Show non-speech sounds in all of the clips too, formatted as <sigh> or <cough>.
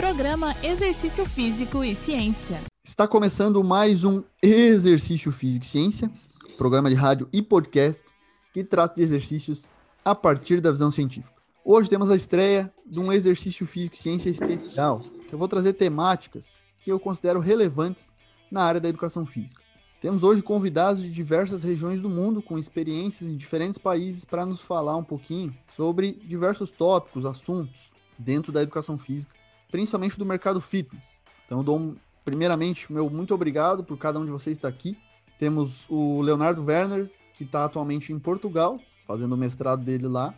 Programa Exercício Físico e Ciência. Está começando mais um Exercício Físico e Ciência, programa de rádio e podcast que trata de exercícios a partir da visão científica. Hoje temos a estreia de um exercício físico e ciência especial, que eu vou trazer temáticas que eu considero relevantes na área da educação física. Temos hoje convidados de diversas regiões do mundo com experiências em diferentes países para nos falar um pouquinho sobre diversos tópicos, assuntos dentro da educação física, principalmente do mercado fitness. Então, dou primeiramente meu muito obrigado por cada um de vocês estar aqui. Temos o Leonardo Werner, que está atualmente em Portugal, fazendo o mestrado dele lá,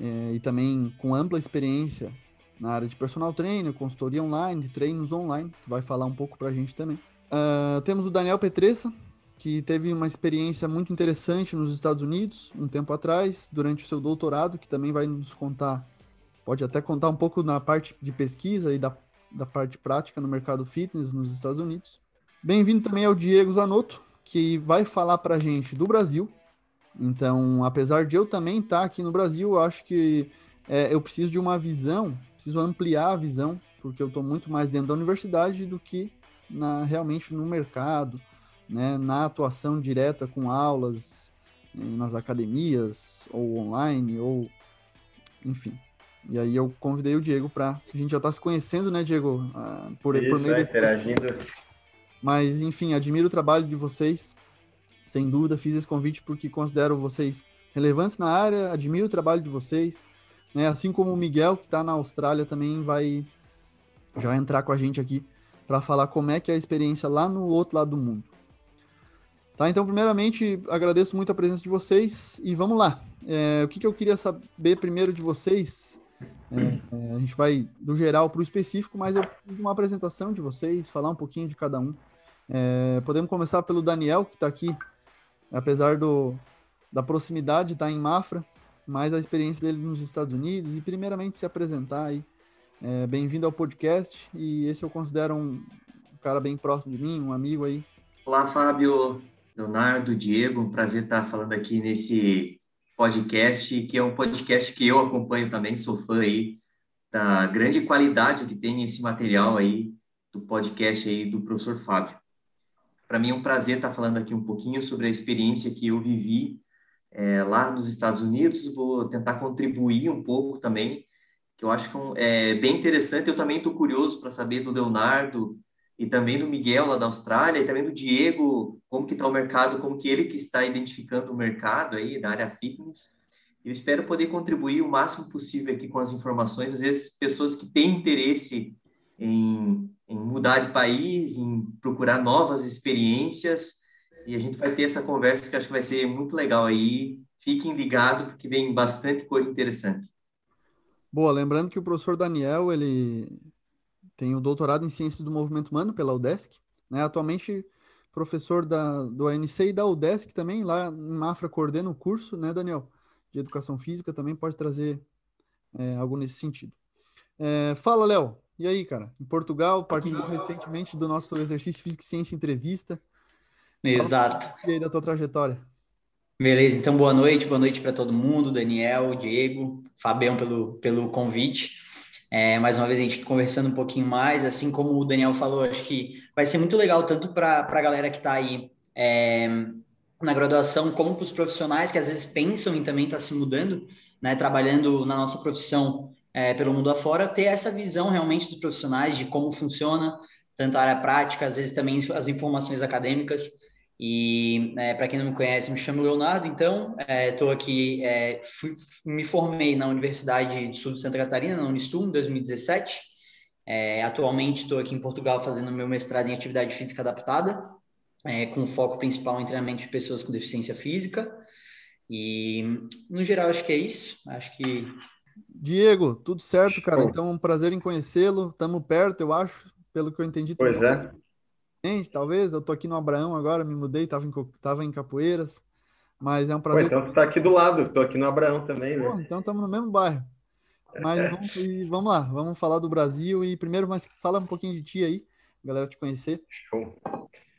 é, e também com ampla experiência na área de personal trainer, consultoria online, treinos online, que vai falar um pouco para a gente também. Uh, temos o Daniel Petressa, que teve uma experiência muito interessante nos Estados Unidos, um tempo atrás, durante o seu doutorado, que também vai nos contar, pode até contar um pouco na parte de pesquisa e da, da parte prática no mercado fitness nos Estados Unidos. Bem-vindo também ao Diego Zanotto, que vai falar para a gente do Brasil, então, apesar de eu também estar aqui no Brasil, eu acho que é, eu preciso de uma visão, preciso ampliar a visão, porque eu estou muito mais dentro da universidade do que na, realmente no mercado, né, na atuação direta com aulas eh, nas academias, ou online, ou enfim. E aí eu convidei o Diego para a gente já está se conhecendo, né, Diego? Ah, por, Isso, por meio é, desse... interagindo. Mas, enfim, admiro o trabalho de vocês sem dúvida, fiz esse convite porque considero vocês relevantes na área, admiro o trabalho de vocês. Né? Assim como o Miguel, que está na Austrália, também vai já vai entrar com a gente aqui para falar como é que é a experiência lá no outro lado do mundo. Tá, então, primeiramente, agradeço muito a presença de vocês e vamos lá. É, o que, que, eu queria saber primeiro de vocês? É, a gente vai do geral para o específico, mas eu uma apresentação de vocês, falar um pouquinho de cada um. É, podemos começar pelo Daniel, que está aqui apesar do, da proximidade estar tá em Mafra, mas a experiência dele nos Estados Unidos e primeiramente se apresentar aí. É, Bem-vindo ao podcast e esse eu considero um cara bem próximo de mim, um amigo aí. Olá, Fábio, Leonardo, Diego, um prazer estar falando aqui nesse podcast, que é um podcast que eu acompanho também, sou fã aí da grande qualidade que tem esse material aí do podcast aí do professor Fábio. Para mim é um prazer estar falando aqui um pouquinho sobre a experiência que eu vivi é, lá nos Estados Unidos. Vou tentar contribuir um pouco também, que eu acho que é, é bem interessante. Eu também estou curioso para saber do Leonardo e também do Miguel lá da Austrália e também do Diego, como que está o mercado, como que ele que está identificando o mercado aí da área fitness. Eu espero poder contribuir o máximo possível aqui com as informações. Às vezes, pessoas que têm interesse em em mudar de país, em procurar novas experiências. E a gente vai ter essa conversa que acho que vai ser muito legal aí. Fiquem ligados, porque vem bastante coisa interessante. Boa, lembrando que o professor Daniel, ele tem o doutorado em Ciências do Movimento Humano pela UDESC, né? Atualmente professor da, do ANC e da UDESC também, lá em Mafra coordena o curso, né, Daniel? De Educação Física, também pode trazer é, algo nesse sentido. É, fala, Léo, e aí, cara? Em Portugal, participou recentemente do nosso exercício físico e ciência entrevista. Exato. E aí da tua trajetória? Beleza, então boa noite, boa noite para todo mundo, Daniel, Diego, Fabião pelo, pelo convite. É, mais uma vez a gente conversando um pouquinho mais, assim como o Daniel falou, acho que vai ser muito legal tanto para a galera que está aí é, na graduação, como para os profissionais que às vezes pensam em também estar tá se mudando, né, trabalhando na nossa profissão é, pelo mundo afora, ter essa visão realmente dos profissionais de como funciona, tanto a área prática, às vezes também as informações acadêmicas. E é, para quem não me conhece, me chamo Leonardo, então estou é, aqui, é, fui, me formei na Universidade do Sul de Santa Catarina, na Unisul, em 2017. É, atualmente estou aqui em Portugal fazendo meu mestrado em atividade física adaptada, é, com foco principal em treinamento de pessoas com deficiência física. E, no geral, acho que é isso. Acho que Diego, tudo certo, cara? Então, um prazer em conhecê-lo. Estamos perto, eu acho, pelo que eu entendi. Pois é. Gente, talvez. Eu tô aqui no Abraão agora, me mudei, tava em, tava em Capoeiras. Mas é um prazer. Pô, então tu tá aqui do lado, tô aqui no Abraão também, né? Pô, então estamos no mesmo bairro. Mas é. vamos, vamos lá, vamos falar do Brasil e primeiro, mas fala um pouquinho de ti aí, galera te conhecer. Show.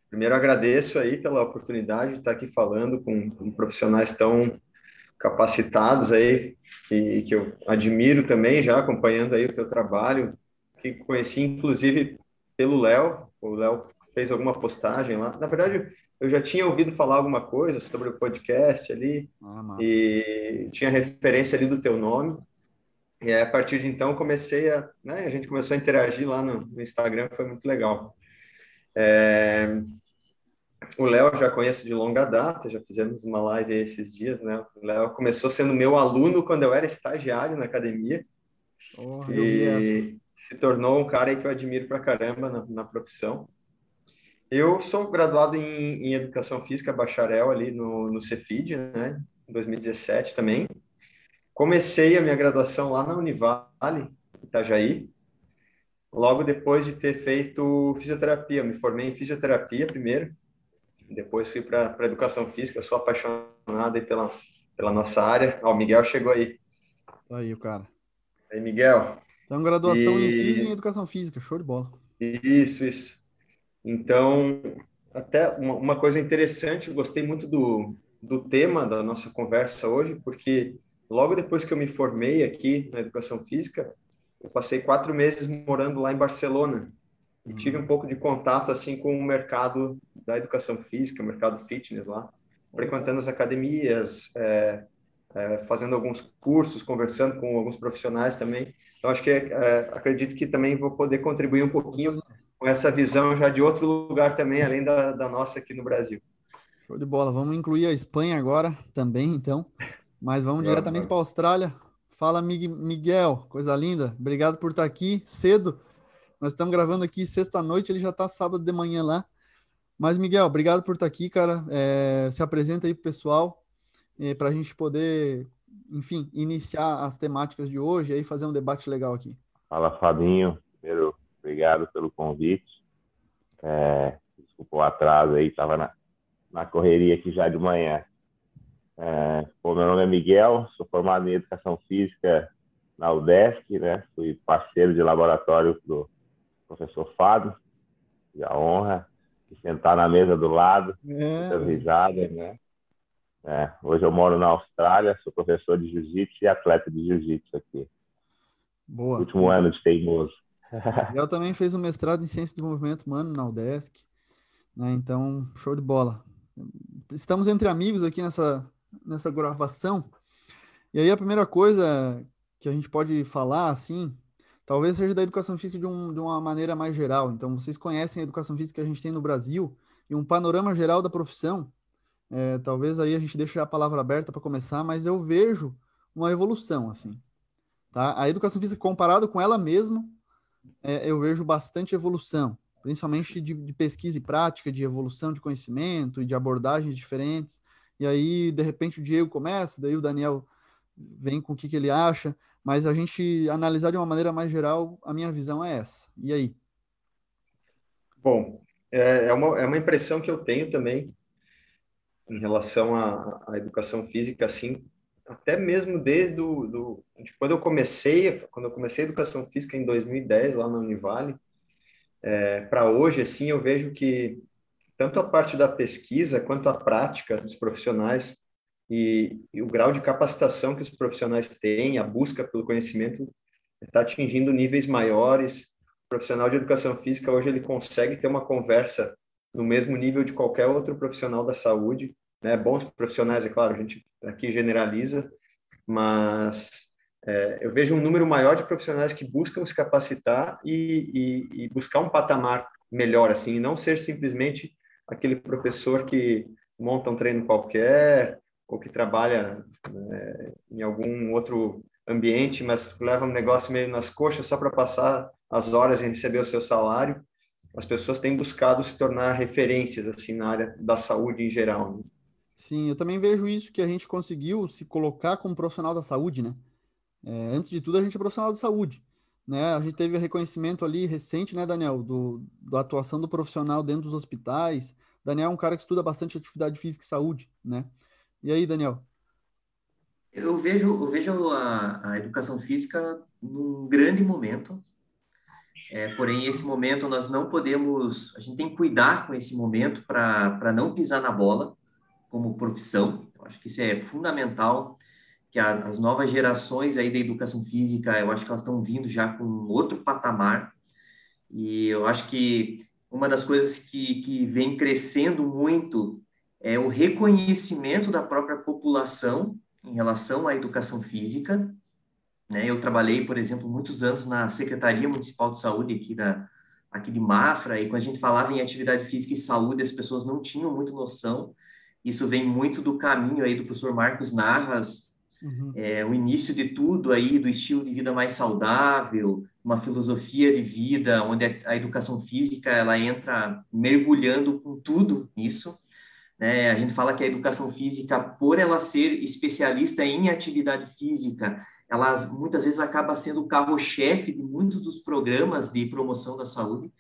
Primeiro agradeço aí pela oportunidade de estar aqui falando com, com profissionais tão capacitados aí, que, que eu admiro também, já acompanhando aí o teu trabalho, que conheci inclusive pelo Léo. O Léo fez alguma postagem lá. Na verdade, eu já tinha ouvido falar alguma coisa sobre o podcast ali ah, e tinha referência ali do teu nome. E aí, a partir de então comecei a, né, a gente começou a interagir lá no, no Instagram, foi muito legal. É, o Léo já conheço de longa data, já fizemos uma live esses dias, né? O Léo começou sendo meu aluno quando eu era estagiário na academia. Oh, e se tornou um cara que eu admiro pra caramba na, na profissão. Eu sou graduado em, em, Educação Física, bacharel ali no, no Cefid, né? Em 2017 também. Comecei a minha graduação lá na Univale, Itajaí, logo depois de ter feito fisioterapia. me formei em fisioterapia primeiro, depois fui para educação física, sou apaixonado pela, pela nossa área. Ó, o Miguel chegou aí. Tá aí o cara. Aí, Miguel. Então, graduação e... em física e em educação física, show de bola. Isso, isso. Então, até uma, uma coisa interessante, gostei muito do, do tema da nossa conversa hoje, porque logo depois que eu me formei aqui na educação física, eu passei quatro meses morando lá em Barcelona, e tive um pouco de contato assim com o mercado da educação física, o mercado fitness lá, frequentando as academias, é, é, fazendo alguns cursos, conversando com alguns profissionais também. Então acho que é, acredito que também vou poder contribuir um pouquinho com essa visão já de outro lugar também, além da, da nossa aqui no Brasil. Show de bola. Vamos incluir a Espanha agora também, então. Mas vamos diretamente para a Austrália. Fala, Miguel, coisa linda. Obrigado por estar aqui cedo nós estamos gravando aqui sexta-noite, ele já está sábado de manhã lá. Mas, Miguel, obrigado por estar aqui, cara. É, se apresenta aí para o pessoal, é, para a gente poder, enfim, iniciar as temáticas de hoje e aí fazer um debate legal aqui. Fala, Fabinho. Primeiro, obrigado pelo convite. É, desculpa o atraso aí, estava na, na correria aqui já de manhã. É, bom, meu nome é Miguel, sou formado em Educação Física na UDESC, né? Fui parceiro de laboratório do professor Fábio, e a honra de sentar na mesa do lado, é. muitas risadas, né? É, hoje eu moro na Austrália, sou professor de jiu-jitsu e atleta de jiu-jitsu aqui. Boa. Último ano de teimoso. <laughs> Eu também fez um mestrado em ciência do movimento humano na UDESC, né? Então, show de bola. Estamos entre amigos aqui nessa nessa gravação. E aí a primeira coisa que a gente pode falar assim, talvez seja da educação física de, um, de uma maneira mais geral. Então, vocês conhecem a educação física que a gente tem no Brasil e um panorama geral da profissão. É, talvez aí a gente deixe a palavra aberta para começar, mas eu vejo uma evolução, assim. Tá? A educação física, comparado com ela mesma, é, eu vejo bastante evolução, principalmente de, de pesquisa e prática, de evolução de conhecimento e de abordagens diferentes. E aí, de repente, o Diego começa, daí o Daniel vem com o que, que ele acha. Mas a gente analisar de uma maneira mais geral, a minha visão é essa. E aí? Bom, é, é uma, é uma impressão que eu tenho também em relação à, à educação física, assim, até mesmo desde do, do, de quando eu comecei, quando eu comecei a educação física em 2010 lá na Univale, é, para hoje, assim, eu vejo que tanto a parte da pesquisa quanto a prática dos profissionais e, e, o grau de capacitação que os profissionais têm, a busca pelo conhecimento está atingindo níveis maiores. O profissional de educação física hoje ele consegue ter uma conversa no mesmo nível de qualquer outro profissional da saúde, né? Bons profissionais, é claro, a gente aqui generaliza, mas é, eu vejo um número maior de profissionais que buscam se capacitar e, e, e buscar um patamar melhor, assim, e não ser simplesmente aquele professor que monta um treino qualquer, ou que trabalha né, em algum outro ambiente, mas leva um negócio meio nas coxas só para passar as horas e receber o seu salário. As pessoas têm buscado se tornar referências assim na área da saúde em geral. Né? Sim, eu também vejo isso que a gente conseguiu se colocar como profissional da saúde, né? É, antes de tudo, a gente é profissional da saúde. Né? A gente teve reconhecimento ali recente, né, Daniel, do, da atuação do profissional dentro dos hospitais. Daniel é um cara que estuda bastante atividade física e saúde, né? E aí, Daniel? Eu vejo, eu vejo a, a educação física num grande momento, é, porém, esse momento nós não podemos, a gente tem que cuidar com esse momento para não pisar na bola como profissão. Eu acho que isso é fundamental, que a, as novas gerações aí da educação física, eu acho que elas estão vindo já com outro patamar. E eu acho que uma das coisas que, que vem crescendo muito é o reconhecimento da própria população em relação à educação física. Né? Eu trabalhei, por exemplo, muitos anos na Secretaria Municipal de Saúde aqui, da, aqui de Mafra, e quando a gente falava em atividade física e saúde, as pessoas não tinham muito noção. Isso vem muito do caminho aí do professor Marcos Narras, uhum. é, o início de tudo aí, do estilo de vida mais saudável, uma filosofia de vida, onde a educação física ela entra mergulhando com tudo nisso. Né? A gente fala que a educação física, por ela ser especialista em atividade física, ela muitas vezes acaba sendo o carro-chefe de muitos dos programas de promoção da saúde.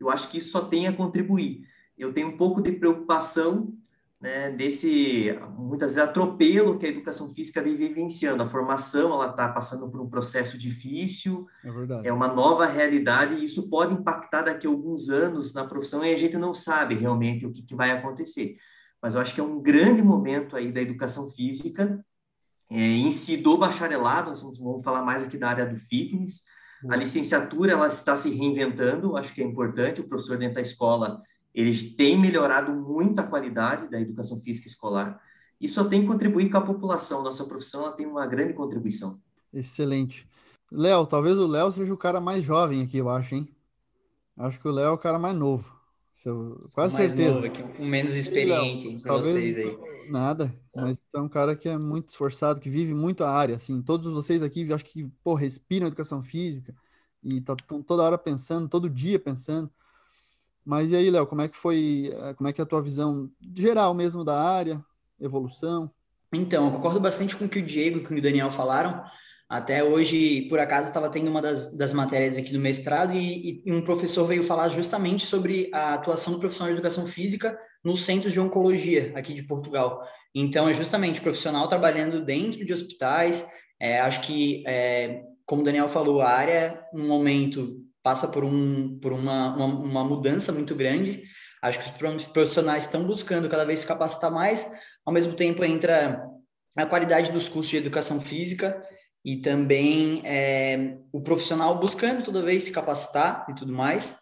Eu acho que isso só tem a contribuir. Eu tenho um pouco de preocupação né, desse, muitas vezes, atropelo que a educação física vem vivenciando. A formação, ela está passando por um processo difícil, é, é, uma nova realidade, e isso pode impactar daqui a alguns anos na profissão, e a gente não sabe realmente o que, que vai acontecer. Mas eu acho que é um grande momento aí da educação física, é, em si do bacharelado, nós vamos falar mais aqui da área do fitness, a licenciatura ela está se reinventando, acho que é importante, o professor dentro da escola, ele tem melhorado muito a qualidade da educação física escolar, e só tem que contribuir com a população, nossa profissão ela tem uma grande contribuição. Excelente. Léo, talvez o Léo seja o cara mais jovem aqui, eu acho, hein? Acho que o Léo é o cara mais novo. Seu, quase mais certeza. Novo aqui, um menos experiente para vocês aí. Nada, mas é um cara que é muito esforçado, que vive muito a área, assim, todos vocês aqui, acho que, pô, respiram educação física e tá toda hora pensando, todo dia pensando. Mas e aí, Léo, como é que foi, eh, como é que é a tua visão geral mesmo da área, evolução? Então, eu concordo bastante com o que o Diego e com o Daniel falaram. Até hoje, por acaso, estava tendo uma das, das matérias aqui do mestrado e, e, um professor veio falar justamente sobre a atuação do profissional de educação física nos centros de oncologia aqui de Portugal. Então, é justamente profissional trabalhando dentro de hospitais. É, acho que, é, como o Daniel falou, a área, no momento, passa por, um, por uma, uma, uma mudança muito grande. Acho que os profissionais estão buscando cada vez se capacitar mais. Ao mesmo tempo, entra a qualidade dos cursos de educação física e também é, o profissional buscando toda vez se capacitar e tudo mais.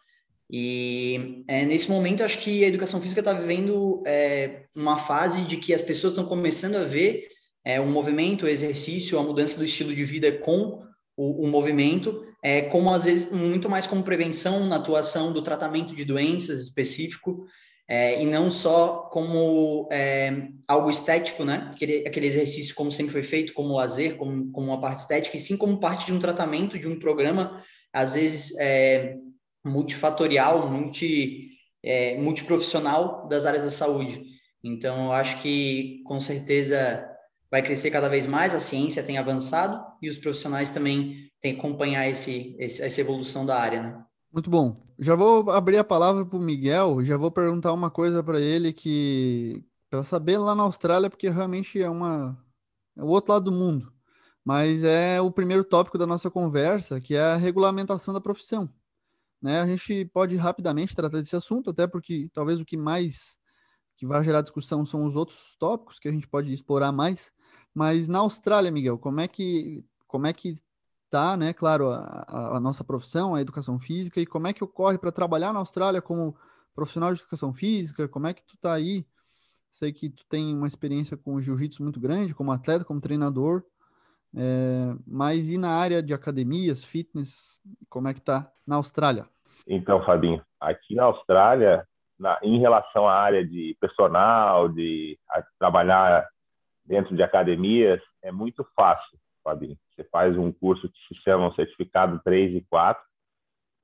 E é, nesse momento, acho que a educação física está vivendo é, uma fase de que as pessoas estão começando a ver é, o movimento, o exercício, a mudança do estilo de vida com o, o movimento, é, como às vezes muito mais como prevenção na atuação do tratamento de doenças específico é, e não só como é, algo estético, né? Aquele, aquele exercício como sempre foi feito, como lazer, como, como uma parte estética, e sim como parte de um tratamento, de um programa, às vezes é, multifatorial, multi, é, multiprofissional das áreas da saúde. Então, eu acho que com certeza vai crescer cada vez mais, a ciência tem avançado e os profissionais também têm que acompanhar esse, esse essa evolução da área, né? Muito bom. Já vou abrir a palavra para o Miguel, já vou perguntar uma coisa para ele que para saber lá na Austrália, porque realmente é uma é o outro lado do mundo. Mas é o primeiro tópico da nossa conversa, que é a regulamentação da profissão. Né? A gente pode rapidamente tratar desse assunto, até porque talvez o que mais que vai gerar discussão são os outros tópicos que a gente pode explorar mais. Mas na Austrália, Miguel, como é que como é que tá, né, claro, a, a, nossa profissão, a educação física, e como é que ocorre para trabalhar na Austrália como profissional de educação física, como é que tu tá aí? Sei que tu tem uma experiência com jiu-jitsu muito grande, como atleta, como treinador, é, mas e na área de academias, fitness, como é que tá na Austrália? Então, Fabinho, aqui na Austrália, na, em relação à área de personal, de trabalhar dentro de academias, é muito fácil, Fabinho. Você faz um curso que se chama um certificado 3 e 4,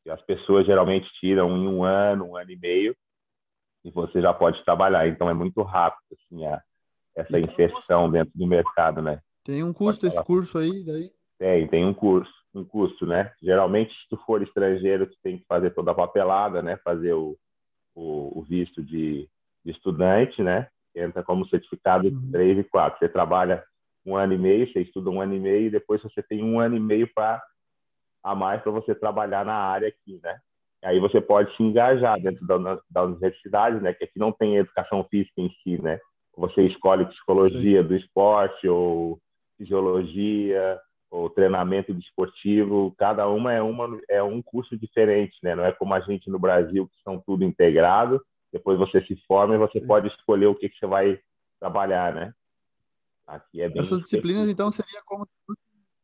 que as pessoas geralmente tiram em um ano, um ano e meio, e você já pode trabalhar. Então é muito rápido assim, a, essa inserção dentro do mercado, né? Tem um custo esse curso aí, daí? Tem, tem um curso, um custo, né? Geralmente, se tu for estrangeiro, tu tem que fazer toda a papelada, né? Fazer o, o, o visto de, de, estudante, né? Entra como certificado uhum. 3 e 4. Você trabalha um ano e meio, você estuda um ano e meio e depois você tem um ano e meio para a mais para você trabalhar na área aqui, né? Aí você pode se engajar dentro da, da universidade, né? Que aqui não tem educação física em si, né? Você escolhe psicologia Sim. do esporte ou fisiologia o treinamento desportivo, cada uma é uma é um curso diferente, né? Não é como a gente no Brasil que são tudo integrado. Depois você se forma e você Sim. pode escolher o que, que você vai trabalhar, né? Aqui é bem Essas disciplinas então seria como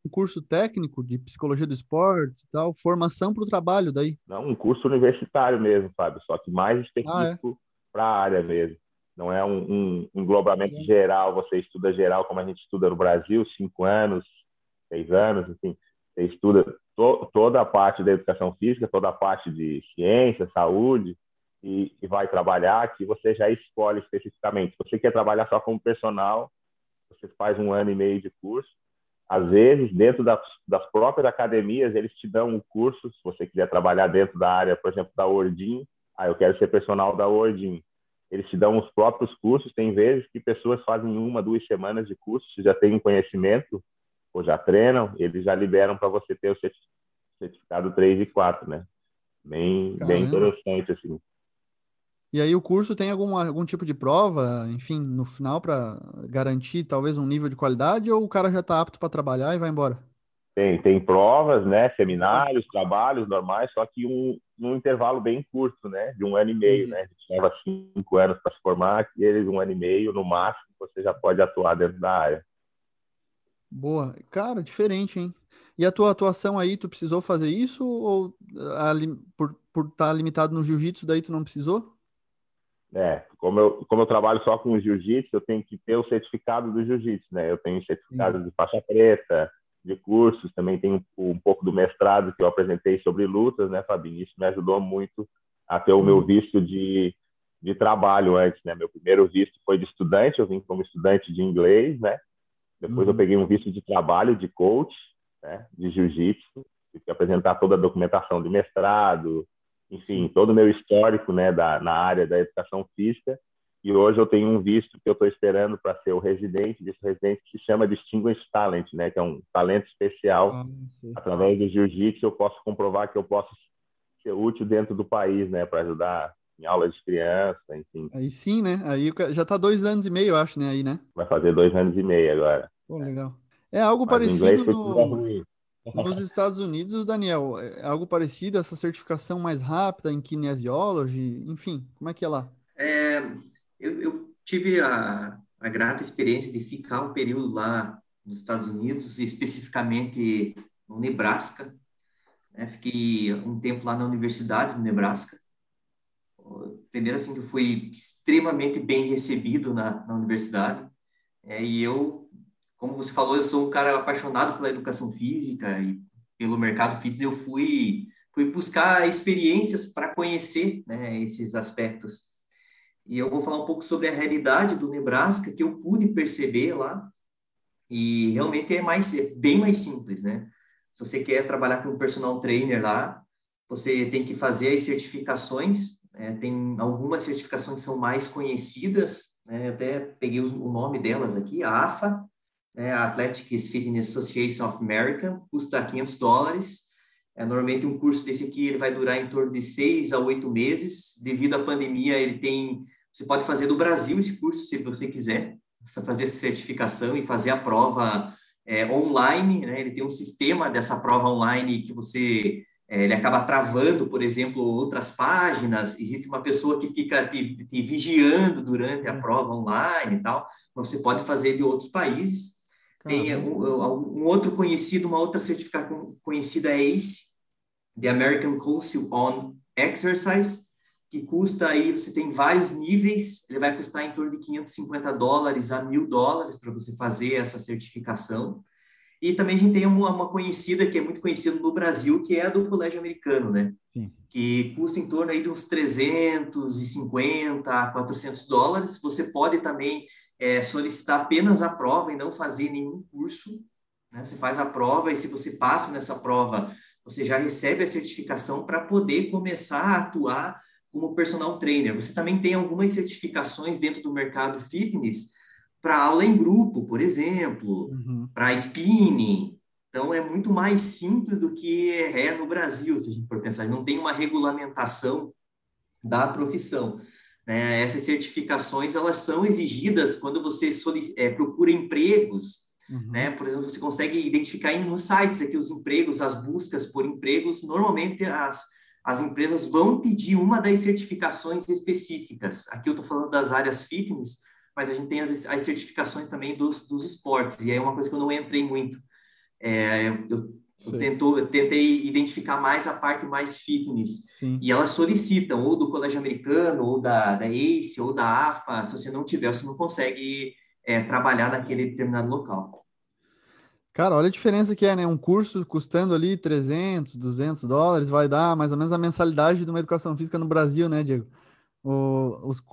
um curso técnico de psicologia do esporte, tal, formação para o trabalho daí. Não, um curso universitário mesmo, Fábio, só que mais específico ah, é? para a área mesmo. Não é um, um, englobamento é. geral, você estuda geral como a gente estuda no Brasil, cinco anos, seis anos, assim, você estuda to, toda a parte da educação física, toda a parte de ciência, saúde, e, e vai trabalhar, que você já escolhe especificamente. Se você quer trabalhar só como personal, você faz um ano e meio de curso. Às vezes, dentro das, das próprias academias, eles te dão um curso, se você quiser trabalhar dentro da área, por exemplo, da Ordim, ah, eu quero ser personal da Ordim. Eles te dão os próprios cursos, tem vezes que pessoas fazem uma, duas semanas de curso, já têm um conhecimento, ou já treinam, eles já liberam para você ter o certificado 3 e 4, né? Bem, bem interessante, assim. E aí o curso tem algum, algum tipo de prova, enfim, no final para garantir talvez um nível de qualidade ou o cara já está apto para trabalhar e vai embora? Tem, tem provas, né, seminários, trabalhos normais, só que um, um intervalo bem curto, né, de um ano e meio, né, a gente leva cinco anos para se formar, e eles um ano e meio, no máximo, você já pode atuar dentro da área. Boa. Cara, diferente, hein? E a tua atuação aí, tu precisou fazer isso ou a, por estar tá limitado no jiu-jitsu, daí tu não precisou? É, como eu, como eu trabalho só com jiu-jitsu, eu tenho que ter o certificado do jiu-jitsu, né? Eu tenho certificado de faixa preta, de cursos, também tenho um, um, pouco do mestrado que eu apresentei sobre lutas, né, Fabinho? Isso me ajudou muito a ter o meu visto de, de trabalho antes, né? Meu primeiro visto foi de estudante, eu vim como estudante de inglês, né? Depois uhum. eu peguei um visto de trabalho de coach, né, de jiu-jitsu, tive que apresentar toda a documentação de mestrado, enfim, todo o meu histórico, né, da, na área da educação física. E hoje eu tenho um visto que eu estou esperando para ser o residente, desse residente que se chama Distinguished Talent, né, que é um talento especial. Ah, Através do jiu-jitsu eu posso comprovar que eu posso ser útil dentro do país, né, para ajudar em aulas de criança, enfim. Aí sim, né? Aí já está dois anos e meio, eu acho, né? Aí, né? Vai fazer dois anos e meio agora. Pô, legal. É algo Mas parecido no... nos Estados Unidos, Daniel. É algo parecido, essa certificação mais rápida em kinesiology, enfim, como é que é lá? É, eu, eu tive a, a grata experiência de ficar um período lá nos Estados Unidos, especificamente no Nebraska. Né? Fiquei um tempo lá na Universidade do Nebraska primeiro assim que eu fui extremamente bem recebido na, na universidade é, e eu como você falou eu sou um cara apaixonado pela educação física e pelo mercado fitness eu fui fui buscar experiências para conhecer né, esses aspectos. E eu vou falar um pouco sobre a realidade do Nebraska que eu pude perceber lá e realmente é mais é bem mais simples né? Se você quer trabalhar com um personal trainer lá você tem que fazer as certificações é, tem algumas certificações que são mais conhecidas, né? Eu até peguei o nome delas aqui, a AFA, né? a Athletics Fitness Association of America, custa 500 dólares. É, normalmente um curso desse aqui ele vai durar em torno de seis a oito meses. Devido à pandemia, ele tem, você pode fazer do Brasil esse curso se você quiser, fazer essa certificação e fazer a prova é, online. Né? Ele tem um sistema dessa prova online que você é, ele acaba travando, por exemplo, outras páginas, existe uma pessoa que fica te, te vigiando durante a é. prova online e tal, você pode fazer de outros países. Tem um, um, outro conhecido, uma outra certificação conhecida é ACE, The American Council on Exercise, que custa aí, você tem vários níveis, ele vai custar em torno de 550 dólares a mil dólares para você fazer essa certificação. E também a gente tem uma, uma, conhecida, que é muito conhecida no Brasil, que é a do colégio americano, né? Sim. Que custa em torno aí de uns 350 a 400 dólares. Você pode também é, solicitar apenas a prova e não fazer nenhum curso. Né? Você faz a prova e se você passa nessa prova, você já recebe a certificação para poder começar a atuar como personal trainer. Você também tem algumas certificações dentro do mercado fitness para aula em grupo, por exemplo, uhum. para spinning. Então, é muito mais simples do que é no Brasil, se a gente for pensar. Não tem uma regulamentação da profissão. Né? Essas certificações, elas são exigidas quando você é, procura empregos Uhum. Né? Por exemplo, você consegue identificar nos sites aqui os empregos, as buscas por empregos, normalmente as, as empresas vão pedir uma das certificações específicas. Aqui eu estou falando das áreas fitness, mas a gente tem as, as certificações também dos, dos esportes, e aí é uma coisa que eu não entrei muito. É, eu, eu, tentou, tentei identificar mais a parte mais fitness, Sim. e elas solicitam ou do colégio americano, ou da, da ACE, ou da AFA, se você não tiver, você não consegue é, trabalhar naquele determinado local. Cara, olha a diferença que é, né? Um curso custando ali 300, 200 dólares vai dar mais ou menos a mensalidade de uma educação física no Brasil, né, Diego? O, os,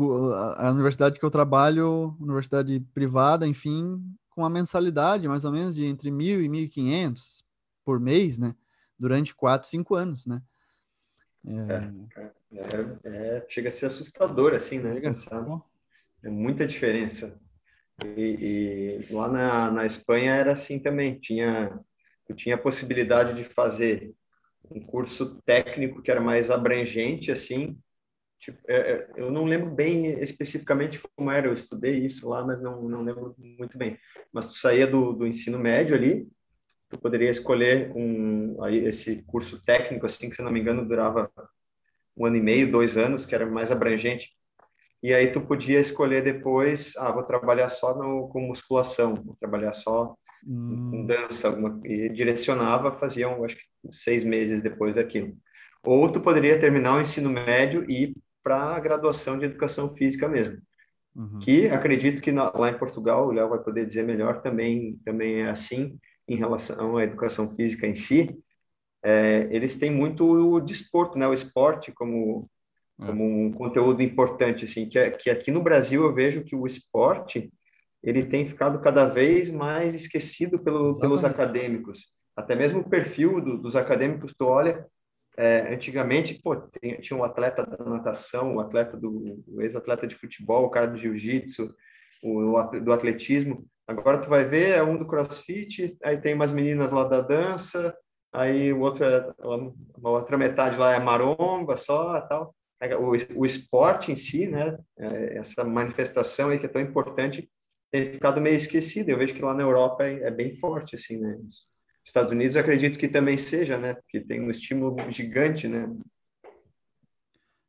a universidade que eu trabalho, universidade privada, enfim, com a mensalidade mais ou menos de entre mil e mil e quinhentos por mês, né? Durante quatro, cinco anos, né? É, é, é, chega a ser assustador, assim, né? É muita diferença. E, e lá na, na Espanha era assim também. Tinha, eu tinha a possibilidade de fazer um curso técnico que era mais abrangente, assim, Tipo, é, é, eu não lembro bem especificamente como era, eu estudei isso lá, mas não, não lembro muito bem. Mas tu saía do, do ensino médio ali, tu poderia escolher um, aí, esse curso técnico, assim, que se não me engano durava um ano e meio, dois anos, que era mais abrangente. E aí tu podia escolher depois, ah, vou trabalhar só no, com musculação, vou trabalhar só hum. com dança, alguma, e direcionava, faziam, acho que seis meses depois daquilo. Ou tu poderia terminar o ensino médio e para a graduação de educação física mesmo. Uhum. Que acredito que na, lá em Portugal, o Léo vai poder dizer melhor, também, também é assim em relação à educação física em si. É, eles têm muito o desporto, né, o esporte como, é. como um conteúdo importante, assim, que, é, que aqui no Brasil eu vejo que o esporte ele tem ficado cada vez mais esquecido pelo, pelos acadêmicos. Até mesmo o perfil do, dos acadêmicos, tu olha, é, antigamente, pô, tem, tinha um atleta da natação, o um atleta do ex-atleta de futebol, o cara do jiu-jitsu, o, o, do atletismo. Agora tu vai ver é um do CrossFit, aí tem umas meninas lá da dança, aí o outro é, a outra metade lá é maromba só, tal. O, o esporte em si, né, é, essa manifestação aí que é tão importante, tem ficado meio esquecido. Eu vejo que lá na Europa é, é bem forte assim, né? Estados Unidos acredito que também seja, né? Porque tem um estímulo gigante, né?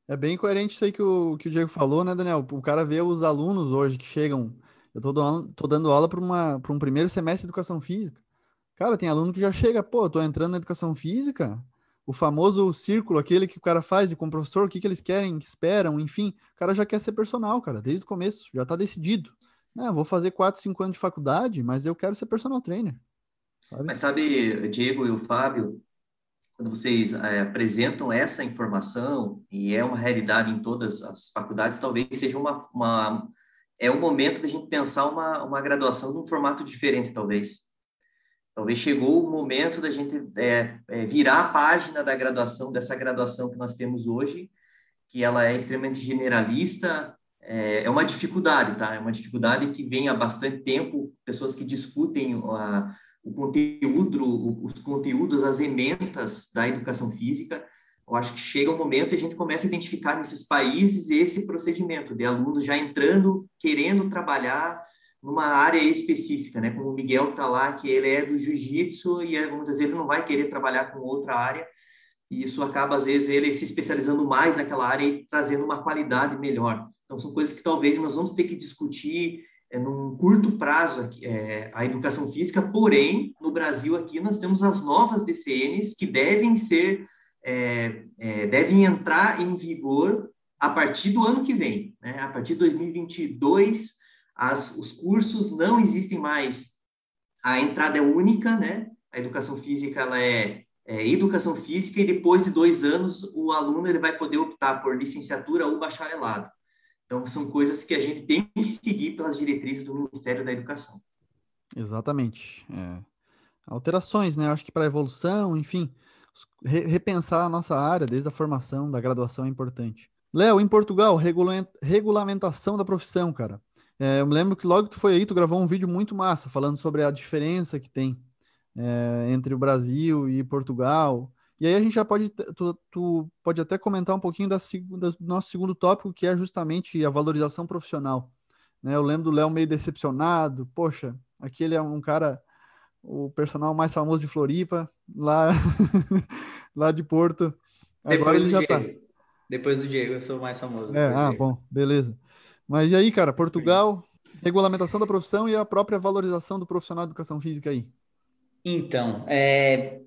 É bem coerente isso aí que o, que o Diego falou, né, Daniel? O cara vê os alunos hoje que chegam. Eu tô, tô dando aula para um primeiro semestre de educação física. Cara, tem aluno que já chega, pô, tô entrando na educação física, o famoso círculo, aquele que o cara faz e com o professor, o que, que eles querem, que esperam, enfim, o cara já quer ser personal, cara, desde o começo, já tá decidido. Né, vou fazer 4, 5 anos de faculdade, mas eu quero ser personal trainer. Sabe? Mas sabe, Diego e o Fábio, quando vocês é, apresentam essa informação, e é uma realidade em todas as faculdades, talvez seja uma, uma é o momento da gente pensar uma, uma graduação num formato diferente, talvez. Talvez chegou o momento da gente é, é, virar a página da graduação, dessa graduação que nós temos hoje, que ela é extremamente generalista, é, é uma dificuldade, tá? É uma dificuldade que vem há bastante tempo, pessoas que discutem a, o conteúdo, os conteúdos, as ementas da educação física, eu acho que chega um momento e a gente começa a identificar nesses países esse procedimento de alunos já entrando, querendo trabalhar numa área específica, né? Como o Miguel está lá, que ele é do jiu-jitsu e vamos dizer, ele não vai querer trabalhar com outra área, e isso acaba, às vezes, ele se especializando mais naquela área e trazendo uma qualidade melhor. Então, são coisas que talvez nós vamos ter que discutir é, num curto prazo é, a educação física, porém, no Brasil aqui nós temos as novas DCNs que devem ser, é, é, devem entrar em vigor a partir do ano que vem, né? a partir de 2022, as, os cursos não existem mais, a entrada é única, né? a educação física ela é, é educação física e depois de dois anos o aluno ele vai poder optar por licenciatura ou bacharelado. Então, são coisas que a gente tem que seguir pelas diretrizes do Ministério da Educação. Exatamente. É. Alterações, né? Acho que para evolução, enfim, re repensar a nossa área, desde a formação, da graduação é importante. Léo, em Portugal, regulamentação da profissão, cara. É, eu me lembro que logo que tu foi aí, tu gravou um vídeo muito massa, falando sobre a diferença que tem é, entre o Brasil e Portugal, e aí a gente já pode, tu, tu pode até comentar um pouquinho da, da, do nosso segundo tópico, que é justamente a valorização profissional. Né? Eu lembro do Léo meio decepcionado, poxa, Aqui ele é um cara, o personal mais famoso de Floripa, lá, <laughs> lá de Porto. Depois já tá. Diego. tá. Depois do Diego, eu sou o mais famoso. É, ah, bom, beleza. Mas e aí, cara, Portugal, regulamentação da profissão e a própria valorização do profissional de educação física aí? Então, é,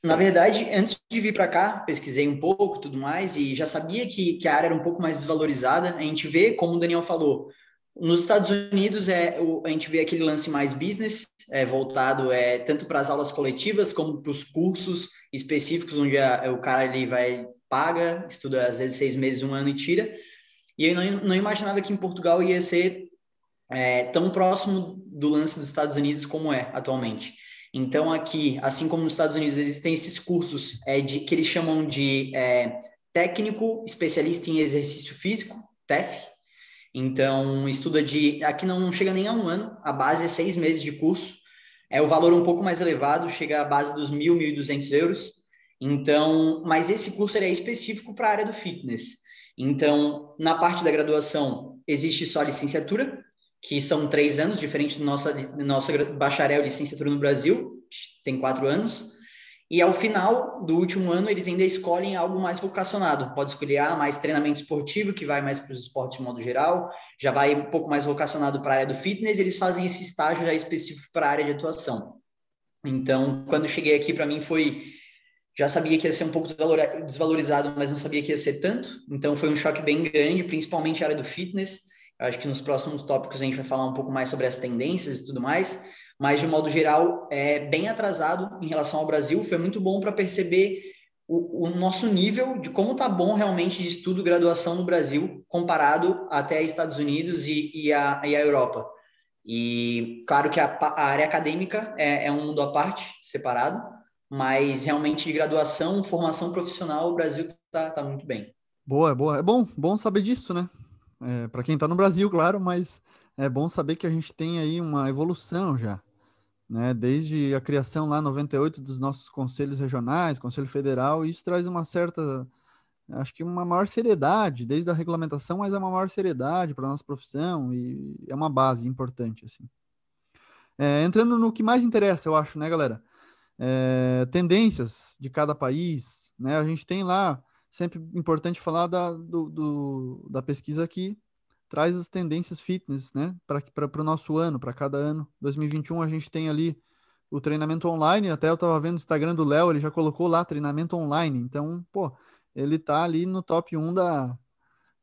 na verdade, antes de vir para cá, pesquisei um pouco, tudo mais, e já sabia que, que a área era um pouco mais desvalorizada. A gente vê, como o Daniel falou, nos Estados Unidos é a gente vê aquele lance mais business, é, voltado é tanto para as aulas coletivas como para os cursos específicos onde a, o cara ele vai paga, estuda às vezes seis meses, um ano e tira. E eu não, não imaginava que em Portugal ia ser é, tão próximo do lance dos Estados Unidos como é atualmente. Então, aqui, assim como nos Estados Unidos, existem esses cursos é, de, que eles chamam de é, técnico especialista em exercício físico, TEF. Então, estuda de. Aqui não, chega nem a um ano, a base é seis meses de curso. É o valor um pouco mais elevado, chega à base dos mil, mil e duzentos euros. Então, mas esse curso é específico para a área do fitness. Então, na parte da graduação, existe só a licenciatura, que são três anos, diferente do nosso, nosso bacharel licenciatura no Brasil, tem quatro anos. E ao final do último ano, eles ainda escolhem algo mais vocacionado. Pode escolher ah, mais treinamento esportivo, que vai mais para os esportes de modo geral, já vai um pouco mais vocacionado para a área do fitness, eles fazem esse estágio já específico para a área de atuação. Então, quando cheguei aqui, para mim foi já sabia que ia ser um pouco desvalorizado, mas não sabia que ia ser tanto. Então foi um choque bem grande, principalmente a área do fitness. Eu acho que nos próximos tópicos a gente vai falar um pouco mais sobre as tendências e tudo mais. Mas de modo geral, é bem atrasado em relação ao Brasil. Foi muito bom para perceber o, o, nosso nível de como tá bom realmente de estudo graduação no Brasil comparado até Estados Unidos e, e, a, e a Europa. E claro que a, a área acadêmica é, é um mundo à parte, separado, mas realmente de graduação, formação profissional, o Brasil está tá muito bem. Boa, boa. É bom, bom saber disso, né? É, Para quem está no Brasil, claro, mas é bom saber que a gente tem aí uma evolução já, né? Desde a criação lá 98 dos nossos conselhos regionais, Conselho Federal, isso traz uma certa, acho que uma maior seriedade, desde a regulamentação, mas é uma maior seriedade para nossa profissão e é uma base importante assim. É, entrando no que mais interessa, eu acho, né, galera? é, tendências de cada país, né? A gente tem lá, sempre importante falar da, do, do da pesquisa que traz as tendências fitness, né? Para o nosso ano, para cada ano. 2021 a gente tem ali o treinamento online, até eu estava vendo o Instagram do Léo, ele já colocou lá treinamento online, então, pô, ele tá ali no top 1 da...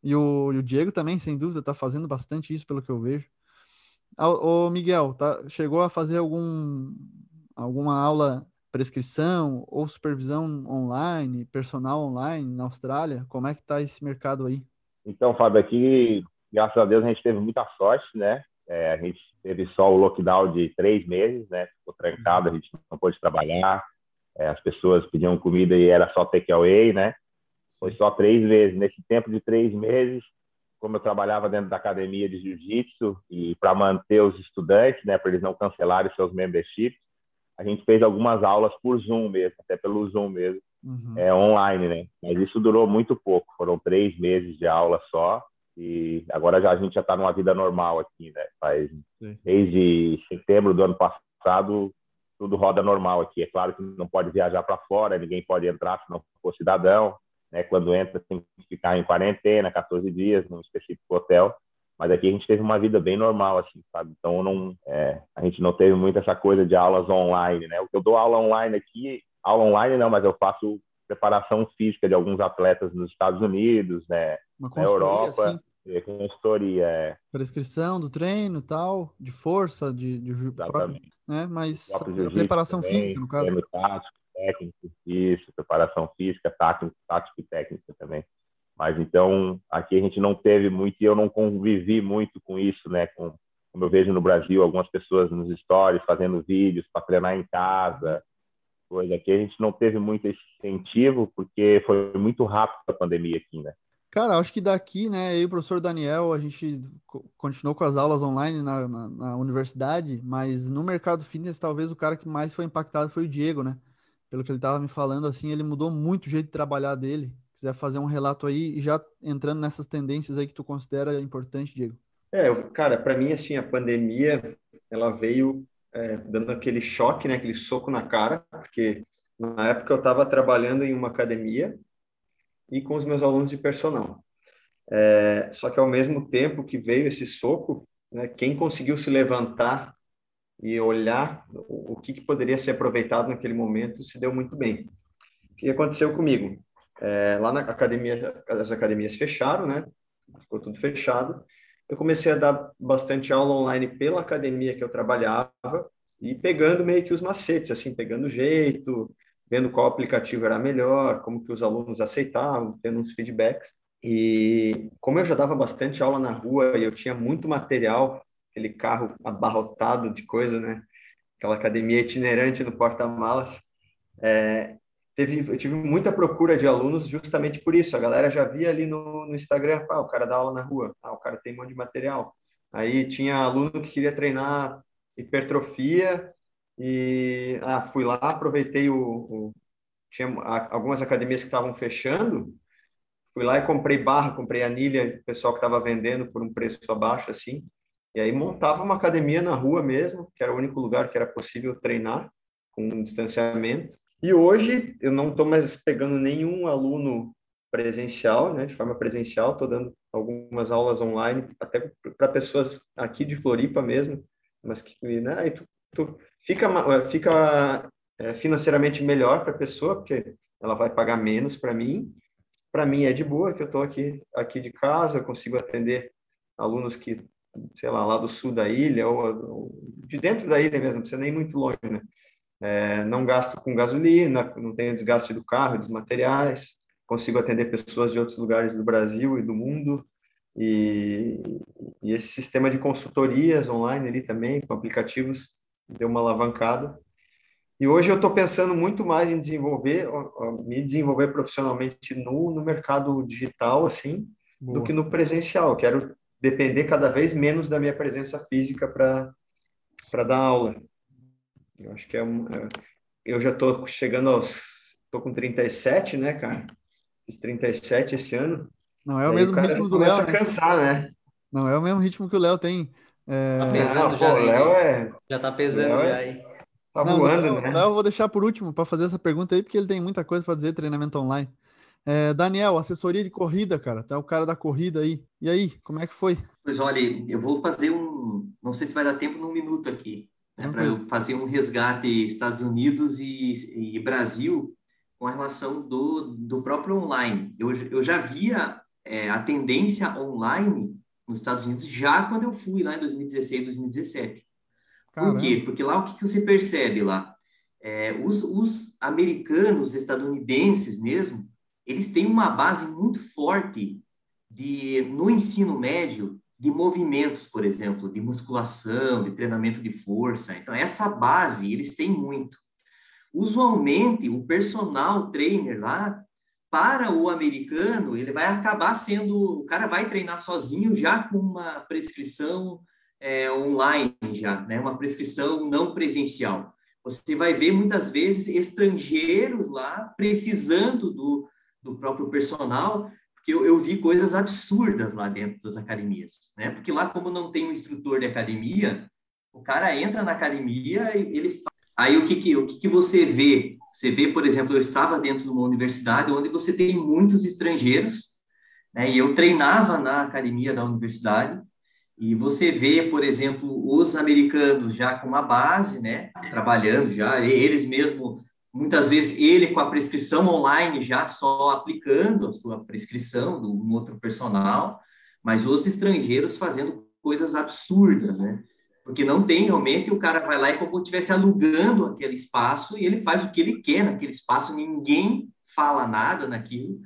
E o, e o Diego também, sem dúvida, tá fazendo bastante isso, pelo que eu vejo. Ô, Miguel, tá, chegou a fazer algum alguma aula prescrição ou supervisão online, personal online na Austrália? Como é que está esse mercado aí? Então, Fábio, aqui, graças a Deus, a gente teve muita sorte, né? É, a gente teve só o lockdown de três meses, né? Ficou trancado, a gente não pôde trabalhar. É, as pessoas pediam comida e era só takeaway, né? Foi só três meses. Nesse tempo de três meses, como eu trabalhava dentro da academia de jiu-jitsu e para manter os estudantes, né, para eles não cancelarem seus memberships, a gente fez algumas aulas por Zoom mesmo, até pelo Zoom mesmo, uhum. é, online, né? Mas isso durou muito pouco, foram três meses de aula só, e agora já a gente já está numa vida normal aqui, né? Faz Sim. desde setembro do ano passado tudo roda normal aqui. É claro que não pode viajar para fora, ninguém pode entrar se não for cidadão, né? Quando entra tem que ficar em quarentena, 14 dias num específico hotel. Mas aqui a gente teve uma vida bem normal, assim, sabe? Então não, é, a gente não teve muito essa coisa de aulas online, né? O que eu dou aula online aqui, aula online não, mas eu faço preparação física de alguns atletas nos Estados Unidos, né? Na Europa. Assim. É, consultoria, é. Prescrição do treino tal, de força, de, de próprio, né? Mas preparação também, física, no caso. Tático, técnico, isso, preparação física, tático, tático e técnica também. Mas então, aqui a gente não teve muito e eu não convivi muito com isso, né? Com, como eu vejo no Brasil, algumas pessoas nos stories fazendo vídeos para treinar em casa, coisa aqui a gente não teve muito esse incentivo porque foi muito rápido a pandemia aqui, né? Cara, acho que daqui, né, eu e o professor Daniel, a gente continuou com as aulas online na, na, na, universidade, mas no mercado fitness, talvez o cara que mais foi impactado foi o Diego, né? Pelo que ele estava me falando, assim, ele mudou muito o jeito de trabalhar dele quiser fazer um relato aí e já entrando nessas tendências aí que tu considera importante, Diego. É, cara, para mim assim a pandemia ela veio é, dando aquele choque, né, aquele soco na cara, porque na época eu estava trabalhando em uma academia e com os meus alunos de personal. É, só que ao mesmo tempo que veio esse soco, né, quem conseguiu se levantar e olhar o, o que, que, poderia ser aproveitado naquele momento se deu muito bem. O que aconteceu comigo? É, lá na academia, as academias fecharam, né? Ficou tudo fechado. Eu comecei a dar bastante aula online pela academia que eu trabalhava e pegando meio que os macetes, assim, pegando o jeito, vendo qual aplicativo era melhor, como que os alunos aceitavam, tendo uns feedbacks. E como eu já dava bastante aula na rua e eu tinha muito material, aquele carro abarrotado de coisa, né? Aquela academia itinerante no porta-malas, é, teve, eu tive muita procura de alunos justamente por isso. A galera já via ali no, no Instagram, ah, o cara dá aula na rua, ah, o cara tem um monte de material. Aí tinha aluno que queria treinar hipertrofia e ah, fui lá, aproveitei o, o tinha algumas academias que estavam fechando, fui lá e comprei barra, comprei anilha, o pessoal que estava vendendo por um preço abaixo assim, e aí montava uma academia na rua mesmo, que era o único lugar que era possível treinar com um distanciamento. E hoje eu não estou mais pegando nenhum aluno presencial, né, de forma presencial, estou dando algumas aulas online, até para pessoas aqui de Floripa mesmo, mas que, né, tu, tu fica, fica é, financeiramente melhor para a pessoa, porque ela vai pagar menos para mim. Para mim é de boa, que eu estou aqui, aqui de casa, eu consigo atender alunos que, sei lá, lá do sul da ilha, ou, ou de dentro da ilha mesmo, não precisa nem muito longe, né? É, não gasto com gasolina, não tenho desgaste do carro, dos materiais, consigo atender pessoas de outros lugares do Brasil e do mundo, e, e esse sistema de consultorias online ali também, com aplicativos, deu uma alavancada. E hoje eu estou pensando muito mais em desenvolver, me desenvolver profissionalmente no, no mercado digital, assim, Boa. do que no presencial. quero depender cada vez menos da minha presença física para dar aula. Eu acho que é um. É, eu já estou chegando aos. Estou com 37, né, cara? Fiz 37 esse ano. Não é o mesmo o ritmo do Léo. Começa a cansar, né? Não é o mesmo ritmo que o Léo tem. É... Tá pesando já, o Léo é... Já tá pesando Léo já aí. Tá Não, voando, Léo, né? O Léo eu vou deixar por último para fazer essa pergunta aí, porque ele tem muita coisa para dizer, treinamento online. É, Daniel, assessoria de corrida, cara. Tu é o cara da corrida aí. E aí, como é que foi? Pois olha, eu vou fazer um. Não sei se vai dar tempo num minuto aqui né, para eu fazer um resgate Estados Unidos e, e, Brasil com a relação do, do próprio online. Eu, eu já via é, a tendência online nos Estados Unidos já quando eu fui lá em 2016, 2017. Caramba. Por quê? Porque lá o que, que você percebe lá? É, os, os americanos, estadunidenses mesmo, eles têm uma base muito forte de no ensino médio de movimentos, por exemplo, de musculação, de treinamento de força. Então, essa base eles têm muito. Usualmente, o personal trainer lá, para o americano, ele vai acabar sendo, o cara vai treinar sozinho já com uma prescrição é, online, já, né? Uma prescrição não presencial. Você vai ver muitas vezes estrangeiros lá precisando do, do próprio personal porque eu, eu, vi coisas absurdas lá dentro das academias, né? Porque lá, como não tem um instrutor de academia, o cara entra na academia e ele Aí o que que, o que que você vê? Você vê, por exemplo, eu estava dentro de uma universidade onde você tem muitos estrangeiros, né? E eu treinava na academia da universidade, e você vê, por exemplo, os americanos já com uma base, né? Trabalhando já, eles mesmo muitas vezes ele com a prescrição online já só aplicando a sua prescrição do um outro personal, mas os estrangeiros fazendo coisas absurdas, né? Porque não tem realmente, o cara vai lá e como estivesse alugando aquele espaço e ele faz o que ele quer naquele espaço, ninguém fala nada naquilo.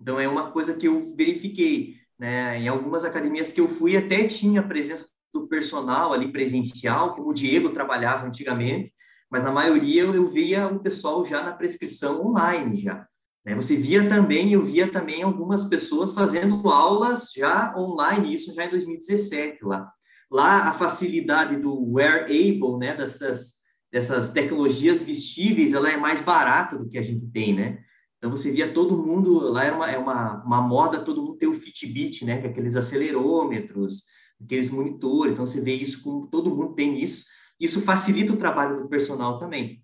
Então é uma coisa que eu verifiquei, né? Em algumas academias que eu fui até tinha a presença do personal ali presencial, como o Diego trabalhava antigamente, mas na maioria eu, via o pessoal já na prescrição online já. Né? Você via também, eu via também algumas pessoas fazendo aulas já online, isso já em 2017 lá. Lá a facilidade do wearable, né, dessas, dessas tecnologias vestíveis, ela é mais barata do que a gente tem, né? Então você via todo mundo, lá era uma, é uma, uma moda todo mundo ter o Fitbit, né, com aqueles acelerômetros, aqueles monitores, então você vê isso com todo mundo tem isso. Isso facilita o trabalho do personal também.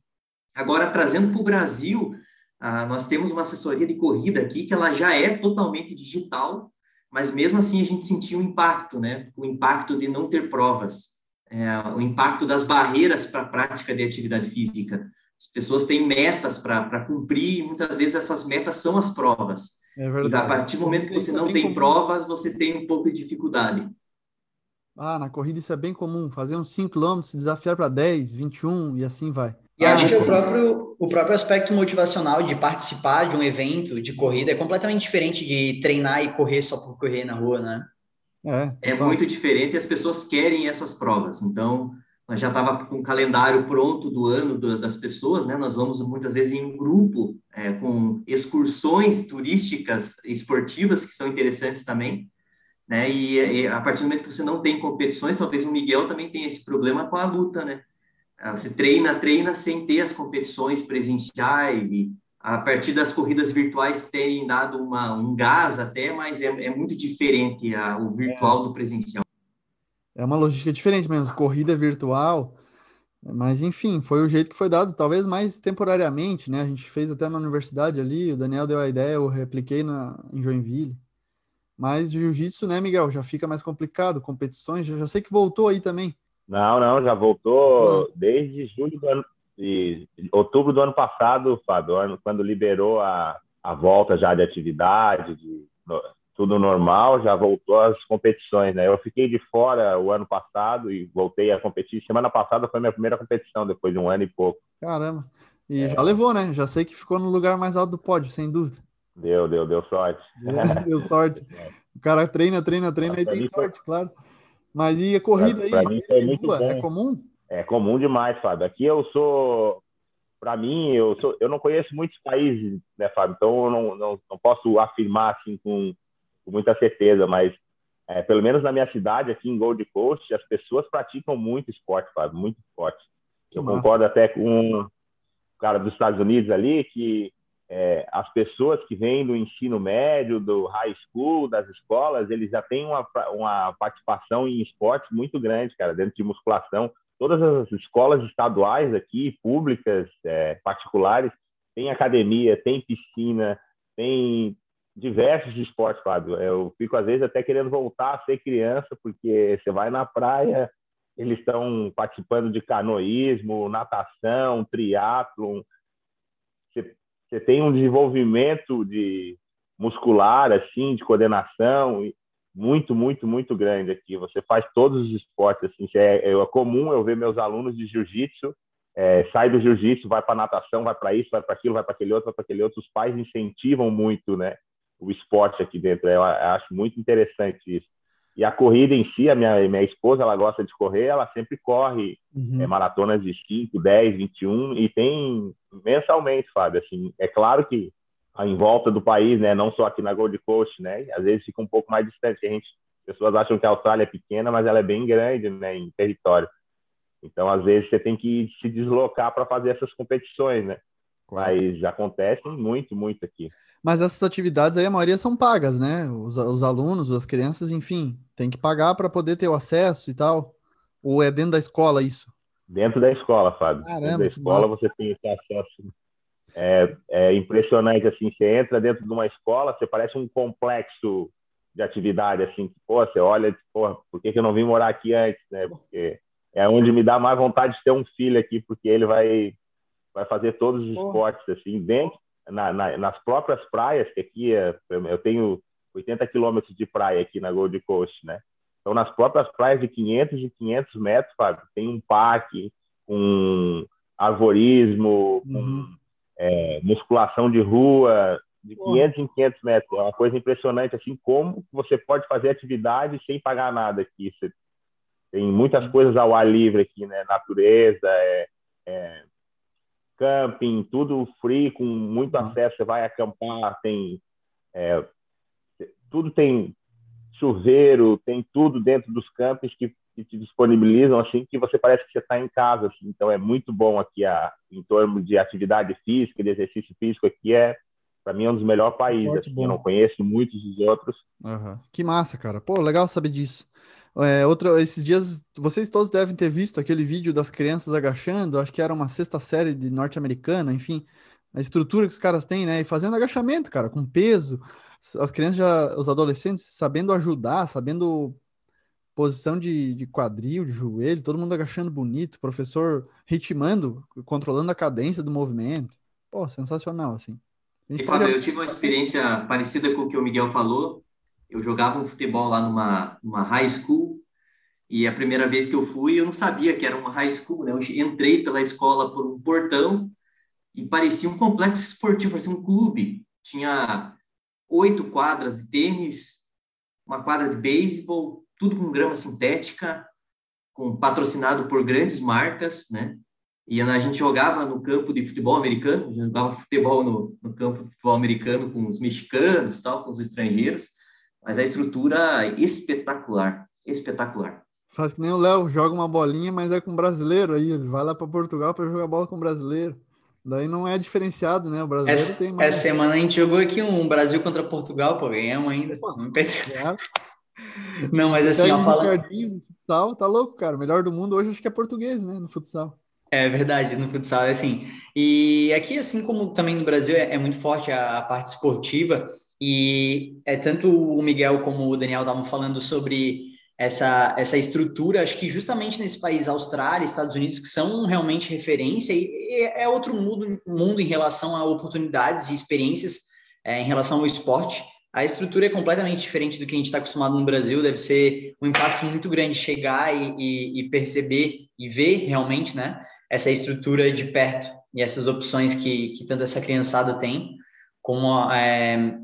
Agora, trazendo para o Brasil, ah, nós temos uma assessoria de corrida aqui que ela já é totalmente digital, mas mesmo assim a gente sentiu o impacto, né? O impacto de não ter provas, é, o impacto das barreiras para a prática de atividade física. As pessoas têm metas para cumprir e muitas vezes essas metas são as provas. É verdade. E a partir do momento que você não tem provas, você tem um pouco de dificuldade. Ah, na corrida isso é bem comum, fazer uns 5 km, desafiar para 10, 21 e assim vai. E ah, acho que o próprio, o próprio aspecto motivacional de participar de um evento de corrida é completamente diferente de treinar e correr só por correr na rua, né? É, é muito diferente e as pessoas querem essas provas. Então, nós já estava com o calendário pronto do ano do, das pessoas, né? Nós vamos muitas vezes em um grupo é, com excursões turísticas esportivas que são interessantes também, né? E, e, a partir do momento que você não tem competições, talvez o Miguel também tenha esse problema com a luta, né? Ah, você treina, treina sem ter as competições presenciais e a partir das corridas virtuais terem dado uma, um gás até, mas é, é muito diferente a, o virtual do presencial. É uma logística diferente mesmo, corrida virtual, mas enfim, foi o jeito que foi dado, talvez mais temporariamente, né? A gente fez até na universidade ali, o Daniel deu a ideia, eu repliquei na, em Joinville. Mas jiu-jitsu, né, Miguel, já fica mais complicado, competições, já, já sei que voltou aí também. Não, não, já voltou ah. desde julho do ano, de outubro do ano passado, Fábio, quando liberou a, a volta já de atividade, de, no, tudo normal, já voltou às competições, né? Eu fiquei de fora o ano passado e voltei a competir. Semana passada foi minha primeira competição, depois de um ano e pouco. Caramba. E é. já levou, né? Já sei que ficou no lugar mais alto do pódio, sem dúvida. Deu, deu, deu sorte. Deu, deu sorte. <laughs> O cara treina, treina, treina e tem sorte, foi... claro. Mas e a corrida pra, aí? Pra mim foi muito é bom. É comum? É comum demais, Fábio. Aqui eu sou, para mim, eu, sou, eu não conheço muitos países, né, Fábio? Então eu não, não, não posso afirmar assim com, com muita certeza, mas é, pelo menos na minha cidade, aqui em Gold Coast, as pessoas praticam muito esporte, Fábio, muito esporte. Que eu massa. concordo até com o cara dos Estados Unidos ali, que é, as pessoas que vêm do ensino médio, do high school, das escolas, eles já têm uma, uma participação em esportes muito grande, cara, dentro de musculação todas as escolas estaduais aqui, públicas, é, particulares, tem academia, tem piscina, tem diversos esportes, Fábio. Eu fico, às vezes, até querendo voltar a ser criança, porque você vai na praia, eles estão participando de canoísmo, natação, triatlon. Você, tem um desenvolvimento de muscular, assim, de coordenação muito, muito, muito grande aqui. Você faz todos os esportes, assim, é, é comum eu ver meus alunos de jiu-jitsu, é, sai do jiu-jitsu, vai para natação, vai para isso, vai para aquilo, vai para aquele outro, vai para aquele outro. Os pais incentivam muito, né, o esporte aqui dentro. Eu acho muito interessante isso. E a corrida em si, a minha, minha esposa, ela gosta de correr, ela sempre corre uhum. é, maratonas de 5, 10, 21 e tem mensalmente, Fábio, assim, é claro que em volta do país, né? Não só aqui na Gold Coast, né? Às vezes fica um pouco mais distante. A gente, pessoas acham que a Austrália é pequena, mas ela é bem grande, né? Em território. Então, às vezes você tem que se deslocar para fazer essas competições, né? Claro. Mas acontecem muito, muito aqui. Mas essas atividades aí, a maioria são pagas, né? Os, os alunos, as crianças, enfim, tem que pagar para poder ter o acesso e tal. Ou é dentro da escola isso? Dentro da escola, Fábio. Caramba, dentro da escola você tem esse acesso é, é impressionante, assim, você entra dentro de uma escola, você parece um complexo de atividade, assim, pô, você olha, pô, por que, que eu não vim morar aqui antes, né? Porque é onde me dá mais vontade de ter um filho aqui, porque ele vai, vai fazer todos os esportes, assim, dentro, na, na, nas próprias praias, que aqui é, eu tenho 80 quilômetros de praia aqui na Gold Coast, né? Então, nas próprias praias de 500 e 500 metros, Fábio, tem um parque com arvorismo, com uhum é, musculação de rua de 500 em 500 metros. É uma coisa impressionante, assim, como você pode fazer atividade sem pagar nada aqui. Você tem muitas coisas ao ar livre aqui, né? Natureza, é, é camping, tudo free, com muito Nossa. acesso. Você vai acampar, tem... É, tudo tem chuveiro, tem tudo dentro dos campos que que te disponibilizam assim que você parece que você está em casa. Assim. Então é muito bom aqui a, em torno de atividade física, de exercício físico aqui é para mim é um dos melhores países. Assim. Eu não conheço muitos dos outros. Uhum. Que massa, cara. Pô, legal saber disso. É, esses dias, vocês todos devem ter visto aquele vídeo das crianças agachando, acho que era uma sexta série de norte-americana, enfim, a estrutura que os caras têm, né? E fazendo agachamento, cara, com peso. As crianças já, os adolescentes sabendo ajudar, sabendo posição de, de quadril, de joelho, todo mundo agachando bonito, professor ritmando, controlando a cadência do movimento. Pô, sensacional, assim. E, Fábio, eu tive uma experiência parecida com o que o Miguel falou. Eu jogava um futebol lá numa, numa high school e a primeira vez que eu fui, eu não sabia que era uma high school, né? Eu entrei pela escola por um portão e parecia um complexo esportivo, parecia um clube. Tinha oito quadras de tênis, uma quadra de beisebol, tudo com grama sintética, com patrocinado por grandes marcas, né? E a gente jogava no campo de futebol americano, jogava futebol no, no campo de futebol americano com os mexicanos, tal, com os estrangeiros, mas a estrutura espetacular, espetacular. Faz que nem o Léo, joga uma bolinha, mas é com brasileiro aí, ele vai lá para Portugal para jogar bola com brasileiro. Daí não é diferenciado, né? O brasileiro essa, tem mais. Essa semana a gente jogou aqui um Brasil contra Portugal, pô, ganhamos ainda. Pô, não <laughs> Não, mas assim, ó, fala... no futsal, tá louco, cara. O melhor do mundo hoje acho que é português, né? No futsal. É verdade, no futsal é assim. E aqui, assim como também no Brasil, é, é muito forte a, a, parte esportiva. E é tanto o Miguel como o Daniel estavam falando sobre essa, essa estrutura. Acho que justamente nesse país, Austrália, Estados Unidos, que são realmente referência, e é outro mundo, mundo em relação a oportunidades e experiências é, em relação ao esporte a estrutura é completamente diferente do que a gente está acostumado no Brasil. Deve ser um impacto muito grande chegar e, e, e, perceber e ver realmente, né, essa estrutura de perto e essas opções que, que tanto essa criançada tem, como é,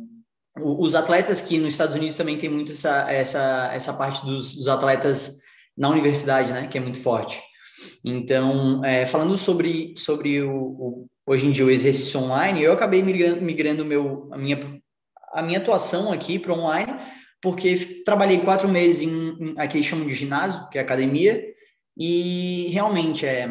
os atletas que nos Estados Unidos também tem muito essa, essa, essa parte dos, dos atletas na universidade, né, que é muito forte. Então, é, falando sobre, sobre o, o, hoje em dia o exercício online, eu acabei migrando, migrando meu, a minha a minha atuação aqui para online, porque trabalhei quatro meses em, em aqui chamam de ginásio, que é academia, e realmente é,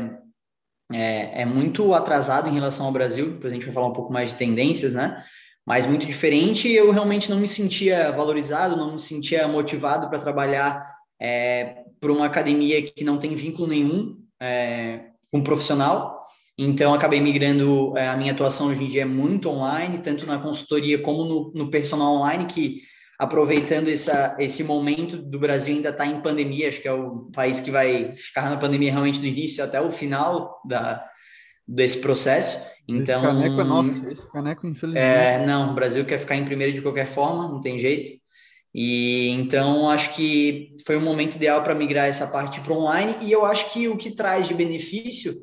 é, é, muito atrasado em relação ao Brasil, depois a gente vai falar um pouco mais de tendências, né? Mas muito diferente, eu realmente não me sentia valorizado, não me sentia motivado para trabalhar é, por uma academia que não tem vínculo nenhum é, com um profissional, então, acabei migrando, é, a minha atuação hoje em dia é muito online, tanto na consultoria como no, no personal online, que aproveitando essa, esse momento do Brasil ainda está em pandemia, acho que é o país que vai ficar na pandemia realmente do início até o final da, desse processo. Então, esse caneco é nosso, esse caneco, infelizmente. É, não, o Brasil quer ficar em primeiro de qualquer forma, não tem jeito. E então acho que foi um momento ideal para migrar essa parte para online. E eu acho que o que traz de benefício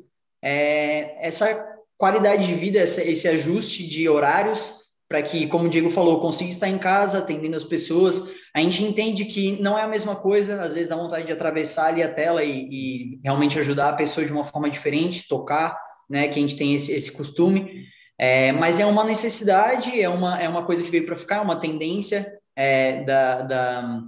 é, essa qualidade de vida, essa, esse ajuste de horários, para que, como o Diego falou, consiga estar em casa, atendendo as pessoas. A gente entende que não é a mesma coisa, às vezes dá vontade de atravessar ali a tela e, e realmente ajudar a pessoa de uma forma diferente, tocar, né, que a gente tem esse, esse costume. É, mas é uma necessidade, é uma, é uma coisa que veio para ficar, é uma tendência é, da, da,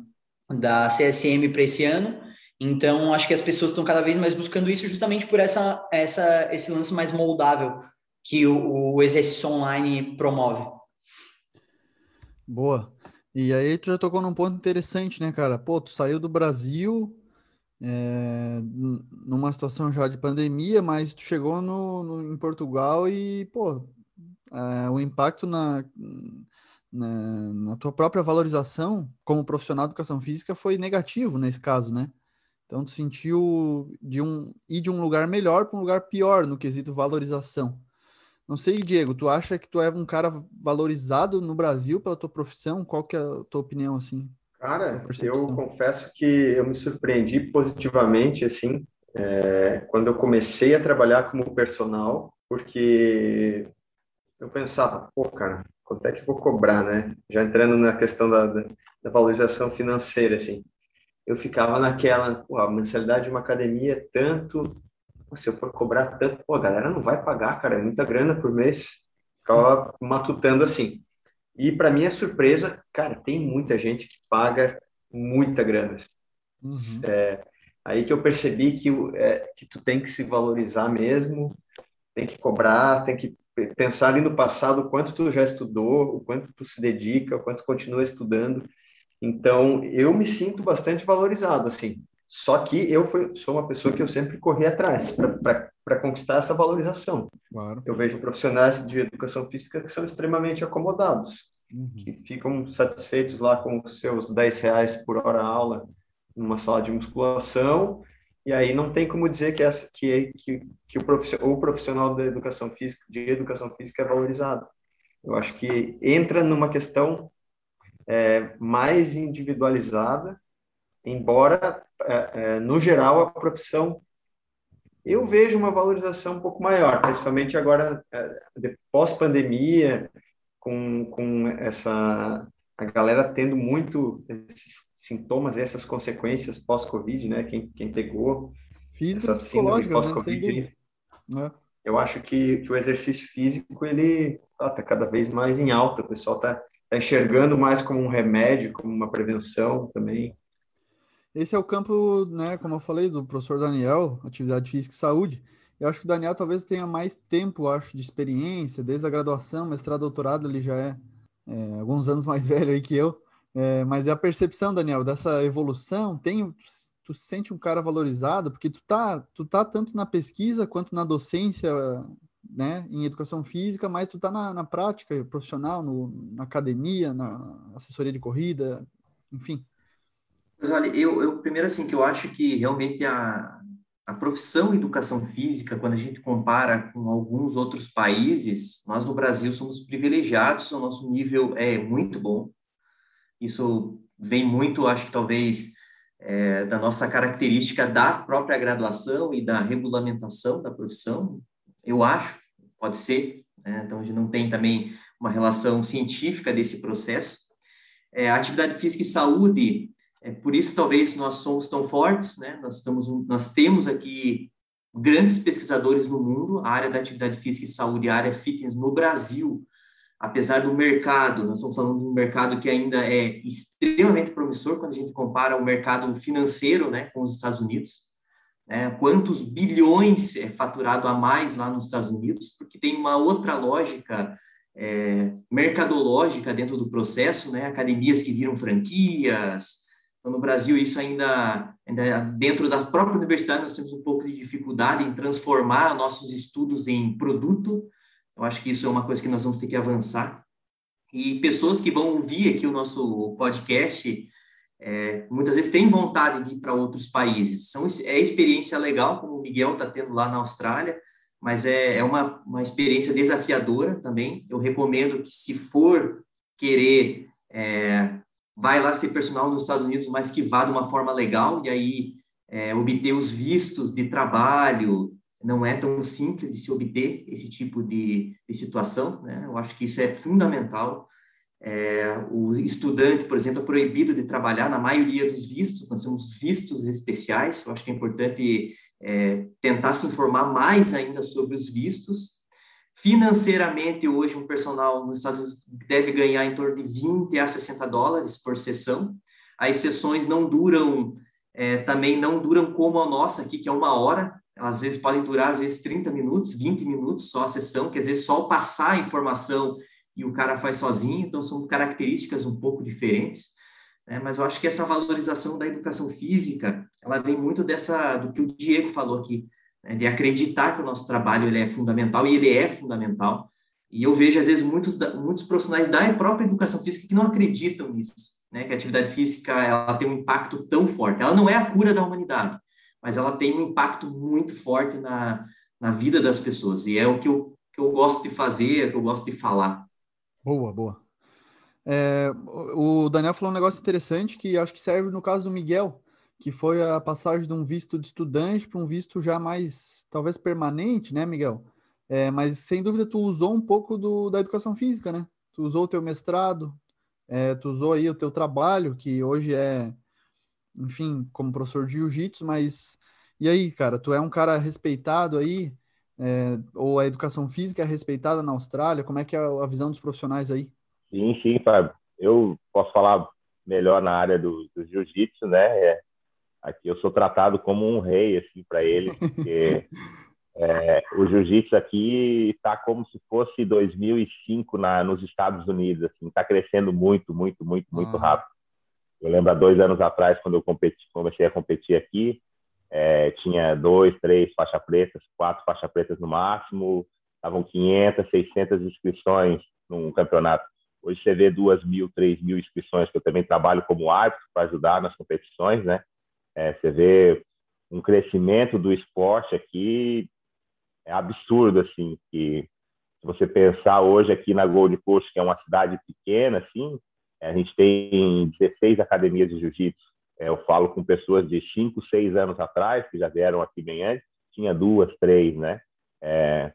da CSM para esse ano. Então, acho que as pessoas estão cada vez mais buscando isso justamente por essa, essa, esse lance mais moldável que o, o exercício online promove. Boa. E aí tu já tocou num ponto interessante, né, cara? Pô, tu saiu do Brasil é, numa situação já de pandemia, mas tu chegou no, no em Portugal e, pô, é, o impacto na, na, na tua própria valorização como profissional de educação física foi negativo nesse caso, né? Então, tu sentiu de um ir de um lugar melhor para um lugar pior no quesito valorização. Não sei, Diego, tu acha que tu é um cara valorizado no Brasil pela tua profissão? Qual que é a tua opinião, assim? Cara, eu confesso que eu me surpreendi positivamente, assim, é, quando eu comecei a trabalhar como personal, porque eu pensava, pô, cara, quanto é que eu vou cobrar, né? Já entrando na questão da, da, da valorização financeira, assim eu ficava naquela, pô, a mensalidade de uma academia é tanto, se eu for cobrar tanto, pô, a galera não vai pagar, cara, é muita grana por mês. Ficava matutando assim. E para minha surpresa, cara, tem muita gente que paga muita grana. Uhum. É, aí que eu percebi que, é, que tu tem que se valorizar mesmo, tem que cobrar, tem que pensar ali no passado o quanto tu já estudou, o quanto tu se dedica, o quanto continua estudando Então, eu me sinto bastante valorizado, assim. Só que eu fui, sou uma pessoa que eu sempre corri atrás para conquistar essa valorização. Claro. Eu vejo profissionais de educação física que são extremamente acomodados, uhum. que ficam satisfeitos lá com os seus 10 reais por hora aula numa sala de musculação, e aí não tem como dizer que, essa, que, que, que o, profissional, o profissional da educação física, de educação física é valorizado. Eu acho que entra numa questão é, mais individualizada, embora, é, é, no geral, a profissão eu vejo uma valorização um pouco maior, principalmente agora, é, pós-pandemia, com, com essa a galera tendo muito esses sintomas, essas consequências pós-Covid, né? Quem, quem pegou Física essa síndrome né, pós-Covid, né? eu acho que, que o exercício físico ele está tá cada vez mais em alta. O pessoal está tá enxergando mais como um remédio, como uma prevenção também. Esse é o campo, né, como eu falei, do professor Daniel, atividade física e saúde. Eu acho que o Daniel talvez tenha mais tempo, acho, de experiência, desde a graduação, mestrado, doutorado, ele já é, é alguns anos mais <laughs> velho aí que eu. É, mas é a percepção, Daniel, dessa evolução, tem, tu, sente um cara valorizado, porque tu tá, tu tá tanto na pesquisa quanto na docência, né, em educação física, mas tu tá na, na prática profissional, no, na academia, na assessoria de corrida, enfim. Mas olha, eu, eu primeiro assim, que eu acho que realmente a, a profissão educação física, quando a gente compara com alguns outros países, nós no Brasil somos privilegiados, o nosso nível é muito bom, isso vem muito, acho que talvez, é, da nossa característica da própria graduação e da regulamentação da profissão, eu acho, pode ser. Né? Então, a gente não tem também uma relação científica desse processo. É, atividade física e saúde, é por isso talvez nós somos tão fortes, né? Nós, estamos, nós temos aqui grandes pesquisadores no mundo, a área da atividade física e saúde, a área fitness no Brasil, apesar do mercado, nós estamos falando de um mercado que ainda é extremamente promissor quando a gente compara o mercado financeiro né, com os Estados Unidos. Né, quantos bilhões é faturado a mais lá nos Estados Unidos, porque tem uma outra lógica é, mercadológica dentro do processo, né, academias que viram franquias. Então, no Brasil, isso ainda, ainda dentro da própria universidade, nós temos um pouco de dificuldade em transformar nossos estudos em produto, eu acho que isso é uma coisa que nós vamos ter que avançar. E pessoas que vão ouvir aqui o nosso podcast, é, muitas vezes têm vontade de ir para outros países. São, é experiência legal, como o Miguel está tendo lá na Austrália, mas é, é uma, uma experiência desafiadora também. Eu recomendo que, se for querer, é, vai lá ser personal nos Estados Unidos, mas que vá de uma forma legal, e aí é, obter os vistos de trabalho, não é tão simples de se obter esse tipo de, de situação, né? Eu acho que isso é fundamental. É, o estudante, por exemplo, é proibido de trabalhar na maioria dos vistos, nós temos vistos especiais, eu acho que é importante é, tentar se informar mais ainda sobre os vistos. Financeiramente, hoje, um personal nos Estados Unidos deve ganhar em torno de 20 a 60 dólares por sessão. As sessões não duram, é, também não duram como a nossa aqui, que é uma hora, às vezes podem durar, às vezes, 30 minutos, 20 minutos só a sessão, que às vezes só passar a informação e o cara faz sozinho, então são características um pouco diferentes, né? mas eu acho que essa valorização da educação física, ela vem muito dessa, do que o Diego falou aqui, né? de acreditar que o nosso trabalho ele é fundamental, e ele é fundamental, e eu vejo, às vezes, muitos, muitos profissionais da própria educação física que não acreditam nisso, né? que a atividade física ela tem um impacto tão forte, ela não é a cura da humanidade, mas ela tem um impacto muito forte na, na vida das pessoas. E é o que eu, que eu gosto de fazer, é o que eu gosto de falar. Boa, boa. É, o Daniel falou um negócio interessante que acho que serve no caso do Miguel, que foi a passagem de um visto de estudante para um visto já mais, talvez permanente, né, Miguel? É, mas sem dúvida tu usou um pouco do, da educação física, né? Tu usou o teu mestrado, é, tu usou aí o teu trabalho, que hoje é enfim, como professor de jiu-jitsu, mas e aí, cara, tu é um cara respeitado aí, é, ou a educação física é respeitada na Austrália? Como é que é a visão dos profissionais aí? Sim, sim, Fábio. Eu posso falar melhor na área do, do jiu-jitsu, né? É, aqui eu sou tratado como um rei, assim, para ele, <laughs> porque é, o jiu-jitsu aqui está como se fosse 2005 na, nos Estados Unidos, assim, está crescendo muito, muito, muito, muito ah. rápido. Eu lembro há dois anos atrás, quando eu competi, comecei a competir aqui, é, tinha dois, três faixa pretas, quatro faixa pretas no máximo, estavam 500, 600 inscrições num campeonato. Hoje você vê duas mil, três mil inscrições, que eu também trabalho como árbitro para ajudar nas competições, né? É, você vê um crescimento do esporte aqui é absurdo, assim, que se você pensar hoje aqui na Gold Coast, que é uma cidade pequena, assim, a gente tem 16 academias de jiu-jitsu. É, eu falo com pessoas de 5, 6 anos atrás, que já vieram aqui bem antes, tinha duas, três, né? É,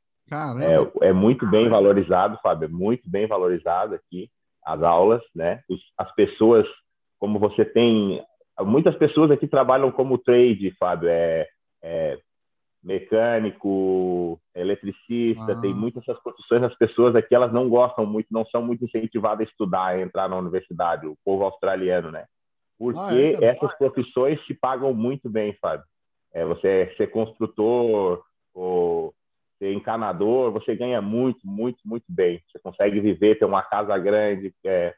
é, é, muito bem valorizado, Fábio, é muito bem valorizado aqui as aulas, né? as pessoas, como você tem, muitas pessoas aqui trabalham como trade, Fábio, é, é mecânico, eletricista, ah. tem muitas essas profissões, as pessoas aqui elas não gostam muito, não são muito incentivadas a estudar, a entrar na universidade, o povo australiano, né? Porque ah, é, essas profissões se pagam muito bem, Fábio. É, você ser construtor ou ser encanador, você ganha muito, muito, muito bem. Você consegue viver, ter uma casa grande, é,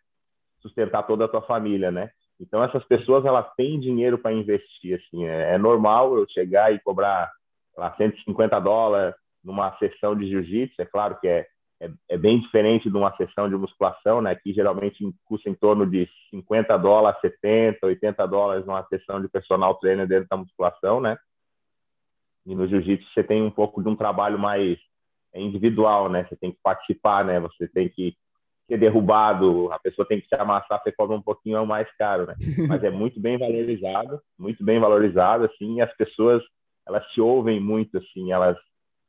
sustentar toda a tua família, né? Então essas pessoas elas têm dinheiro para investir, assim. É, é, normal eu chegar e cobrar lá 150 dólares numa sessão de jiu-jitsu. É claro que é, é, é, bem diferente de uma sessão de musculação, né? Que geralmente custa em torno de 50 dólares, 70, 80 dólares numa sessão de personal trainer dentro da musculação, né? E no jiu-jitsu você tem um pouco de um trabalho mais individual, né? Você tem que participar, né? Você tem que ser derrubado, a pessoa tem que se amassar, você cobra um pouquinho mais caro, né? <laughs> Mas é muito bem valorizado, muito bem valorizado, assim, e as pessoas, elas te ouvem muito, assim, elas,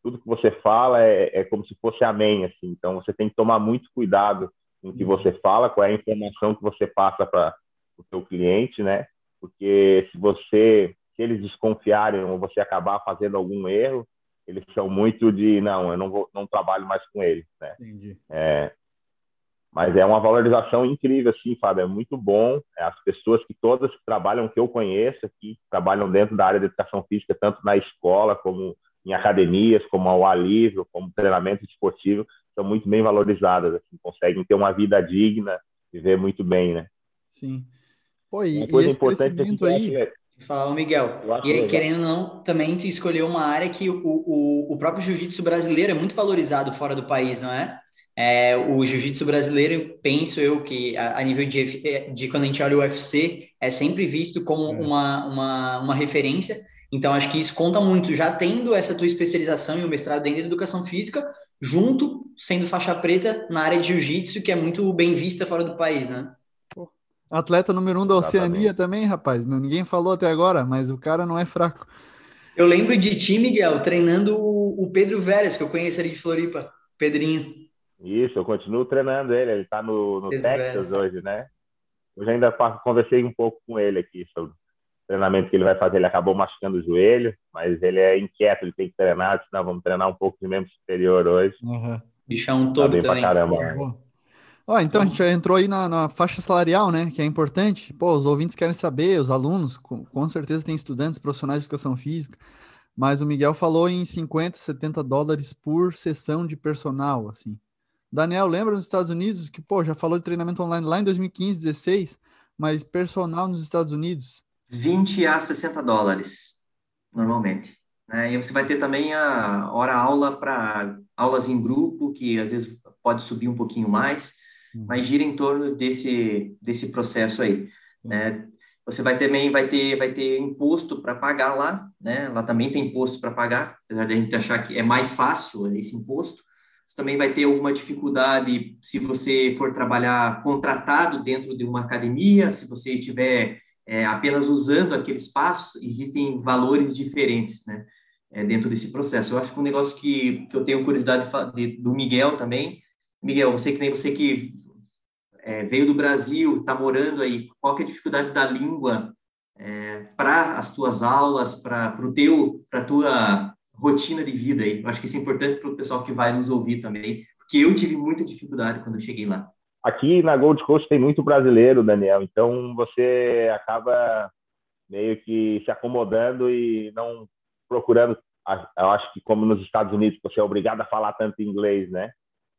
tudo que você fala é, é como se fosse amém, assim, então você tem que tomar muito cuidado com o que você fala, qual é a informação que você passa para o seu cliente, né? Porque se você se eles desconfiarem ou você acabar fazendo algum erro, eles são muito de não, eu não vou, não trabalho mais com eles, né? Entendi. É, mas é uma valorização incrível, assim, Fábio, é muito bom. É, as pessoas que todas que trabalham, que eu conheço aqui, trabalham dentro da área de educação física, tanto na escola como em academias, como ao ar livre, como treinamento esportivo, são muito bem valorizadas, assim, conseguem ter uma vida digna, viver muito bem, né? Sim. Pô, e, uma coisa e importante aí... É Fala, Miguel. E aí, querendo ou não, também tu escolheu uma área que o, o, o próprio jiu-jitsu brasileiro é muito valorizado fora do país, não é? é o jiu-jitsu brasileiro, penso eu que a, a, nível de, de quando a gente olha o UFC, é sempre visto como é. uma, uma, uma referência. Então, acho que isso conta muito, já tendo essa tua especialização e o mestrado dentro da educação física, junto sendo faixa preta na área de jiu-jitsu, que é muito bem vista fora do país, né? Atleta número um da Oceania também, rapaz. Ninguém falou até agora, mas o cara não é fraco. Eu lembro de ti, Miguel, treinando o Pedro Vélez, que eu conheço ali de Floripa, Pedrinho. Isso, eu continuo treinando ele, ele tá no, no Texas Vélez. hoje, né? Hoje ainda conversei um pouco com ele aqui sobre o treinamento que ele vai fazer. Ele acabou machucando o joelho, mas ele é inquieto, ele tem que treinar, senão vamos treinar um pouco de membro superior hoje. Uhum. Bichão todo tá também. Pra caramba. Ó, então a gente já entrou aí na, na, faixa salarial, né? Que é importante. Pô, os ouvintes querem saber, os alunos, com, com, certeza tem estudantes profissionais de educação física, mas o Miguel falou em 50, 70 dólares por sessão de personal, assim. Daniel, lembra nos Estados Unidos que, pô, já falou de treinamento online lá em 2015, 16, mas personal nos Estados Unidos? 20 a 60 dólares, normalmente. Né? E você vai ter também a hora-aula para aulas em grupo, que às vezes pode subir um pouquinho mais Uhum. mas gira em torno desse, desse processo aí. Né? Você vai também vai ter, vai ter imposto para pagar lá, né? Lá também tem imposto para pagar, apesar de a gente achar que é mais fácil esse imposto. Você também vai ter alguma dificuldade se você for trabalhar contratado dentro de uma academia, se você estiver é, apenas usando aquele espaço, existem valores diferentes, né? É, dentro desse processo. Eu acho que um negócio que, que eu tenho curiosidade de, de, do Miguel também, Miguel, você que nem você que é, veio do Brasil, está morando aí, qual é a dificuldade da língua é, para as tuas aulas, para o teu, para tua rotina de vida aí? Eu acho que isso é importante para o pessoal que vai nos ouvir também, porque eu tive muita dificuldade quando eu cheguei lá. Aqui na Gold Coast tem muito brasileiro, Daniel, então você acaba meio que se acomodando e não procurando. Eu acho que como nos Estados Unidos você é obrigado a falar tanto inglês, né?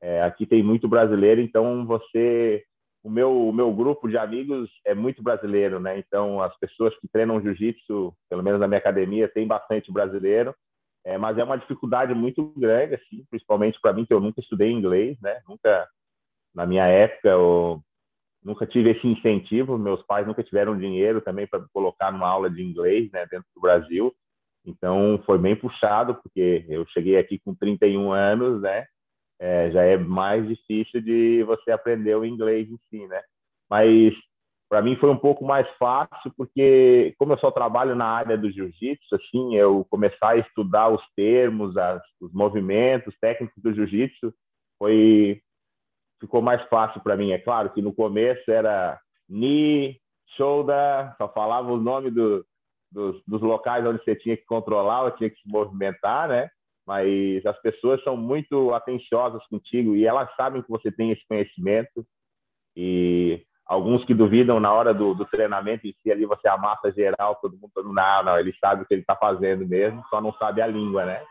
É, aqui tem muito brasileiro, então você o meu, o meu grupo de amigos é muito brasileiro, né? Então, as pessoas que treinam jiu-jitsu, pelo menos na minha academia, tem bastante brasileiro. É, mas é uma dificuldade muito grande, assim, principalmente para mim, que eu nunca estudei inglês, né? Nunca, na minha época, eu nunca tive esse incentivo. Meus pais nunca tiveram dinheiro também para colocar numa aula de inglês, né, dentro do Brasil. Então, foi bem puxado, porque eu cheguei aqui com 31 anos, né? É, já é mais difícil de você aprender o inglês em si, né? Mas para mim foi um pouco mais fácil porque como eu só trabalho na área do jiu-jitsu assim eu começar a estudar os termos as, os movimentos técnicos do jiu-jitsu foi ficou mais fácil para mim é claro que no começo era knee shoulder só falava o nome do, dos, dos locais onde você tinha que controlar ou tinha que se movimentar né mas as pessoas são muito atenciosas contigo e elas sabem que você tem esse conhecimento. E alguns que duvidam na hora do, do, treinamento em si ali você amassa geral todo mundo todo mundo, não, não ele sabe o que ele está fazendo mesmo só não sabe a língua né?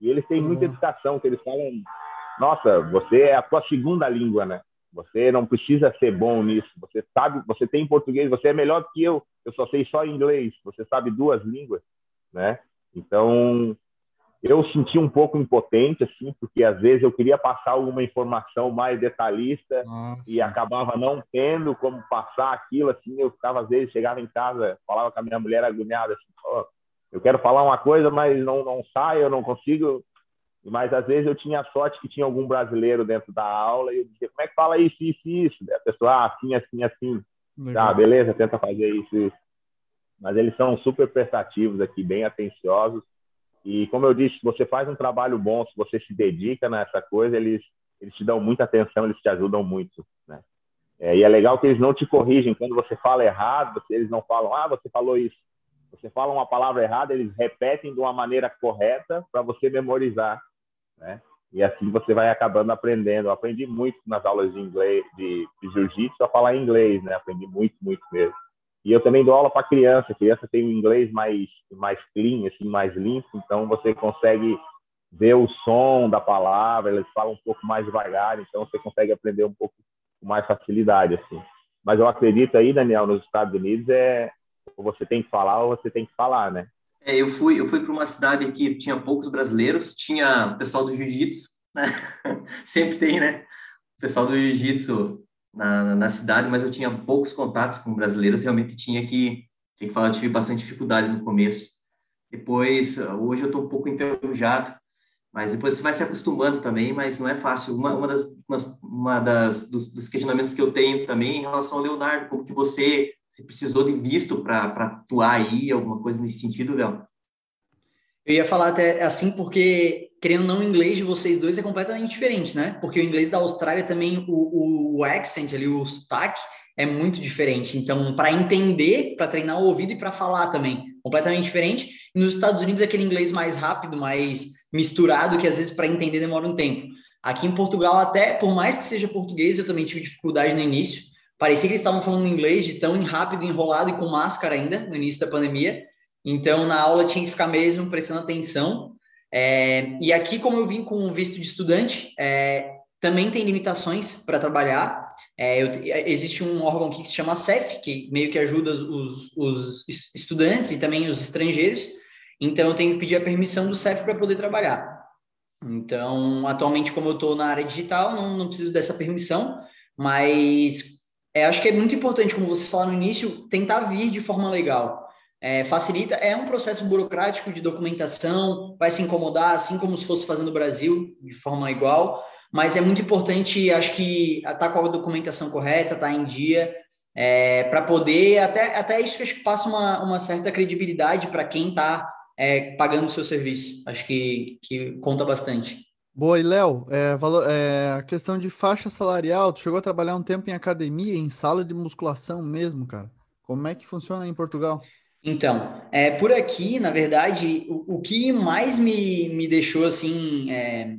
E eles têm muita uhum. educação que eles falam nossa você é a tua segunda língua né? Você não precisa ser bom nisso. Você sabe você tem português você é melhor que eu. Eu só sei só inglês. Você sabe duas línguas né? Então eu senti um pouco impotente, assim, porque às vezes eu queria passar alguma informação mais detalhista Nossa. e acabava não tendo como passar aquilo, assim, eu ficava, às vezes, chegava em casa, falava com a minha mulher agoniada, assim, oh, eu quero falar uma coisa, mas não, não sai, eu não consigo, mas às vezes eu tinha sorte que tinha algum brasileiro dentro da aula e eu dizia, como é que fala isso, isso, isso? a pessoa, ah, assim, assim, assim. Legal. Ah, beleza, tenta fazer isso, isso. Mas eles são super prestativos aqui, bem atenciosos e como eu disse, se você faz um trabalho bom, se você se dedica nessa coisa, eles eles te dão muita atenção, eles te ajudam muito, né? É, e é legal que eles não te corrigem quando você fala errado, eles não falam, ah, você falou isso. Você fala uma palavra errada, eles repetem de uma maneira correta para você memorizar, né? E assim você vai acabando aprendendo. Eu aprendi muito nas aulas de inglês, de, de jiu-jitsu, a falar inglês, né? Aprendi muito, muito mesmo. E eu também dou aula para criança. A criança tem um inglês mais, mais clean, assim, mais limpo. Então, você consegue ver o som da palavra. Eles falam um pouco mais devagar. Então, você consegue aprender um pouco com mais facilidade, assim. Mas eu acredito aí, Daniel, nos Estados Unidos, é ou você tem que falar ou você tem que falar, né? É, eu fui, eu fui para uma cidade que tinha poucos brasileiros. Tinha o pessoal do jiu-jitsu, né? <laughs> Sempre tem, né? O pessoal do jiu-jitsu na, na cidade, mas eu tinha poucos contatos com brasileiros, realmente tinha que, tinha que falar, tive bastante dificuldade no começo. Depois, hoje eu estou um pouco enferrujado, mas depois você vai se acostumando também, mas não é fácil. Uma, uma das, uma, uma das dos, dos, questionamentos que eu tenho também em relação ao Leonardo, como que você, você precisou de visto para atuar aí, alguma coisa nesse sentido, Léo? Eu ia falar até assim porque, querendo ou não, o inglês de vocês dois é completamente diferente, né? Porque o inglês da Austrália também, o, o, accent ali, o sotaque, é muito diferente. Então, para entender, para treinar o ouvido e para falar também, completamente diferente. E nos Estados Unidos, é aquele inglês mais rápido, mais misturado, que às vezes para entender demora um tempo. Aqui em Portugal, até, por mais que seja português, eu também tive dificuldade no início. Parecia que eles estavam falando inglês de tão rápido, enrolado e com máscara ainda, no início da pandemia. Então, na aula tinha que ficar mesmo prestando atenção. É, e aqui, como eu vim com visto de estudante, é, também tem limitações para trabalhar. É, eu, existe um órgão aqui que se chama CEF, que meio que ajuda os, os estudantes e também os estrangeiros. Então, eu tenho que pedir a permissão do CEF para poder trabalhar. Então, atualmente, como eu estou na área digital, não, não preciso dessa permissão, mas é, acho que é muito importante, como vocês falaram no início, tentar vir de forma legal é, facilita, é um processo burocrático de documentação, vai se incomodar, assim como se fosse fazendo no Brasil, de forma igual, mas é muito importante, acho que, estar tá com a documentação correta, estar tá em dia, é, para poder, até, até isso acho que passa uma, uma certa credibilidade para quem está é, pagando o seu serviço. Acho que, que conta bastante. Boa, e Léo, é, é, a questão de faixa salarial, tu chegou a trabalhar um tempo em academia, em sala de musculação mesmo, cara. Como é que funciona em Portugal? Então, é, por aqui, na verdade, o, o que mais me, me deixou assim é,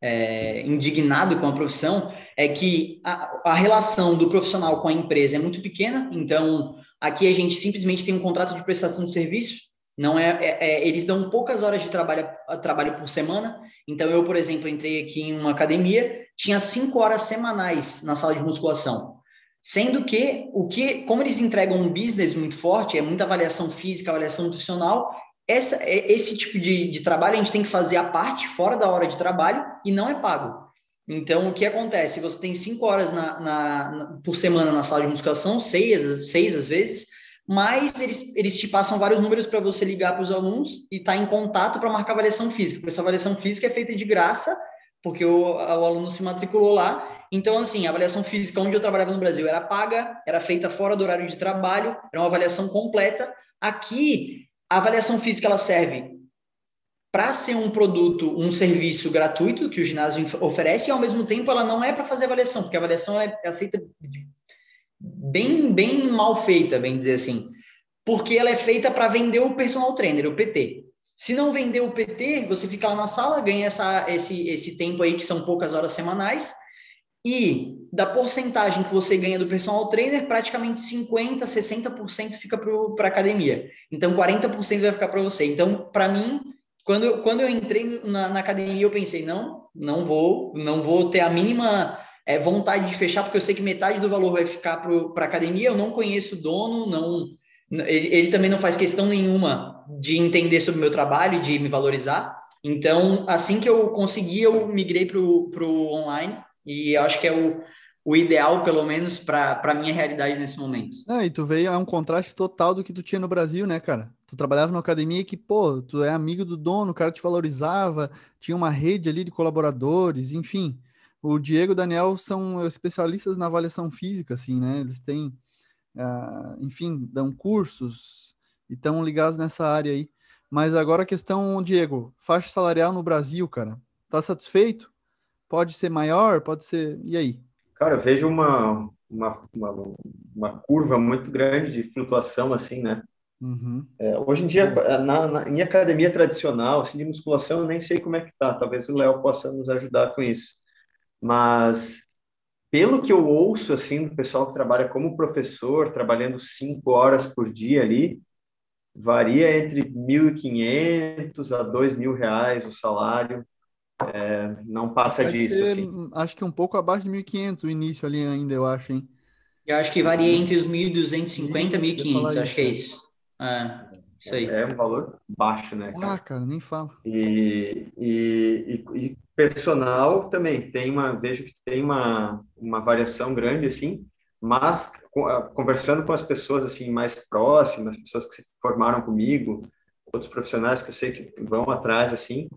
é, indignado com a profissão é que a, a, relação do profissional com a empresa é muito pequena. Então, aqui a gente simplesmente tem um contrato de prestação de serviço. Não é, é, é eles dão poucas horas de trabalho, trabalho por semana. Então, eu, por exemplo, entrei aqui em uma academia, tinha cinco horas semanais na sala de musculação. Sendo que o que, como eles entregam um business muito forte, é muita avaliação física, avaliação nutricional, essa, é, esse tipo de, de trabalho a gente tem que fazer a parte fora da hora de trabalho e não é pago. Então, o que acontece? Você tem cinco horas na, na, na, por semana na sala de musculação, seis, seis às vezes, mas eles, eles te passam vários números para você ligar para os alunos e estar tá em contato para marcar avaliação física. Essa avaliação física é feita de graça, porque o, o aluno se matriculou lá então, assim, a avaliação física onde eu trabalhava no Brasil era paga, era feita fora do horário de trabalho, era uma avaliação completa. Aqui, a avaliação física ela serve para ser um produto, um serviço gratuito que o ginásio oferece, e ao mesmo tempo ela não é para fazer avaliação, porque a avaliação é, é feita bem, bem mal feita, bem dizer assim, porque ela é feita para vender o personal trainer, o PT. Se não vender o PT, você fica lá na sala, ganha essa, esse, esse tempo aí, que são poucas horas semanais, e da porcentagem que você ganha do personal trainer, praticamente 50%, 60% fica para a academia. Então, 40% vai ficar para você. Então, para mim, quando, quando eu entrei na, na, academia, eu pensei, não, não vou, não vou ter a mínima é, vontade de fechar, porque eu sei que metade do valor vai ficar para a academia, eu não conheço o dono, não, ele, ele também não faz questão nenhuma de entender sobre o meu trabalho, de me valorizar. Então, assim que eu consegui, eu migrei para o online e acho que é o, o ideal, pelo menos, para a minha realidade nesse momento. É, e tu veio, é um contraste total do que tu tinha no Brasil, né, cara? Tu trabalhava numa academia que, pô, tu é amigo do dono, o cara te valorizava, tinha uma rede ali de colaboradores, enfim. O Diego e o Daniel são especialistas na avaliação física, assim, né? Eles têm, uh, enfim, dão cursos e estão ligados nessa área aí. Mas agora a questão, Diego, faixa salarial no Brasil, cara, tá satisfeito? Pode ser maior? Pode ser. E aí? Cara, eu vejo uma, uma, uma, uma curva muito grande de flutuação, assim, né? Uhum. É, hoje em dia, na, na, em academia tradicional, assim, de musculação, eu nem sei como é que tá. Talvez o Léo possa nos ajudar com isso. Mas, pelo que eu ouço, assim, do pessoal que trabalha como professor, trabalhando cinco horas por dia ali, varia entre 1.500 a 2.000 reais o salário. É, não passa Pode disso. Ser, assim. Acho que um pouco abaixo de 1.500 o início ali ainda, eu acho, hein? Eu acho que varia entre os 1.250 e 1.500, acho que é isso. É, isso aí. É um valor baixo, né? Cara? Ah, cara, nem fala. E, e, e, e, personal também tem uma, vejo que tem uma, uma variação grande, assim, mas conversando com as pessoas, assim, mais próximas, pessoas que se formaram comigo, outros profissionais que eu sei que vão atrás, assim,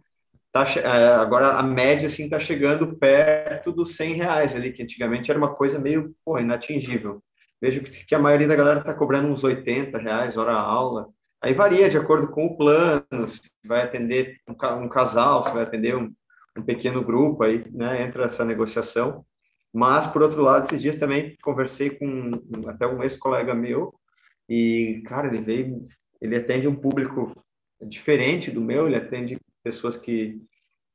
tá, é, agora a média assim está chegando perto dos 100 reais ali, que antigamente era uma coisa meio porra, inatingível. Vejo que a maioria da galera está cobrando uns 80 reais hora aula. Aí varia de acordo com o plano, se vai atender um, casal, se vai atender um, um, pequeno grupo, aí né, entra essa negociação. Mas, por outro lado, esses dias também conversei com até um ex-colega meu, e, cara, ele veio, ele atende um público diferente do meu, ele atende pessoas que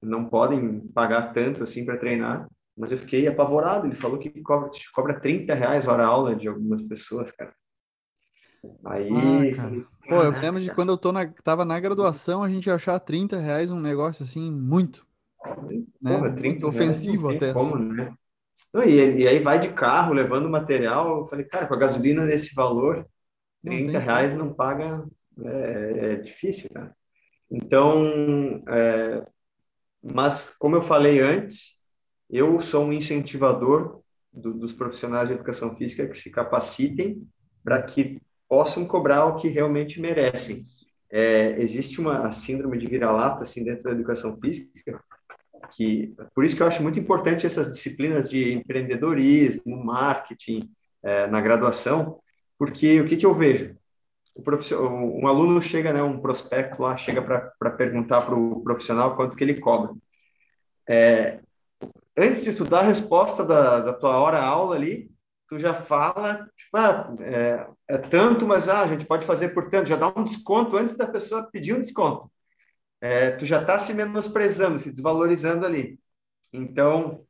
não podem pagar tanto assim para treinar, mas eu fiquei apavorado. Ele falou que cobra, cobra 30 reais hora aula de algumas pessoas, cara. Aí. Ah, cara. Pô, eu lembro de quando eu tô na, tava na graduação, a gente achar 30 reais um negócio assim, muito. Né? Porra, 30 muito ofensivo até. Como, assim. né? E, e, aí vai de carro levando material. Eu falei, cara, com a gasolina desse valor, 30 não reais não paga. É, é difícil, cara. Então, é, mas como eu falei antes, eu sou um incentivador do, dos profissionais de educação física que se capacitem para que possam cobrar o que realmente merecem. É, existe uma síndrome de vira-lata assim dentro da educação física que por isso que eu acho muito importante essas disciplinas de empreendedorismo, marketing é, na graduação, porque o que, que eu vejo? O profissional, um aluno chega, né, um prospecto lá, chega para perguntar para o profissional quanto que ele cobra. É, antes de tu dar a resposta da, da tua hora aula ali, tu já fala, tipo, ah, é, é, tanto, mas ah, a gente pode fazer por tanto, já dá um desconto antes da pessoa pedir um desconto. É, tu já está se menosprezando, se desvalorizando ali. Então,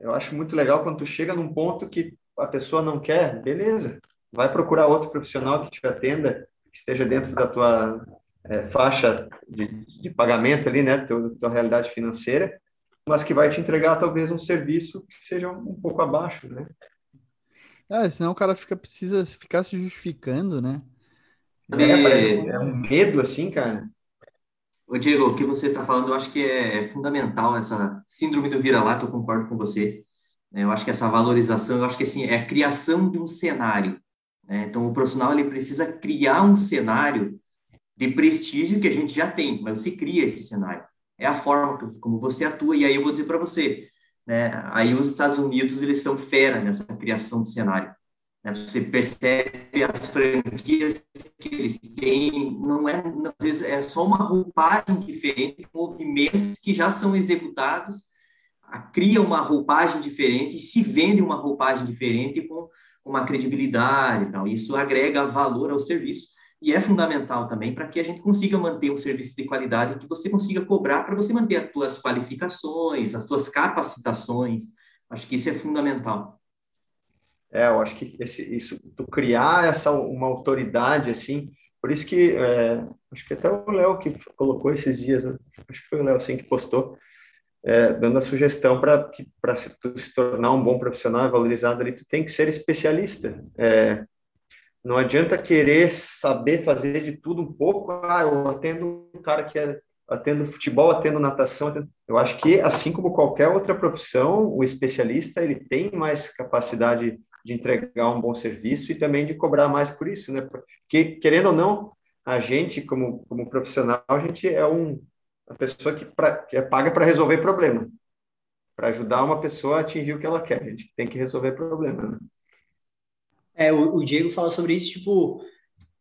eu acho muito legal quando tu chega num ponto que a pessoa não quer, beleza, vai procurar outro profissional que te atenda, que esteja dentro da tua é, faixa de, de, pagamento ali, né, tua, tua realidade financeira, mas que vai te entregar talvez um serviço que seja um pouco abaixo, né? É, senão o cara fica, precisa ficar se justificando, né? É, parece, é um medo assim, cara. Ô, Diego, o que você está falando, eu acho que é fundamental, essa síndrome do vira-lata, eu concordo com você. É, eu acho que essa valorização, eu acho que assim, é a criação de um cenário. Né? Então, o profissional ele precisa criar um cenário de prestígio que a gente já tem, mas você cria esse cenário. É a forma como você atua, e aí eu vou dizer para você, né? aí os Estados Unidos, eles são fera nessa criação de cenário. Né? Você percebe as franquias que eles têm, não é, às vezes é só uma roupagem diferente, movimentos que já são executados, cria uma roupagem diferente se vende uma roupagem diferente com uma credibilidade e tal. Isso agrega valor ao serviço e é fundamental também para que a gente consiga manter um serviço de qualidade que você consiga cobrar para você manter as suas qualificações, as suas capacitações. Acho que isso é fundamental. É, eu acho que esse, isso, tu criar essa uma autoridade assim, por isso que é, acho que até o Léo que colocou esses dias, acho que foi o Léo assim que postou, é, dando a sugestão para para se, se tornar um bom profissional valorizado ali, tu tem que ser especialista. É, não adianta querer saber fazer de tudo um pouco. Ah, eu atendo um cara que é atendo futebol, atendo natação. Atendo... Eu acho que assim como qualquer outra profissão, o especialista ele tem mais capacidade de entregar um bom serviço e também de cobrar mais por isso, né? Porque, querendo ou não, a gente, como, como profissional, a gente é um, uma pessoa que, pra, que é paga para resolver problema, para ajudar uma pessoa a atingir o que ela quer. A gente tem que resolver problema, né? É, o, o Diego fala sobre isso, tipo,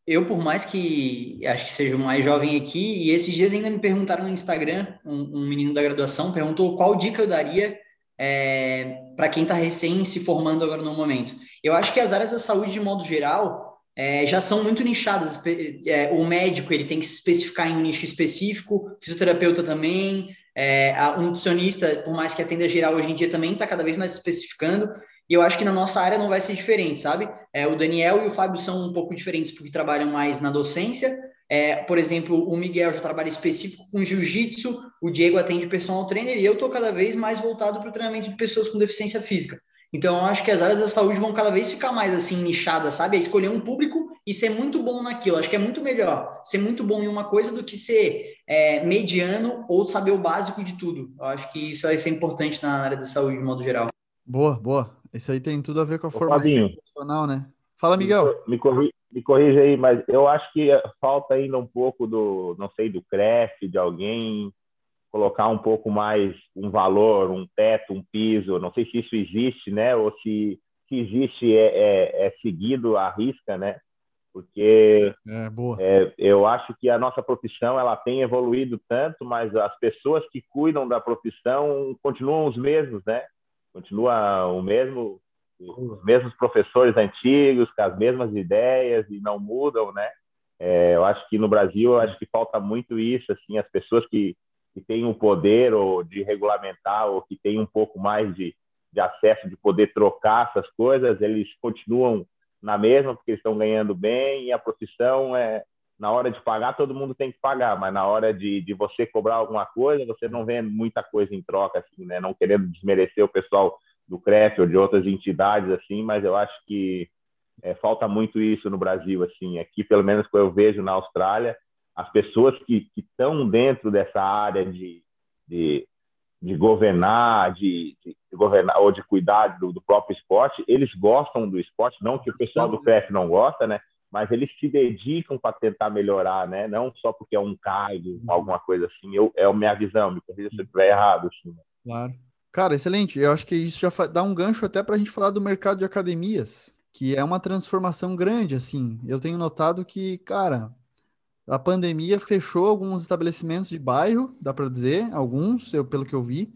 eu, por mais que acho que seja o mais jovem aqui, e esses dias ainda me perguntaram no Instagram, um, um menino da graduação perguntou qual dica eu daria é, para quem está recém se formando agora no momento. Eu acho que as áreas da saúde, de modo geral, é, já são muito nichadas. É, o médico ele tem que se especificar em um nicho específico, fisioterapeuta também, é, um nutricionista, por mais que atenda geral hoje em dia, também está cada vez mais especificando. E eu acho que na nossa área não vai ser diferente, sabe? É, o Daniel e o Fábio são um pouco diferentes porque trabalham mais na docência, é, por exemplo, o Miguel já trabalha específico com jiu-jitsu, o Diego atende personal trainer e eu estou cada vez mais voltado para o treinamento de pessoas com deficiência física. Então, eu acho que as áreas da saúde vão cada vez ficar mais assim nichadas, sabe? É escolher um público e ser muito bom naquilo. Acho que é muito melhor ser muito bom em uma coisa do que ser é, mediano ou saber o básico de tudo. Eu acho que isso vai ser importante na área da saúde de modo geral. Boa, boa. Isso aí tem tudo a ver com a Ô, formação Fabinho, profissional, né? Fala, Miguel. Me, corri, me corrija aí, mas eu acho que falta ainda um pouco do, não sei, do CREF, de alguém colocar um pouco mais um valor, um teto, um piso. Não sei se isso existe, né? Ou se, se existe é, é, é seguido à risca, né? Porque é, é, eu acho que a nossa profissão ela tem evoluído tanto, mas as pessoas que cuidam da profissão continuam os mesmos, né? Continua o mesmo os mesmos professores antigos, com as mesmas ideias e não mudam, né? É, eu acho que no Brasil, eu acho que falta muito isso, assim, as pessoas que, que têm o poder ou de regulamentar ou que têm um pouco mais de, de acesso, de poder trocar essas coisas, eles continuam na mesma porque eles estão ganhando bem e a profissão é na hora de pagar todo mundo tem que pagar, mas na hora de, de você cobrar alguma coisa você não vê muita coisa em troca assim, né? Não querendo desmerecer o pessoal do CREF ou de outras entidades assim, mas eu acho que é, falta muito isso no Brasil assim. Aqui, pelo menos que eu vejo na Austrália, as pessoas que estão dentro dessa área de, de, de governar, de, de, governar ou de cuidar do, do, próprio esporte, eles gostam do esporte, não que o pessoal do CREF não gosta, né? Mas eles se dedicam para tentar melhorar, né? Não só porque é um cargo, uhum. alguma coisa assim. Eu, é a minha visão, me corrija se eu estiver errado. Assim, né? Claro. Cara, excelente. Eu acho que isso já dá um gancho até para a gente falar do mercado de academias, que é uma transformação grande, assim. Eu tenho notado que, cara, a pandemia fechou alguns estabelecimentos de bairro, dá para dizer, alguns, eu, pelo que eu vi,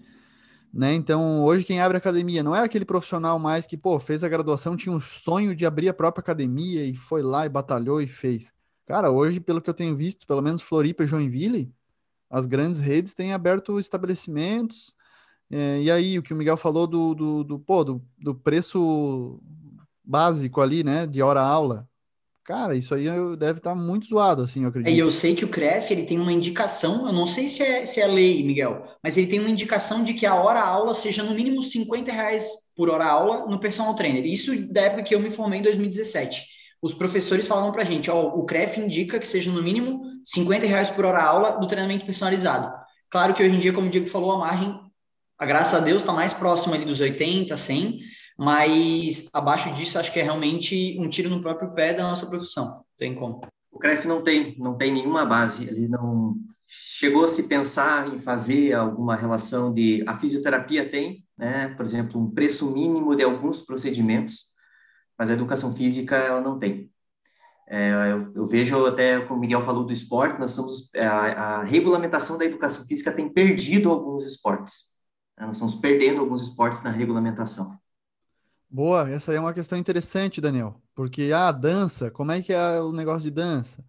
né? Então, hoje quem abre academia não é aquele profissional mais que, pô, fez a graduação, tinha um sonho de abrir a própria academia e foi lá e batalhou e fez. Cara, hoje, pelo que eu tenho visto, pelo menos Floripa e Joinville, as grandes redes têm aberto estabelecimentos, é, e aí, o que o Miguel falou do, do, do, pô, do, do preço básico ali, né, de hora-aula. Cara, isso aí deve estar tá muito zoado, assim, eu acredito. E eu sei que o CREF, ele tem uma indicação, eu não sei se é, se é lei, Miguel, mas ele tem uma indicação de que a hora-aula seja no mínimo 50 reais por hora-aula no personal trainer. Isso da época que eu me formei em 2017. Os professores falavam pra gente, ó, o CREF indica que seja no mínimo 50 reais por hora-aula do treinamento personalizado. Claro que hoje em dia, como o Diego falou, a margem, a graças a Deus, está mais próxima ali dos 80, 100, mas abaixo disso acho que é realmente um tiro no próprio pé da nossa profissão. Tem como. O CREF não tem, não tem nenhuma base, ele não chegou a se pensar em fazer alguma relação de a fisioterapia tem, né, por exemplo, um preço mínimo de alguns procedimentos, mas a educação física ela não tem. É, eu, eu, vejo até, como o Miguel falou do esporte, nós somos é, a, a regulamentação da educação física tem perdido alguns esportes. Né? Nós estamos perdendo alguns esportes na regulamentação. Boa, essa é uma questão interessante, Daniel, porque a ah, dança, como é que é o negócio de dança?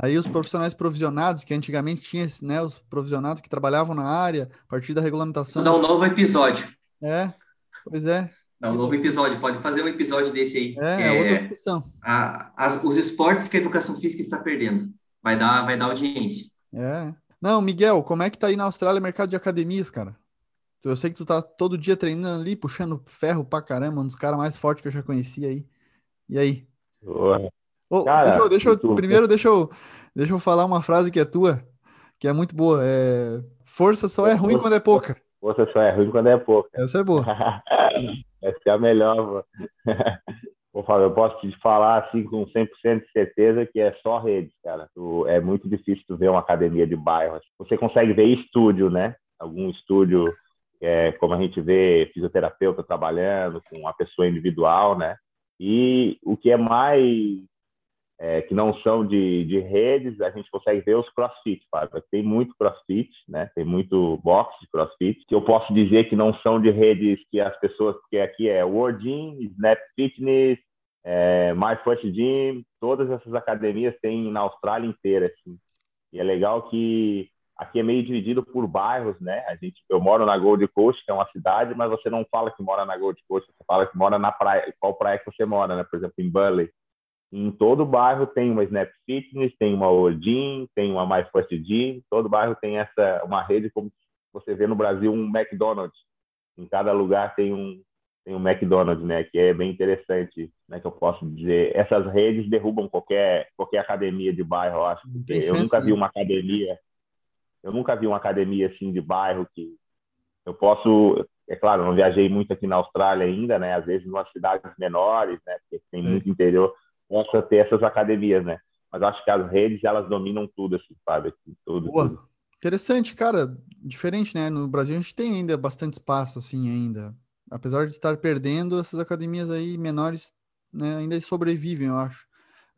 Aí os profissionais provisionados, que antigamente tinha né, os provisionados que trabalhavam na área, a partir da regulamentação. Dar um novo episódio. É, pois é. Dá um novo episódio, pode fazer um episódio desse aí. É, é outra discussão. A, as, os esportes que a educação física está perdendo. Vai dar, vai dar audiência. É. Não, Miguel, como é que tá aí na Austrália o mercado de academias, cara? Eu sei que tu tá todo dia treinando ali, puxando ferro pra caramba, um dos caras mais fortes que eu já conheci aí. E aí? Oh, Cara, deixa eu, deixa eu primeiro deixa eu, deixa eu falar uma frase que é tua, que é muito boa. É, Força só é ruim quando é pouca. Força só é ruim quando é pouca. Essa é boa. <laughs> Essa é a melhor. Vou <laughs> falar, eu posso te falar assim com 100% de certeza que é só redes, cara. é muito difícil tu ver uma academia de bairro. Você consegue ver estúdio, né? Algum estúdio é, como a gente vê fisioterapeuta trabalhando com a pessoa individual, né? E o que é mais é, que não são de, de redes, a gente consegue ver os crossfit, Fábio. Tem muito crossfit, né? Tem muito box de crossfit, que eu posso dizer que não são de redes que as pessoas, que aqui é World Gym, Snap Fitness, é, My First Gym, todas essas academias tem na Austrália inteira, assim. E é legal que aqui é meio dividido por bairros, né? A gente, eu moro na Gold Coast, que é uma cidade, mas você não fala que mora na Gold Coast, você fala que mora na praia, qual praia que você mora, né? Por exemplo, em Burley. Em todo bairro tem uma Snap Fitness, tem uma Odin, tem uma My First Gym, todo bairro tem essa uma rede como você vê no Brasil um McDonald's. Em cada lugar tem um tem um McDonald's, né, que é bem interessante, né, que eu posso dizer. Essas redes derrubam qualquer qualquer academia de bairro, eu acho. Eu nunca vi uma academia eu nunca vi uma academia assim de bairro que eu posso, é claro, não viajei muito aqui na Austrália ainda, né? Às vezes em umas cidades menores, né? Porque tem Sim. muito interior, possa ter essas academias, né? Mas acho que as redes elas dominam tudo, assim, sabe? Assim, tudo, Boa. tudo. Interessante, cara. Diferente, né? No Brasil a gente tem ainda bastante espaço, assim, ainda. Apesar de estar perdendo, essas academias aí menores né, ainda sobrevivem, eu acho.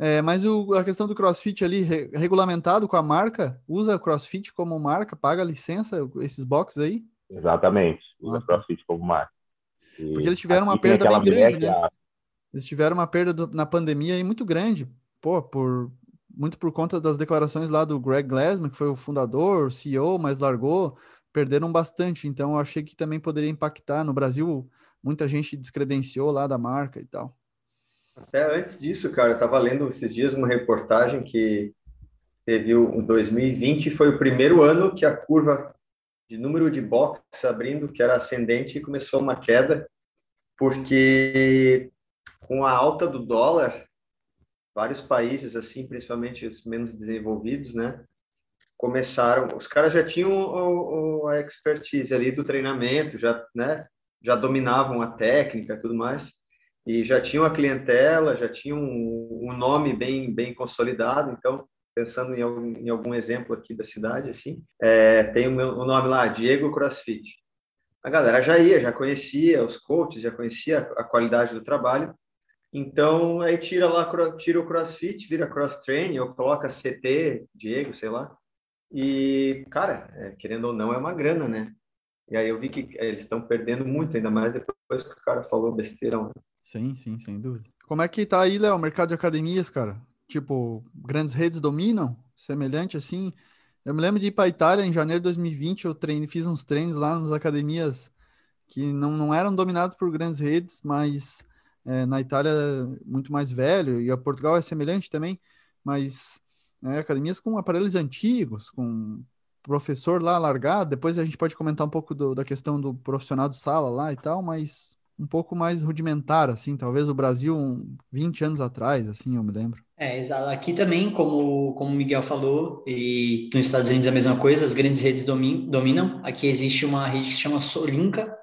É, mas o, a questão do CrossFit ali, re, regulamentado com a marca, usa o CrossFit como marca, paga licença, esses boxes aí? Exatamente, usa ah, tá. CrossFit como marca. E Porque eles tiveram uma perda bem grande, né? A... Eles tiveram uma perda do, na pandemia aí muito grande, pô, por, muito por conta das declarações lá do Greg Glassman, que foi o fundador, CEO, mas largou, perderam bastante, então eu achei que também poderia impactar. No Brasil, muita gente descredenciou lá da marca e tal. Até antes disso, cara, eu estava lendo esses dias uma reportagem que teve o 2020 foi o primeiro ano que a curva de número de boxes abrindo, que era ascendente, começou uma queda, porque com a alta do dólar, vários países, assim, principalmente os menos desenvolvidos, né, começaram, os caras já tinham o, o, a expertise ali do treinamento, já, né, já dominavam a técnica tudo mais, e já tinham a clientela, já tinham um, um nome bem bem consolidado. Então, pensando em algum, em algum exemplo aqui da cidade, assim, é, tem o, meu, o nome lá, Diego CrossFit. A galera já ia, já conhecia os coaches, já conhecia a qualidade do trabalho. Então, aí tira lá, tira o CrossFit, vira Cross Training, ou coloca CT, Diego, sei lá. E, cara, é, querendo ou não, é uma grana, né? E aí eu vi que é, eles estão perdendo muito, ainda mais depois que o cara falou besteira. Né? Sim, sim, sem dúvida. Como é que tá aí, Léo, o mercado de academias, cara? Tipo, grandes redes dominam? Semelhante assim? Eu me lembro de ir para Itália em janeiro de 2020, eu treine, fiz uns treinos lá nas academias que não, não eram dominados por grandes redes, mas é, na Itália muito mais velho, e a Portugal é semelhante também, mas né, academias com aparelhos antigos, com professor lá largado, depois a gente pode comentar um pouco do, da questão do profissional de sala lá e tal, mas um pouco mais rudimentar, assim, talvez o Brasil um, 20 anos atrás, assim, eu me lembro. É, exato. Aqui também, como, como o Miguel falou, e nos Estados Unidos é a mesma coisa, as grandes redes dominam. Aqui existe uma rede que se chama Solinka,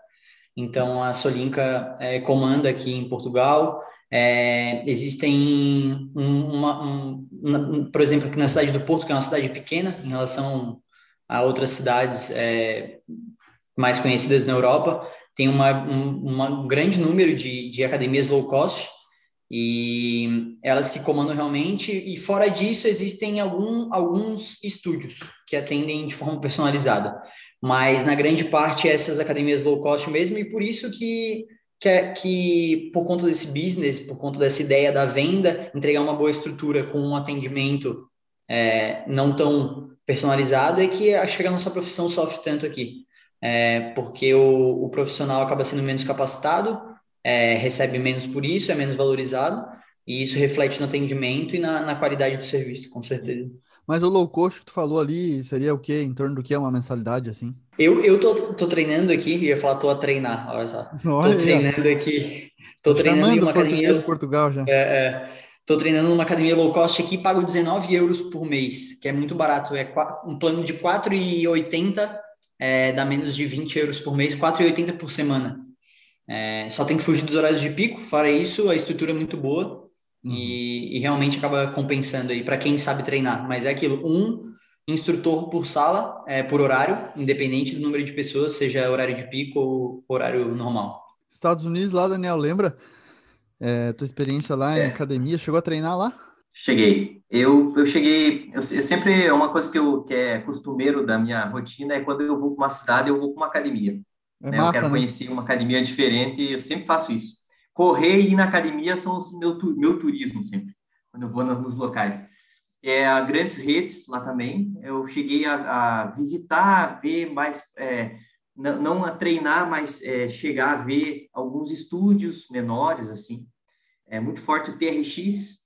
então a Solinka é, comanda aqui em Portugal. É, existem, um, uma, um, por exemplo, aqui na cidade do Porto, que é uma cidade pequena em relação a outras cidades é, mais conhecidas na Europa, tem uma, um, um grande número de, de academias low cost, e elas que comandam realmente, e fora disso existem algum, alguns estúdios que atendem de forma personalizada, mas na grande parte essas academias low cost mesmo, e por isso que, que, é, que por conta desse business, por conta dessa ideia da venda, entregar uma boa estrutura com um atendimento é, não tão personalizado, é que chega a nossa profissão sofre tanto aqui, é, porque o, o profissional acaba sendo menos capacitado, é, recebe menos por isso, é menos valorizado, e isso reflete no atendimento e na, na qualidade do serviço, com certeza. Mas o low cost que tu falou ali seria o quê? Em torno do que é uma mensalidade, assim? Eu, eu tô, tô treinando aqui, eu ia falar tô a treinar, olha só. Olha tô treinando aqui. Tô treinando em uma academia. de Portugal já. É, é, tô treinando numa academia low cost aqui, pago 19 euros por mês, que é muito barato. É um plano de 4,80 é, dá menos de 20 euros por mês, 4,80 por semana. É, só tem que fugir dos horários de pico, fora isso, a estrutura é muito boa uhum. e, e, realmente acaba compensando aí para quem sabe treinar. Mas é aquilo, um instrutor por sala, é, por horário, independente do número de pessoas, seja horário de pico ou horário normal. Estados Unidos lá, Daniel, lembra? É, tua experiência lá é. em academia, chegou a treinar lá? Cheguei. Eu, eu cheguei. Eu, eu sempre. É uma coisa que, eu, que é costumeiro da minha rotina é quando eu vou para uma cidade, eu vou para uma academia. É né? massa, eu quero né? conhecer uma academia diferente e eu sempre faço isso. Correr e ir na academia são os meu, meu turismo sempre, quando eu vou nos locais. É, grandes redes lá também, eu cheguei a, a visitar, ver mais, é, não, não, a treinar, mas é, chegar a ver alguns estúdios menores, assim. É muito forte o TRX,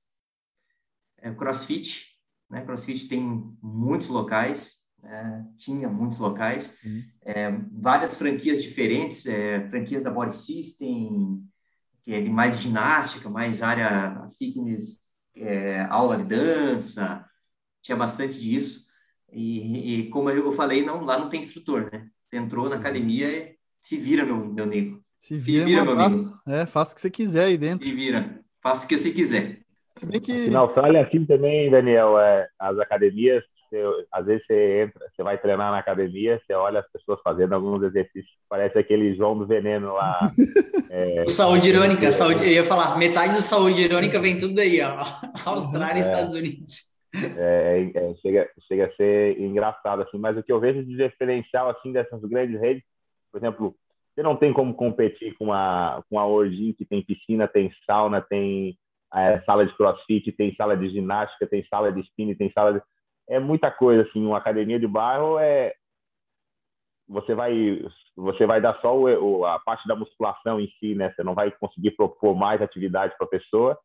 é, CrossFit, né? CrossFit tem muitos locais, é, tinha muitos locais, uhum. é, várias franquias diferentes, é, franquias da Body System, que é de mais ginástica, mais área fitness, é, aula de dança, tinha bastante disso. E, e, como eu falei, não, lá não tem instrutor, né? Você entrou na uhum. academia, se vira, meu, meu nego. Se vira, se vira meu amigo. É, faça o que você quiser aí dentro. Se vira, faça o que você quiser. Se bem que... Na Austrália, assim também, Daniel, é, as academias você, às vezes você entra, você vai treinar na academia, você olha as pessoas fazendo alguns exercícios, parece aquele João do Veneno lá. <laughs> é, saúde irônica, é, saúde, eu ia falar, metade do saúde irônica vem tudo daí, ó. Austrália e é, Estados Unidos. É, é, chega, chega a ser engraçado, assim, mas o que eu vejo de diferencial, assim, dessas grandes redes, por exemplo, você não tem como competir com a, com a Origin, que tem piscina, tem sauna, tem é, sala de crossfit, tem sala de ginástica, tem sala de spinning, tem sala de é muita coisa assim uma academia de bairro é você vai você vai dar só o, a parte da musculação em si né você não vai conseguir propor mais atividade para a pessoa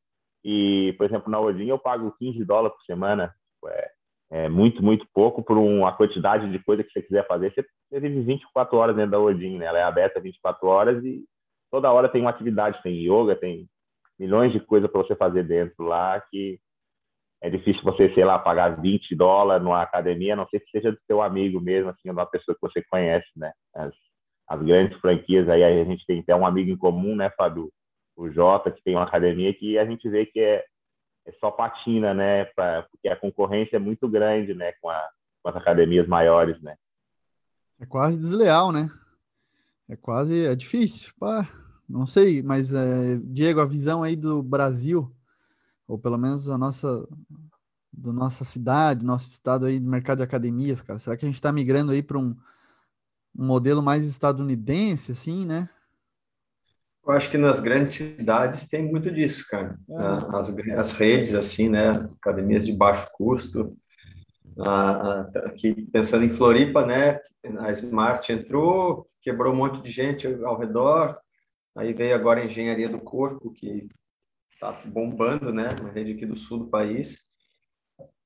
e por exemplo na Odin eu pago 15 dólares por semana tipo, é, é muito muito pouco por uma quantidade de coisa que você quiser fazer você vive 24 horas dentro da Odin né ela é aberta 24 horas e toda hora tem uma atividade tem yoga tem milhões de coisas para você fazer dentro lá que é difícil você, sei lá, pagar 20 dólares numa academia, a não sei que seja do seu amigo mesmo, assim, uma pessoa que você conhece, né? As, as grandes franquias aí, a gente tem até um amigo em comum, né, Fábio? O Jota, que tem uma academia que a gente vê que é, é só patina, né? Pra, porque a concorrência é muito grande, né, com, a, com as academias maiores, né? É quase desleal, né? É quase, é difícil. Pá, não sei, mas, é, Diego, a visão aí do Brasil ou pelo menos a nossa do nossa cidade, nosso estado aí do mercado de academias, cara? Será que a gente está migrando aí para um, um, modelo mais estadunidense, assim, né? Eu acho que nas grandes cidades tem muito disso, cara. É. As, as redes, assim, né? Academias de baixo custo. aqui, pensando em Floripa, né? A Smart entrou, quebrou um monte de gente ao redor, Aí veio agora a engenharia do corpo, que está bombando, né, na rede aqui do sul do país.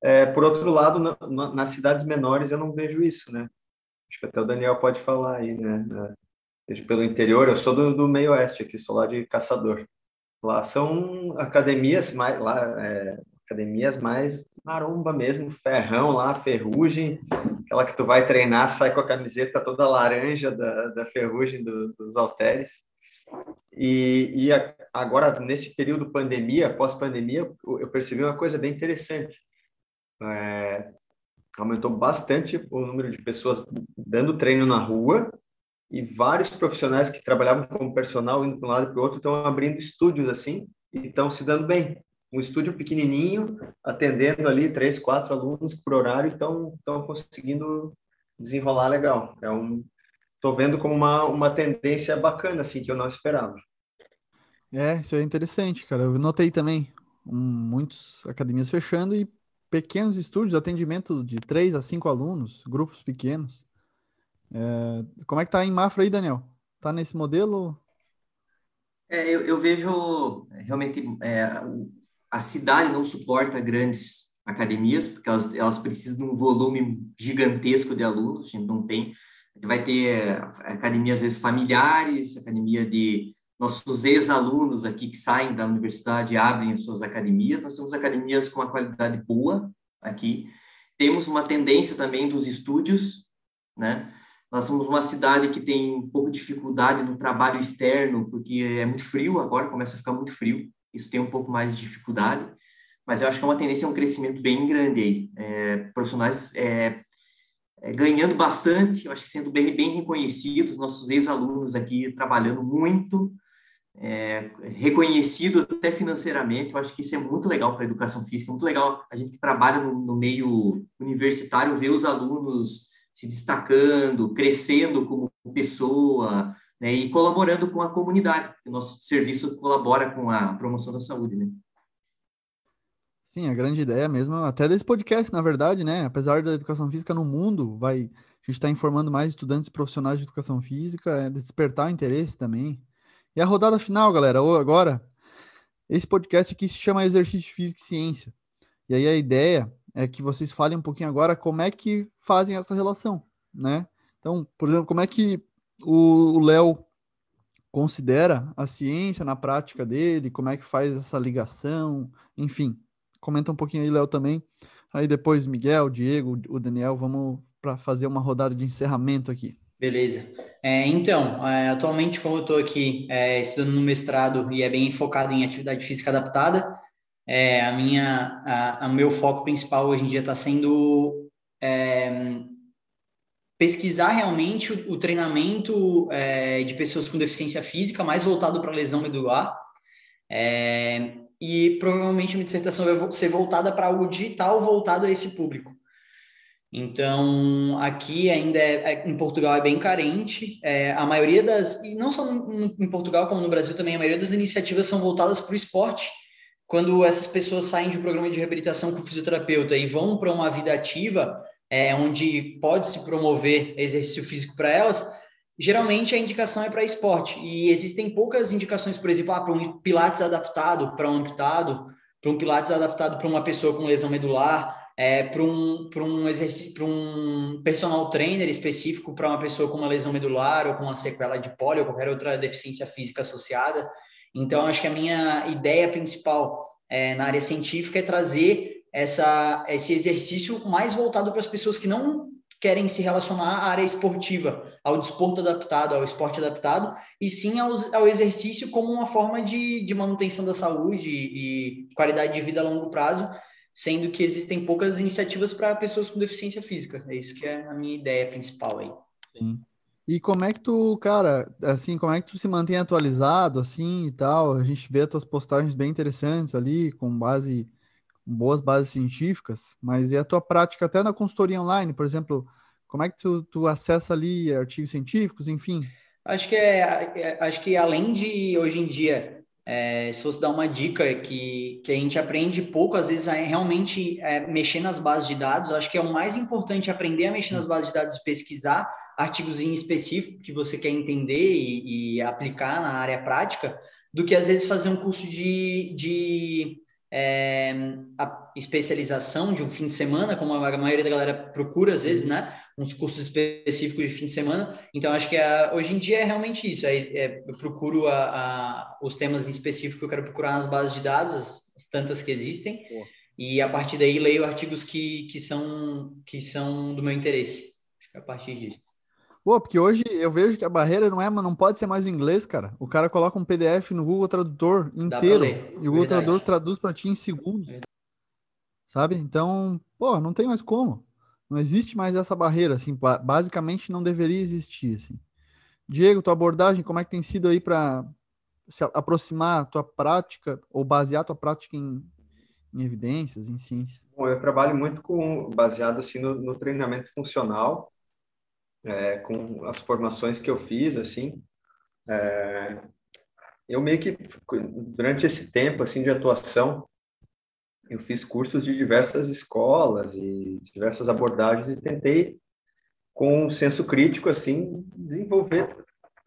É, por outro lado, na, na, nas cidades menores eu não vejo isso, né? Acho que até o Daniel pode falar aí, né? Vejo pelo interior, eu sou do, do meio oeste aqui, sou lá de Caçador. Lá são academias mais, lá, é, academias mais maromba mesmo, ferrão lá, ferrugem, aquela que tu vai treinar, sai com a camiseta toda laranja da, da ferrugem do, dos halteres. E, e a, agora, nesse período pandemia, pós-pandemia, eu percebi uma coisa bem interessante. É, aumentou bastante o número de pessoas dando treino na rua e vários profissionais que trabalhavam como personal indo para um lado para o outro estão abrindo estúdios assim e estão se dando bem. Um estúdio pequenininho, atendendo ali três, quatro alunos por horário, estão estão conseguindo desenrolar legal. É um tô vendo como uma, uma tendência bacana assim que eu não esperava. É, isso é interessante, cara. Eu notei também um, muitas academias fechando e pequenos estúdios, atendimento de três a cinco alunos, grupos pequenos. É, como é que tá em Mafra aí, Daniel? Tá nesse modelo? É, eu, eu, vejo realmente é, a cidade não suporta grandes academias, porque elas, elas precisam de um volume gigantesco de alunos, a gente não tem. A gente vai ter é, academias, às vezes, familiares, academia de nossos ex-alunos aqui que saem da universidade abrem as suas academias. Nós temos academias com uma qualidade boa aqui. Temos uma tendência também dos estúdios, né? Nós somos uma cidade que tem um pouco de dificuldade no trabalho externo, porque é muito frio agora, começa a ficar muito frio. Isso tem um pouco mais de dificuldade, mas eu acho que é uma tendência, é um crescimento bem grande aí. É, profissionais é, é, ganhando bastante, eu acho que sendo bem, bem reconhecidos, nossos ex-alunos aqui trabalhando muito, é, reconhecido até financeiramente. Eu acho que isso é muito legal para a educação física, é muito legal a gente que trabalha no, no meio universitário ver os alunos se destacando, crescendo como pessoa, né, e colaborando com a comunidade. O nosso serviço colabora com a promoção da saúde, né? Sim, a grande ideia mesmo, até desse podcast, na verdade, né? Apesar da educação física no mundo, vai, a gente está informando mais estudantes profissionais de educação física, é despertar o interesse também. E a rodada final, galera, agora, esse podcast aqui se chama Exercício Físico e Ciência. E aí a ideia é que vocês falem um pouquinho agora como é que fazem essa relação, né? Então, por exemplo, como é que o Léo considera a ciência na prática dele, como é que faz essa ligação, enfim. Comenta um pouquinho aí, Léo, também. Aí depois, Miguel, Diego, o Daniel, vamos para fazer uma rodada de encerramento aqui. Beleza. É, então, é, atualmente, como eu estou aqui é, estudando no mestrado e é bem focado em atividade física adaptada, é, a minha, a, a meu foco principal hoje em dia está sendo é, pesquisar realmente o, o treinamento é, de pessoas com deficiência física, mais voltado para lesão medular. É, e provavelmente a minha dissertação vai ser voltada para algo digital voltado a esse público. Então, aqui ainda é, é, em Portugal é bem carente. É, a maioria das, e não só no, em Portugal, como no Brasil também, a maioria das iniciativas são voltadas para o esporte quando essas pessoas saem de um programa de reabilitação com fisioterapeuta e vão para uma vida ativa, é, onde pode se promover exercício físico para elas, geralmente a indicação é para esporte. E existem poucas indicações, por exemplo, ah, para um pilates adaptado para um amputado, para um pilates adaptado para uma pessoa com lesão medular, é, para um, um exercício, para um personal trainer específico para uma pessoa com uma lesão medular ou com uma sequela de pólio ou qualquer outra deficiência física associada. Então, acho que a minha ideia principal é, na área científica é trazer essa, esse exercício mais voltado para as pessoas que não querem se relacionar à área esportiva, ao desporto adaptado, ao esporte adaptado, e sim ao, exercício como uma forma de, de manutenção da saúde e qualidade de vida a longo prazo, sendo que existem poucas iniciativas para pessoas com deficiência física. É isso que é a minha ideia principal aí. Sim. E como é que tu, cara, assim, como é que tu se mantém atualizado, assim, e tal? A gente vê as tuas postagens bem interessantes ali, com base, com boas bases científicas, mas e a tua prática até na consultoria online, por exemplo, como é que tu, tu acessa ali artigos científicos, enfim? Acho que é, é acho que além de hoje em dia, é, se fosse dar uma dica que, que a gente aprende pouco, às vezes, é realmente é, mexer nas bases de dados, acho que é o mais importante aprender a mexer nas bases de dados e pesquisar artigos em específico que você quer entender e, e aplicar na área prática, do que às vezes fazer um curso de, de é, especialização de um fim de semana, como a maioria da galera procura às vezes, né? Uns cursos específicos de fim de semana. Então, acho que a, hoje em dia é realmente isso. É, é, eu procuro a, a, os temas em específico que eu quero procurar nas bases de dados, as, as tantas que existem. E a partir daí leio artigos que, que, são, que são do meu interesse. Acho que é a partir disso. Pô, porque hoje eu vejo que a barreira não é, não pode ser mais o inglês, cara. O cara coloca um PDF no Google Tradutor inteiro e o Google Verdade. Tradutor traduz para ti em segundos. Verdade. Sabe? Então, pô, não tem mais como. Não existe mais essa barreira, assim, basicamente não deveria existir, assim. Diego, tua abordagem, como é que tem sido aí para se aproximar a tua prática ou basear a tua prática em, em evidências, em ciência? Bom, eu trabalho muito com baseado assim no, no treinamento funcional é, com as formações que eu fiz, assim, é, eu meio que, durante esse tempo, assim, de atuação, eu fiz cursos de diversas escolas e diversas abordagens e tentei, com um senso crítico, assim, desenvolver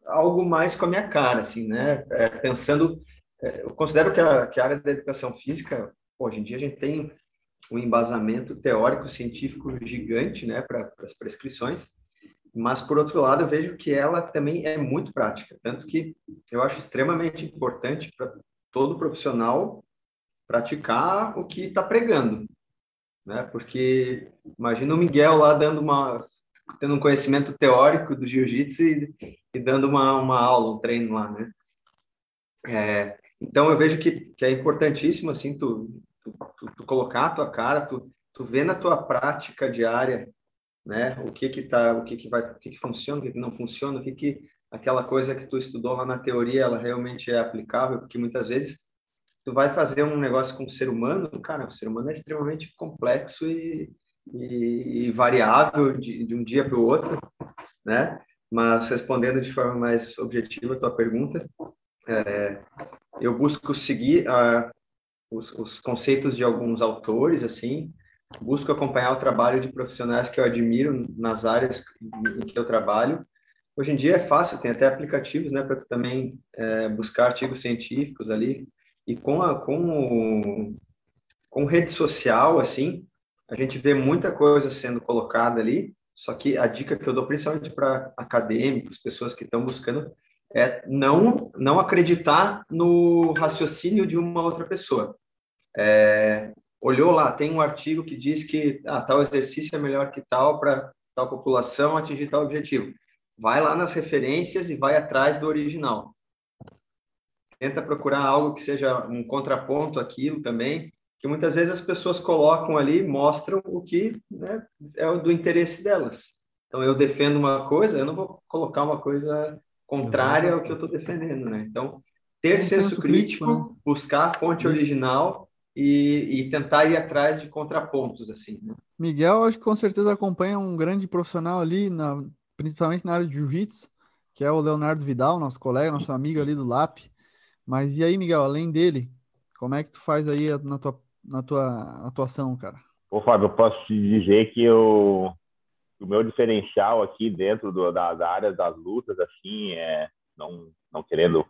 algo mais com a minha cara, assim, né? É, pensando, é, eu considero que a, que a área da educação física, hoje em dia a gente tem um embasamento teórico científico gigante, né, para as prescrições, mas por outro lado eu vejo que ela também é muito prática, tanto que eu acho extremamente importante para todo profissional praticar o que está pregando, né? Porque imagina o Miguel lá dando uma tendo um conhecimento teórico do jiu-jitsu e, e, dando uma, uma aula, um treino lá, né? É, então eu vejo que, que é importantíssimo assim tu, tu, tu, tu colocar a tua cara, tu, tu ver na tua prática diária né? O que que tá, o que que vai, o que que funciona, o que que não funciona, o que que aquela coisa que tu estudou lá na teoria, ela realmente é aplicável, porque muitas vezes tu vai fazer um negócio com o ser humano, cara, o ser humano é extremamente complexo e, e, e variável de, de um dia para o outro, né? Mas respondendo de forma mais objetiva a tua pergunta, é, eu busco seguir a, os, os conceitos de alguns autores, assim, busco acompanhar o trabalho de profissionais que eu admiro nas áreas em que eu trabalho. Hoje em dia é fácil, tem até aplicativos, né, para também é, buscar artigos científicos ali. E com a com o, com rede social, assim, a gente vê muita coisa sendo colocada ali. Só que a dica que eu dou, principalmente para acadêmicos, pessoas que estão buscando, é não não acreditar no raciocínio de uma outra pessoa. É, olhou lá, tem um artigo que diz que ah, tal exercício é melhor que tal para tal população atingir tal objetivo. Vai lá nas referências e vai atrás do original. Tenta procurar algo que seja um contraponto àquilo também, que muitas vezes as pessoas colocam ali, mostram o que né, é do interesse delas. Então, eu defendo uma coisa, eu não vou colocar uma coisa contrária ao que eu estou defendendo, né? Então, ter senso, crítico, né? buscar a fonte original e, e, tentar ir atrás de contrapontos, assim. Né? Miguel, acho que com certeza acompanha um grande profissional ali, na, principalmente na área de jiu-jitsu, que é o Leonardo Vidal, nosso colega, nosso amigo ali do LAP. Mas e aí, Miguel, além dele, como é que tu faz aí na tua, na tua atuação, cara? Ô, Fábio, eu posso te dizer que eu, o meu diferencial aqui dentro do, das áreas das lutas, assim, é não, não querendo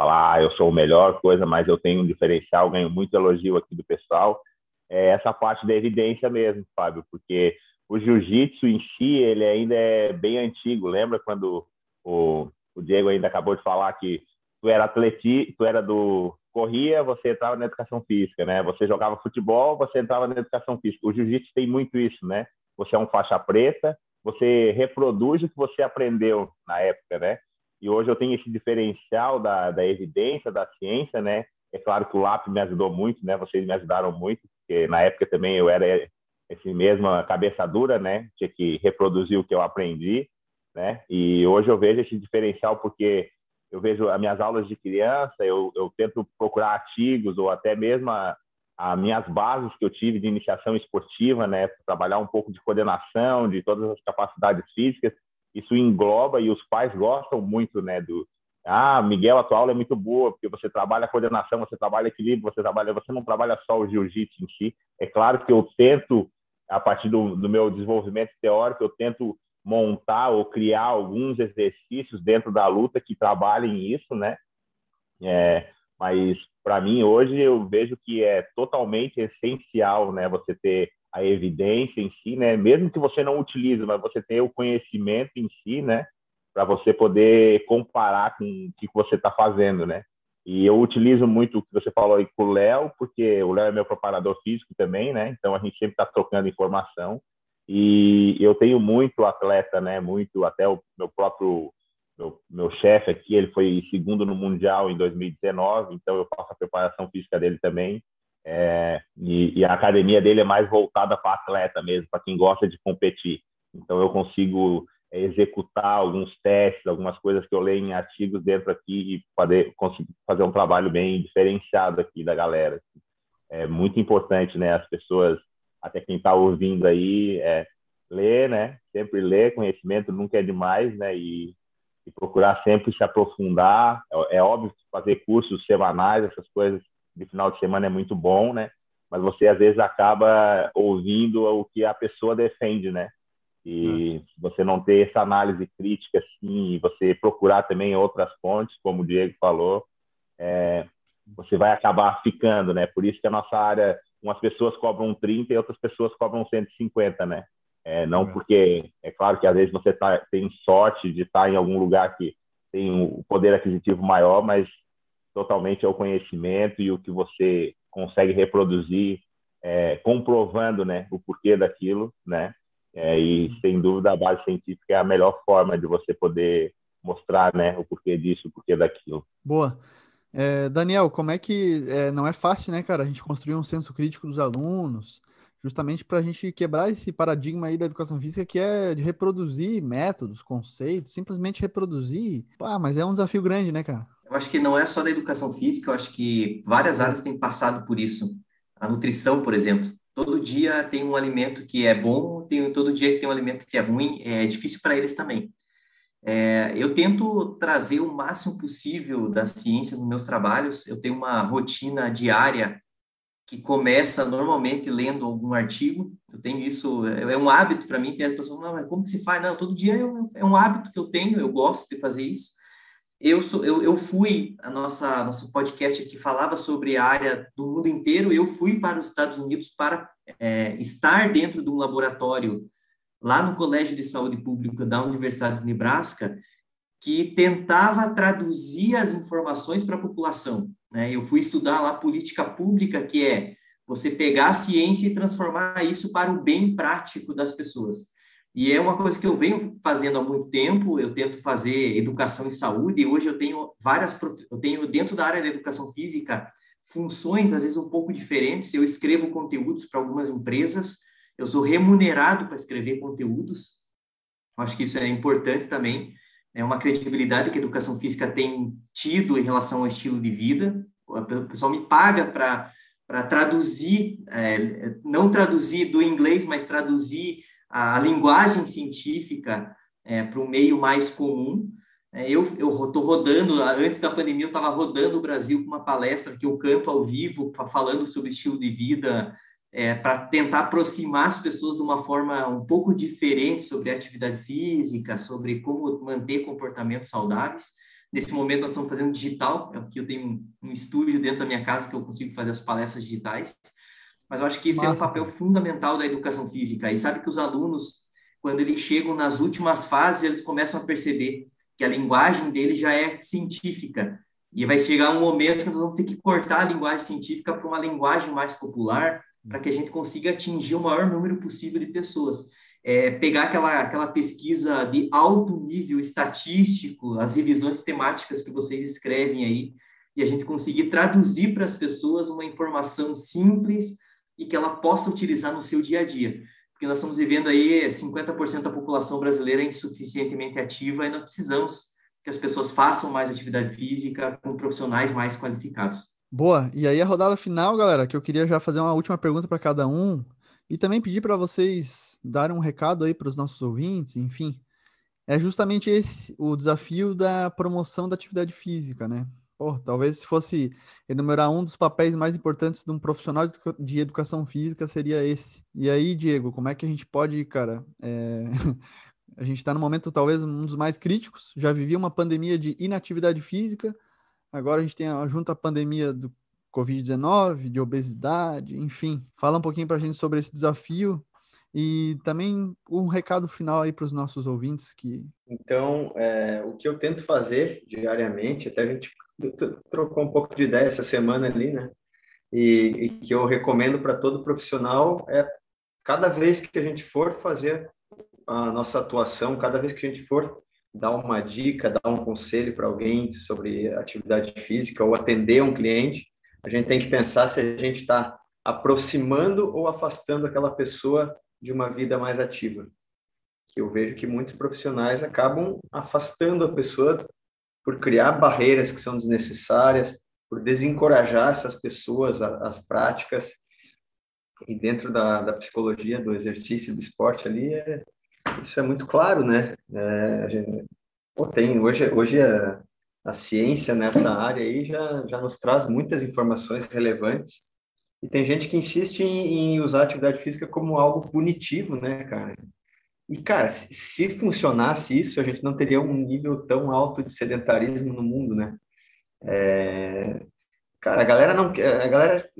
falar, ah, eu sou o melhor coisa, mas eu tenho um diferencial, ganho muito elogio aqui do pessoal. É essa parte da evidência mesmo, Fábio, porque o jiu-jitsu em si, ele ainda é bem antigo. Lembra quando o, o Diego ainda acabou de falar que tu era atleti, tu era do corria, você entrava na educação física, né? Você jogava futebol, você entrava na educação física. O jiu-jitsu tem muito isso, né? Você é um faixa preta, você reproduz o que você aprendeu na época, né? E hoje eu tenho esse diferencial da, da evidência, da ciência, né? É claro que o LAP me ajudou muito, né? Vocês me ajudaram muito, porque na época também eu era esse mesma cabeça dura, né? Tinha que reproduzir o que eu aprendi, né? E hoje eu vejo esse diferencial porque eu vejo as minhas aulas de criança, eu, eu tento procurar artigos ou até mesmo as minhas bases que eu tive de iniciação esportiva, né? Trabalhar um pouco de coordenação, de todas as capacidades físicas isso engloba e os pais gostam muito, né, do ah, Miguel, a tua aula é muito boa, porque você trabalha coordenação, você trabalha equilíbrio, você trabalha, você não trabalha só o jiu-jitsu em si. É claro que eu tento, a partir do, do meu desenvolvimento teórico, eu tento montar ou criar alguns exercícios dentro da luta que trabalhem isso, né? É, mas para mim hoje eu vejo que é totalmente essencial, né? Você ter a evidência em si, né? Mesmo que você não utilize, mas você ter o conhecimento em si, né? Para você poder comparar com o que você está fazendo, né? E eu utilizo muito o que você falou aí com o Léo, porque o Léo é meu preparador físico também, né? Então a gente sempre está trocando informação. E eu tenho muito atleta, né? Muito, até o meu próprio meu, meu chefe aqui, ele foi segundo no Mundial em 2019, então eu faço a preparação física dele também. É, e, e, a academia dele é mais voltada para atleta mesmo, para quem gosta de competir. Então eu consigo é, executar alguns testes, algumas coisas que eu leio em artigos dentro aqui e poder conseguir fazer um trabalho bem diferenciado aqui da galera. É muito importante, né? As pessoas, até quem está ouvindo aí, é, ler, né? Sempre ler, conhecimento nunca é demais, né? E, e procurar sempre se aprofundar. É, é óbvio que fazer cursos semanais, essas coisas de final de semana é muito bom, né? Mas você às vezes acaba ouvindo o que a pessoa defende, né? E hum. você não ter essa análise crítica assim, e você procurar também outras fontes, como o Diego falou, é, você vai acabar ficando, né? Por isso que a nossa área, umas pessoas cobram 30 e outras pessoas cobram 150, né? É, não porque, é claro que às vezes você tá, tem sorte de estar em algum lugar que tem o um poder aquisitivo maior, mas totalmente é o conhecimento e o que você consegue reproduzir, é, comprovando né, o porquê daquilo, né? É, e sem dúvida a base científica é a melhor forma de você poder mostrar né, o porquê disso, o porquê daquilo. Boa. É, Daniel, como é que é, não é fácil, né, cara, a gente construir um senso crítico dos alunos, justamente para a gente quebrar esse paradigma aí da educação física que é de reproduzir métodos, conceitos, simplesmente reproduzir. Ah, mas é um desafio grande, né, cara? Eu acho que não é só da educação física, eu acho que várias áreas têm passado por isso. A nutrição, por exemplo. Todo dia tem um alimento que é bom, tem todo dia tem um alimento que é ruim, é difícil para eles também. É, eu tento trazer o máximo possível da ciência nos meus trabalhos. Eu tenho uma rotina diária que começa normalmente lendo algum artigo. Eu tenho isso, é, é um hábito para mim. Tem as pessoas, não, mas como que se faz? Não, todo dia eu, é um hábito que eu tenho, eu gosto de fazer isso. Eu, sou, eu, eu fui, a nossa nosso podcast aqui falava sobre a área do mundo inteiro, eu fui para os Estados Unidos para é, estar dentro de um laboratório lá no Colégio de Saúde Pública da Universidade de Nebraska, que tentava traduzir as informações para a população. Né? Eu fui estudar lá política pública, que é você pegar a ciência e transformar isso para o bem prático das pessoas. E é uma coisa que eu venho fazendo há muito tempo, eu tento fazer educação em saúde, e hoje eu tenho várias, eu tenho dentro da área da educação física, funções às vezes um pouco diferentes, eu escrevo conteúdos para algumas empresas, eu sou remunerado para escrever conteúdos, acho que isso é importante também, é uma credibilidade que a educação física tem tido em relação ao estilo de vida. O pessoal me paga para para traduzir, é, não traduzir do inglês, mas traduzir a, linguagem científica é, para o meio mais comum. É, eu estou rodando, antes da pandemia, eu estava rodando o Brasil com uma palestra que eu canto ao vivo, falando sobre estilo de vida, é, para tentar aproximar as pessoas de uma forma um pouco diferente sobre atividade física, sobre como manter comportamentos saudáveis. Nesse momento, nós estamos fazendo digital, é que eu tenho um estúdio dentro da minha casa que eu consigo fazer as palestras digitais. Mas eu acho que esse Massa. é um papel fundamental da educação física. E sabe que os alunos, quando eles chegam nas últimas fases, eles começam a perceber que a linguagem deles já é científica. E vai chegar um momento que nós vamos ter que cortar a linguagem científica para uma linguagem mais popular, para que a gente consiga atingir o maior número possível de pessoas. É, pegar aquela, aquela pesquisa de alto nível estatístico, as revisões temáticas que vocês escrevem aí, e a gente conseguir traduzir para as pessoas uma informação simples e que ela possa utilizar no seu dia a dia. Porque nós estamos vivendo aí 50% da população brasileira insuficientemente ativa e nós precisamos que as pessoas façam mais atividade física com profissionais mais qualificados. Boa. E aí a rodada final, galera, que eu queria já fazer uma última pergunta para cada um e também pedir para vocês darem um recado aí para os nossos ouvintes, enfim. É justamente esse o desafio da promoção da atividade física, né? Pô, talvez se fosse enumerar um dos papéis mais importantes de um profissional de educação física seria esse. E aí, Diego, como é que a gente pode, cara, é... <laughs> A gente está no momento talvez um dos mais críticos. Já vivia uma pandemia de inatividade física. Agora a gente tem a, junto a pandemia do Covid-19, de obesidade, enfim. Fala um pouquinho para a gente sobre esse desafio e também um recado final aí para os nossos ouvintes que. Então, é, o que eu tento fazer diariamente, até a gente trocou um pouco de ideia essa semana ali, né? E, e que eu recomendo para todo profissional é cada vez que a gente for fazer a nossa atuação, cada vez que a gente for dar uma dica, dar um conselho para alguém sobre atividade física ou atender um cliente, a gente tem que pensar se a gente está aproximando ou afastando aquela pessoa de uma vida mais ativa. Que eu vejo que muitos profissionais acabam afastando a pessoa por criar barreiras que são desnecessárias, por desencorajar essas pessoas às práticas. E dentro da, da psicologia, do exercício, do esporte ali, é, isso é muito claro, né? É, gente, pô, tem, hoje, hoje a, a ciência nessa área aí já, já nos traz muitas informações relevantes e tem gente que insiste em, em usar a atividade física como algo punitivo, né, cara? E, cara, se, se, funcionasse isso, a gente não teria um nível tão alto de sedentarismo no mundo, né? É... Cara, a galera não... A galera,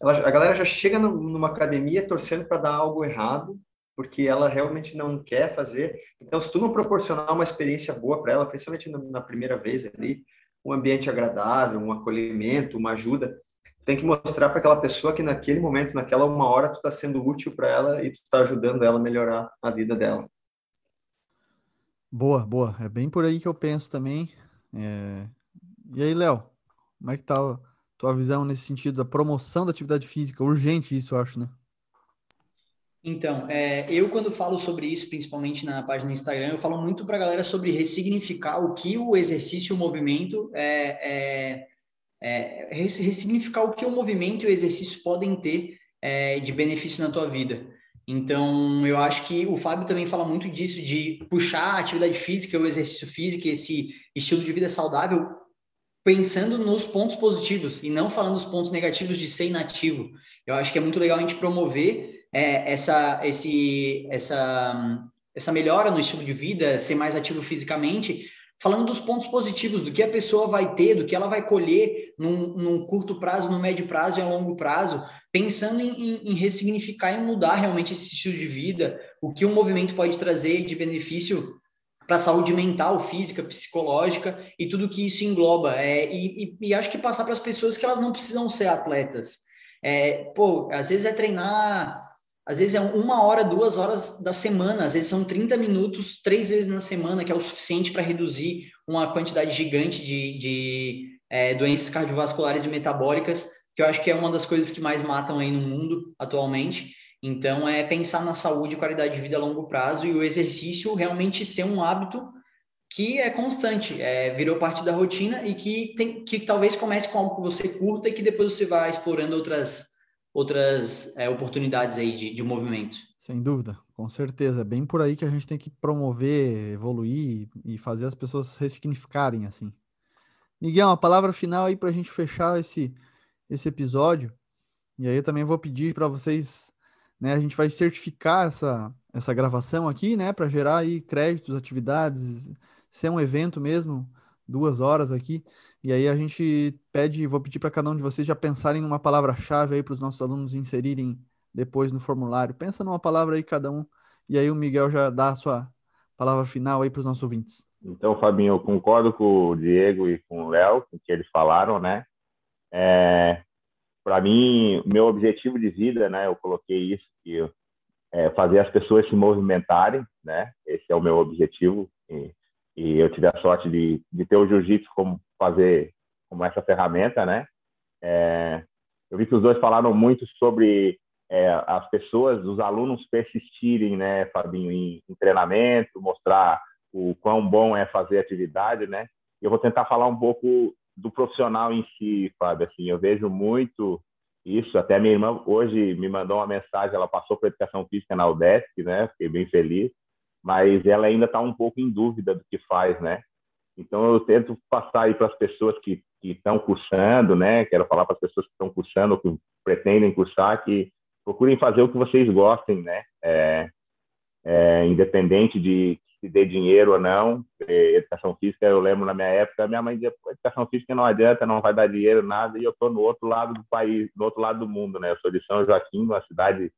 ela, a galera já chega numa academia torcendo para dar algo errado, porque ela realmente não quer fazer. Então, se tu não proporcionar uma experiência boa para ela, principalmente na primeira vez ali, um ambiente agradável, um acolhimento, uma ajuda, tem que mostrar para aquela pessoa que naquele momento, naquela uma hora, tu está sendo útil para ela e tu está ajudando ela a melhorar a vida dela. Boa, boa. É bem por aí que eu penso também. É... E aí, Léo, como é que tá a tua visão nesse sentido da promoção da atividade física? Urgente isso, eu acho, né? Então, é, eu quando falo sobre isso, principalmente na página do Instagram, eu falo muito para a galera sobre ressignificar o que o exercício e o movimento é, é é, ressignificar o que o movimento e o exercício podem ter é, de benefício na tua vida. Então, eu acho que o Fábio também fala muito disso, de puxar a atividade física, o exercício físico, esse estilo de vida saudável, pensando nos pontos positivos e não falando nos pontos negativos de ser inativo. Eu acho que é muito legal a gente promover é, essa, esse, essa, essa melhora no estilo de vida, ser mais ativo fisicamente, falando dos pontos positivos, do que a pessoa vai ter, do que ela vai colher num, num curto prazo, no médio prazo e a longo prazo, pensando em, em, em, ressignificar e mudar realmente esse estilo de vida, o que o movimento pode trazer de benefício para a saúde mental, física, psicológica e tudo que isso engloba. É, e, e, e acho que passar para as pessoas que elas não precisam ser atletas. É, pô, às vezes é treinar às vezes é uma hora, duas horas da semana, às vezes são 30 minutos, três vezes na semana, que é o suficiente para reduzir uma quantidade gigante de, de é, doenças cardiovasculares e metabólicas, que eu acho que é uma das coisas que mais matam aí no mundo atualmente. Então, é pensar na saúde e qualidade de vida a longo prazo e o exercício realmente ser um hábito que é constante, é, virou parte da rotina e que, tem, que talvez comece com algo que você curta e que depois você vá explorando outras outras é, oportunidades aí de, de movimento. Sem dúvida, com certeza. É bem por aí que a gente tem que promover, evoluir e fazer as pessoas ressignificarem assim. Miguel, uma palavra final aí para a gente fechar esse, esse episódio. E aí eu também vou pedir para vocês, né? A gente vai certificar essa, essa gravação aqui, né? Para gerar aí créditos, atividades, ser um evento mesmo, duas horas aqui. E aí a gente pede, vou pedir para cada um de vocês já pensarem numa palavra-chave aí para os nossos alunos inserirem depois no formulário. Pensa numa palavra aí cada um, e aí o Miguel já dá a sua palavra final aí para os nossos ouvintes. Então, Fabinho, eu concordo com o Diego e com o Léo, com o que eles falaram, né? É, para mim, meu objetivo de vida, né? Eu coloquei isso, que é fazer as pessoas se movimentarem, né? Esse é o meu objetivo. E, eu tive a sorte de, de ter o jiu-jitsu como fazer como essa ferramenta, né? É, eu vi que os dois falaram muito sobre é, as pessoas, os alunos persistirem, né, Fabinho, em, em, treinamento, mostrar o quão bom é fazer atividade, né? Eu vou tentar falar um pouco do profissional em si, Fábio. Assim, eu vejo muito isso. Até minha irmã hoje me mandou uma mensagem. Ela passou para educação física na UDESC, né? Fiquei bem feliz. Mas ela ainda está um pouco em dúvida do que faz, né? Então, eu tento passar aí para as pessoas que estão cursando, né? Quero falar para as pessoas que estão cursando ou que pretendem cursar que procurem fazer o que vocês gostem, né? É, é, independente de se dê dinheiro ou não. Educação física, eu lembro na minha época, minha mãe dizia, educação física não adianta, não vai dar dinheiro, nada, e eu estou no outro lado do país, no outro lado do mundo, né? Eu sou de São Joaquim, uma cidade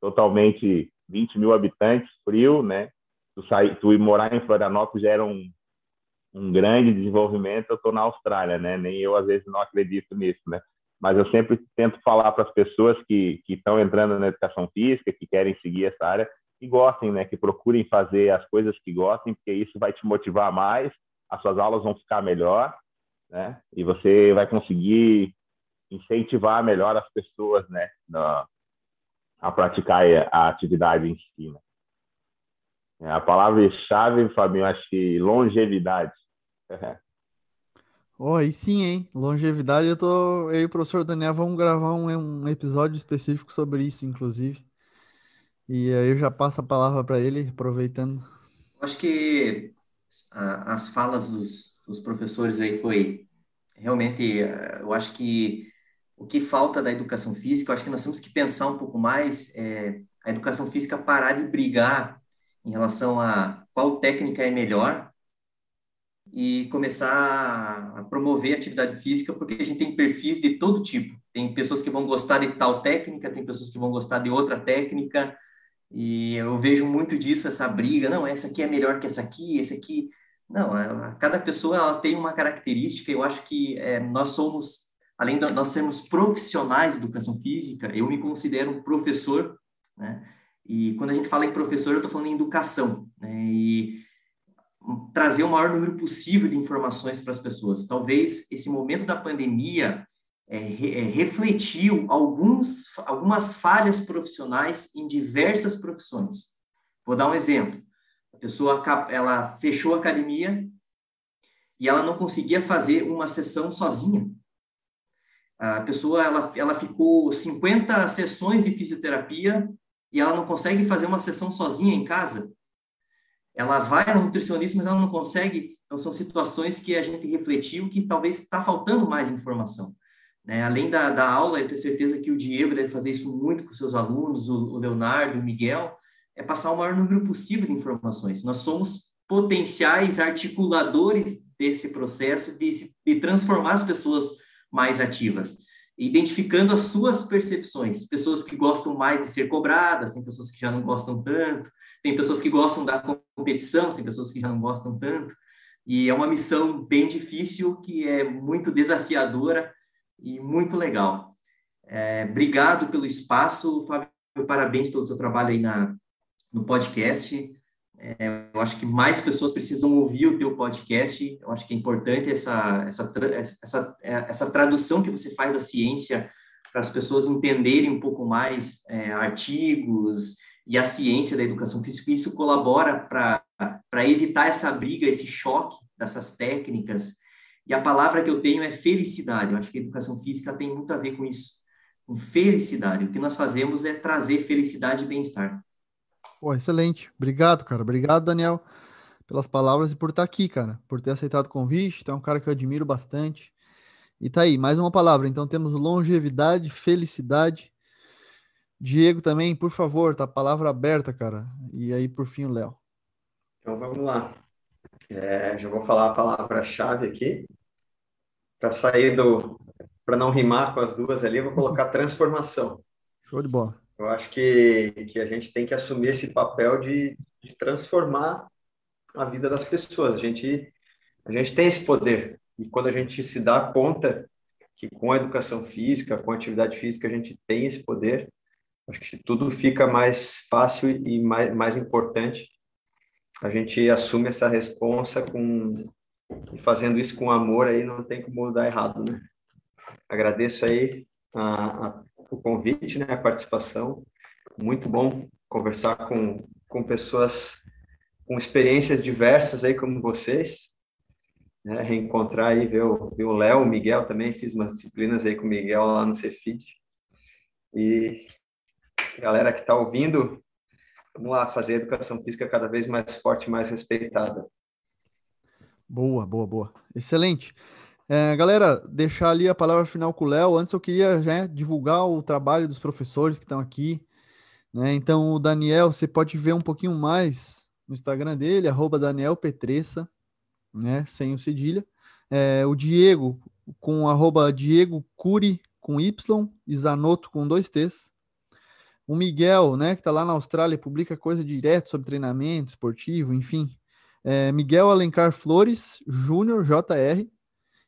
totalmente 20 mil habitantes, frio, né? Tu, sair, tu ir morar em Florianópolis já era um, um grande desenvolvimento, eu estou na Austrália, né? Nem eu, às vezes, não acredito nisso, né? Mas eu sempre tento falar para as pessoas que estão entrando na educação física, que querem seguir essa área, que gostem, né? Que procurem fazer as coisas que gostem, porque isso vai te motivar mais, as suas aulas vão ficar melhor, né? E você vai conseguir incentivar melhor as pessoas, né? Na, a praticar a atividade em si. Né? É, a palavra-chave, Fabinho, acho que longevidade. Oh, aí sim, hein? Longevidade, eu tô. Eu e o professor Daniel vamos gravar um, um episódio específico sobre isso, inclusive. E aí eu já passo a palavra para ele, aproveitando. Acho que as falas dos, dos professores aí foi realmente, eu acho que o que falta da educação física, eu acho que nós temos que pensar um pouco mais é, a educação física parar de brigar em relação a qual técnica é melhor e começar a promover atividade física, porque a gente tem perfis de todo tipo. Tem pessoas que vão gostar de tal técnica, tem pessoas que vão gostar de outra técnica, e eu vejo muito disso, essa briga, não, essa aqui é melhor que essa aqui, esse aqui... Não, a, cada pessoa ela tem uma característica, eu acho que é, nós somos além de nós sermos profissionais de educação física, eu me considero um professor, né? E quando a gente fala em professor, eu estou falando em educação, né? E trazer o maior número possível de informações para as pessoas. Talvez esse momento da pandemia é, é, refletiu alguns, algumas falhas profissionais em diversas profissões. Vou dar um exemplo. A pessoa ela fechou a academia e ela não conseguia fazer uma sessão sozinha. A pessoa ela, ela ficou 50 sessões de fisioterapia e ela não consegue fazer uma sessão sozinha em casa. Ela vai no nutricionista, mas ela não consegue. Então, são situações que a gente refletiu que talvez está faltando mais informação. Né? Além da, da aula, eu tenho certeza que o Diego deve fazer isso muito com seus alunos, o, o Leonardo, o Miguel, é passar o maior número possível de informações. Nós somos potenciais articuladores desse processo de, de transformar as pessoas mais ativas, identificando as suas percepções. Pessoas que gostam mais de ser cobradas, tem pessoas que já não gostam tanto, tem pessoas que gostam da competição, tem pessoas que já não gostam tanto. E é uma missão bem difícil, que é muito desafiadora e muito legal. É, obrigado pelo espaço, Fábio, parabéns pelo seu trabalho aí na, no podcast. É, eu acho que mais pessoas precisam ouvir o teu podcast. Eu acho que é importante essa, essa, essa, essa tradução que você faz da ciência para as pessoas entenderem um pouco mais é, artigos e a ciência da educação física. Isso colabora para evitar essa briga, esse choque dessas técnicas. E a palavra que eu tenho é felicidade. Eu acho que a educação física tem muito a ver com isso, com felicidade. O que nós fazemos é trazer felicidade e bem-estar. Pô, excelente. Obrigado, cara. Obrigado, Daniel, pelas palavras e por estar aqui, cara. Por ter aceitado o convite. Tu é um cara que eu admiro bastante. E tá aí, mais uma palavra. Então temos longevidade, felicidade. Diego também, por favor, tá a palavra aberta, cara. E aí, por fim, o Léo. Então vamos lá. É, já vou falar a palavra-chave aqui. Para sair do. Para não rimar com as duas ali, eu vou colocar <laughs> transformação. Show de bola. Eu acho que, que a gente tem que assumir esse papel de, de transformar a vida das pessoas. A gente, a gente tem esse poder. E quando a gente se dá conta que com a educação física, com a atividade física, a gente tem esse poder, acho que tudo fica mais fácil e mais, mais importante. A gente assume essa responsa com e fazendo isso com amor aí não tem como dar errado, né? Agradeço aí a, a o convite, né, a participação. Muito bom conversar com, com pessoas com experiências diversas aí como vocês. Né, reencontrar aí, ver o Léo, o Miguel também, fiz umas disciplinas aí com o Miguel lá no Cefid. E galera que está ouvindo, vamos lá fazer a educação física cada vez mais forte, mais respeitada. Boa, boa, boa. Excelente. É, galera, deixar ali a palavra final com o Léo. Antes eu queria já divulgar o trabalho dos professores que estão aqui. Né? Então, o Daniel, você pode ver um pouquinho mais no Instagram dele, arroba Daniel Petressa, né? sem o cedilha. É, o Diego, com arroba Diego Curi, com Y, e Zanotto, com dois T's. O Miguel, né, que está lá na Austrália, publica coisa direto sobre treinamento esportivo, enfim. É, Miguel Alencar Flores, Júnior, JR,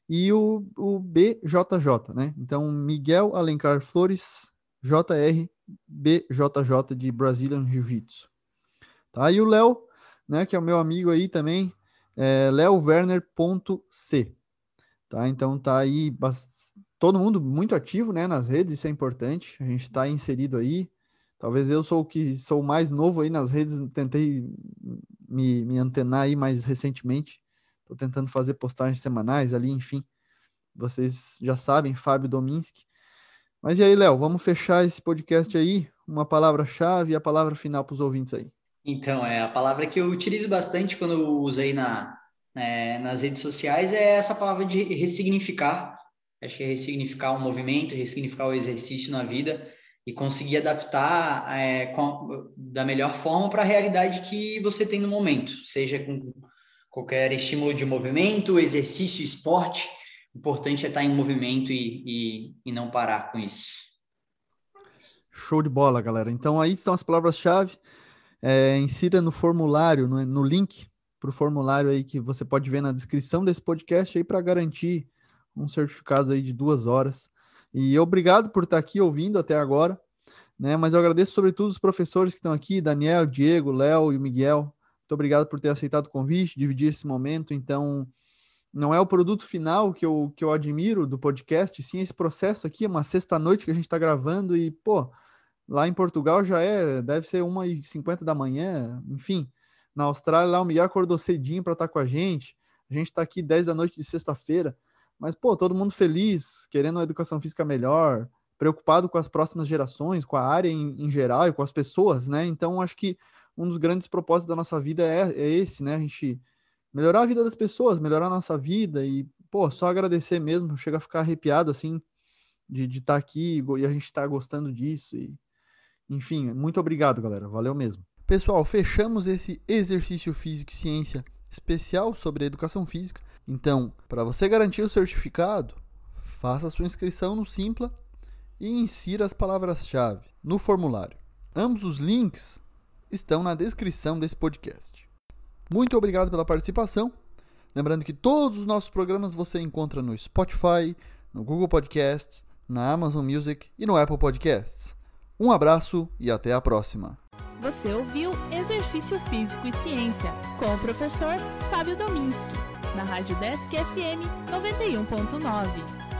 e o, o BJJ, né? Então, Miguel Alencar Flores, JR, BJJ de Brazilian Jiu-Jitsu. Tá? E o Léo, né, que é o meu amigo aí também, é leowerner.c. Tá? Então tá aí todo mundo muito ativo, né, nas redes, isso é importante. A gente está inserido aí. Talvez eu sou o que sou mais novo aí nas redes, tentei me, me antenar aí mais recentemente. Estou tentando fazer postagens semanais ali, enfim. Vocês já sabem, Fábio Dominski. Mas e aí, Léo, vamos fechar esse podcast aí? Uma palavra-chave e a palavra final para os ouvintes aí. Então, é a palavra que eu utilizo bastante quando eu uso aí na, é, nas redes sociais é essa palavra de ressignificar. Acho que é ressignificar o movimento, ressignificar o exercício na vida e conseguir adaptar é, com, da melhor forma para a realidade que você tem no momento, seja com qualquer estímulo de movimento, exercício, esporte. O importante é estar em movimento e, e, e não parar com isso. Show de bola, galera. Então aí estão as palavras-chave. É, insira no formulário, no, no link para o formulário aí que você pode ver na descrição desse podcast aí para garantir um certificado aí de duas horas. E obrigado por estar aqui ouvindo até agora, né? Mas eu agradeço sobretudo os professores que estão aqui, Daniel, Diego, Léo e o Miguel. Muito obrigado por ter aceitado o convite, dividir esse momento. Então, não é o produto final que eu, que eu admiro do podcast, sim esse processo aqui, é uma sexta-noite que a gente está gravando e, pô, lá em Portugal já é, deve ser 1h50 da manhã, enfim. Na Austrália, lá o Miguel acordou cedinho para estar tá com a gente. A gente está aqui 10 da noite de sexta-feira. Mas, pô, todo mundo feliz, querendo uma educação física melhor, preocupado com as próximas gerações, com a área em, em geral e com as pessoas, né? Então, acho que um dos grandes propósitos da nossa vida é, é esse, né? A gente melhorar a vida das pessoas, melhorar a nossa vida e, pô, só agradecer mesmo. Chega a ficar arrepiado, assim, de estar tá aqui e a gente estar tá gostando disso. E, enfim, muito obrigado, galera. Valeu mesmo. Pessoal, fechamos esse exercício físico e ciência especial sobre educação física. Então, para você garantir o certificado, faça sua inscrição no Simpla e insira as palavras-chave no formulário. Ambos os links estão na descrição desse podcast. Muito obrigado pela participação. Lembrando que todos os nossos programas você encontra no Spotify, no Google Podcasts, na Amazon Music e no Apple Podcasts. Um abraço e até a próxima. Você ouviu Exercício Físico e Ciência com o professor Fábio Dominski, na Rádio Desk FM 91.9.